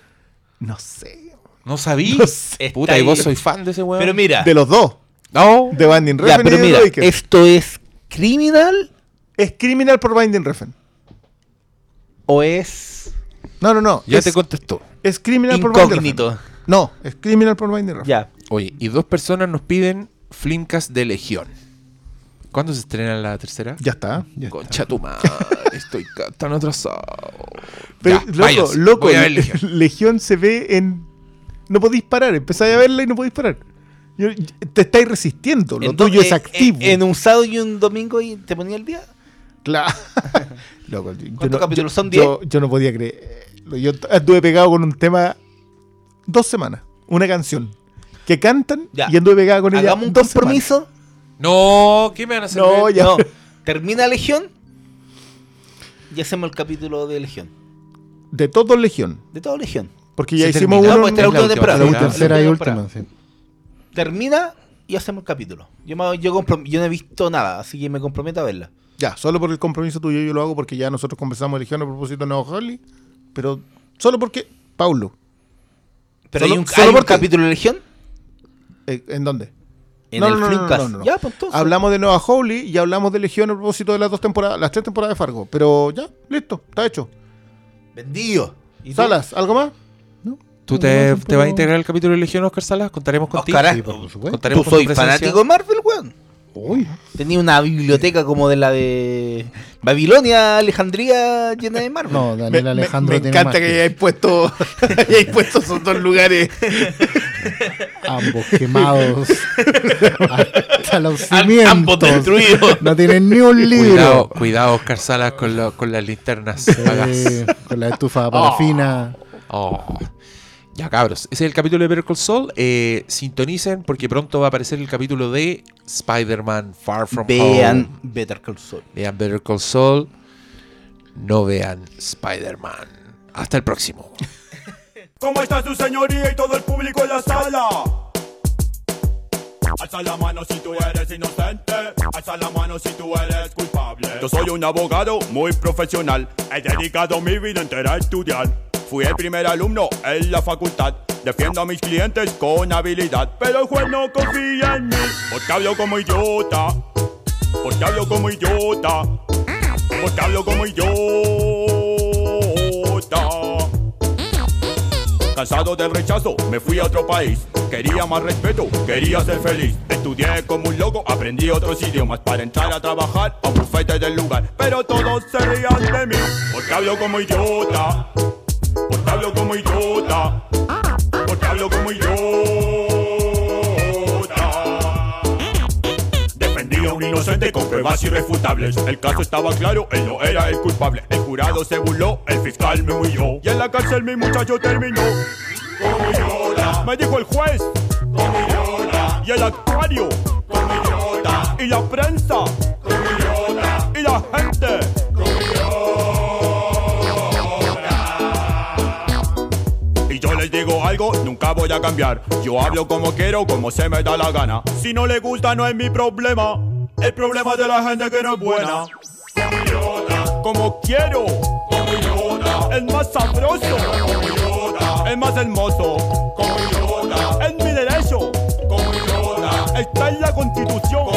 No sé. ¿No sabí? No sé. Puta, y vos soy fan de ese weón. Pero mira. De los dos. No. De Binding ya, Refn pero y de mira, Baker. Es, ¿esto es criminal criminal por Binding Refn. o es No, no, no. Ya es, te contestó. es criminal por Binding Refn. incógnito? No, es criminal por Binding Refn. Ya. Oye, y dos personas nos piden Flimcast de Legión. ¿Cuándo se estrena la tercera? Ya está. Ya está. Concha tu madre, estoy tan atrasado. Pero, Ya, loco, loco, voy a ver Legión. Legión. se ve en. No podéis parar. Empezáis a verla y no podéis parar. Yo- te estáis resistiendo. Lo En do- tuyo es eh, activo. En, en un sábado y un domingo y te ponía el día. Claro. Loco, yo- yo ¿Cuántos no- capítulos yo- son? Yo, yo no podía creer. Yo anduve pegado con un tema dos semanas. Una canción. Que cantan Ya. y anduve pegado con ella. Hagamos un dos compromiso. No, ¿qué me van a hacer? No, ya. No, termina Legión y hacemos el capítulo de Legión. De todo Legión. De todo Legión. Porque ya Se hicimos terminó, uno. pues, la última temporada. Tercera y última sí. Termina y hacemos el capítulo. Yo, me- yo, comprom- yo no he visto nada, así que me comprometo a verla. Ya, solo por el compromiso tuyo yo lo hago porque ya nosotros conversamos de Legión a propósito de Nuevo Harley. Pero solo porque. Paulo. Pero Solo- hay un, solo hay un porque- capítulo de Legión eh, ¿En dónde? en No, el no, no, no, Flimcast. no, no, no. Ya, pues entonces. Hablamos de Nueva Holy y hablamos de Legión a propósito de las dos temporadas, las tres temporadas de Fargo. Pero ya, listo, está hecho. Vendido. ¿Y tú? Salas, ¿algo más? ¿Tú te, te vas a integrar al capítulo de Legión, Oscar Salas? ¿Contaremos contigo? Oscar, Sí, por supuesto. Contaremos tú soy fanático de Marvel, weón. Uy, Tenía una biblioteca como de la de Babilonia, Alejandría, llena de Marvel. no, Daniel Alejandro me tiene encanta más que hayáis puesto, hayáis puesto esos dos lugares. ambos quemados hasta los Am- cimientos. ambos destruidos. No tienen ni un libro. Cuidado, cuidado, Oscar Salas, con, lo- con las linternas. Eh, con la estufa de parafina. Oh. Ya, cabros. Ese es el capítulo de Better Call Saul. Eh, sintonicen porque pronto va a aparecer el capítulo de Spider-Man Far From Vean Home. Better Call Saul. Vean Better Call Saul. No vean Spider-Man. Hasta el próximo. ¿Cómo está su señoría y todo el público en la sala? Alza la mano si tú eres inocente, alza la mano si tú eres culpable. Yo soy un abogado muy profesional, he dedicado mi vida entera a estudiar. Fui el primer alumno en la facultad, defiendo a mis clientes con habilidad, pero el juez no confía en mí, porque hablo como idiota, porque hablo como idiota, porque hablo como idiota. Cansado del rechazo, me fui a otro país. Quería más respeto, quería ser feliz. Estudié como un loco, aprendí otros idiomas para entrar a trabajar a un bufete del lugar. Pero todos se rían de mí, porque hablo como idiota. Porque hablo como idiota. Porque hablo como idiota. Defendí a un inocente con pruebas irrefutables. El caso estaba claro, él no era el culpable. El jurado se burló, el fiscal me humilló. Y en la cárcel mi muchacho terminó. Como idiota. Me dijo el juez. Como idiota. Y el actuario. Como idiota. Y la prensa. Como idiota. Y la gente. Algo, nunca voy a cambiar. Yo hablo como quiero, como se me da la gana. Si no le gusta, no es mi problema. El problema de la gente que no es buena. Como quiero. Como. El más sabroso. Como. El más hermoso. Como idiota. Es mi derecho. Como idiota. Está en la constitución.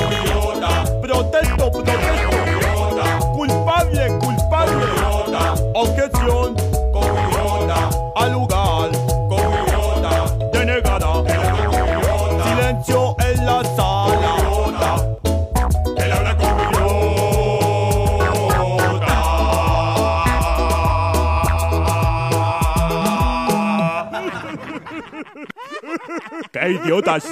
käid jodas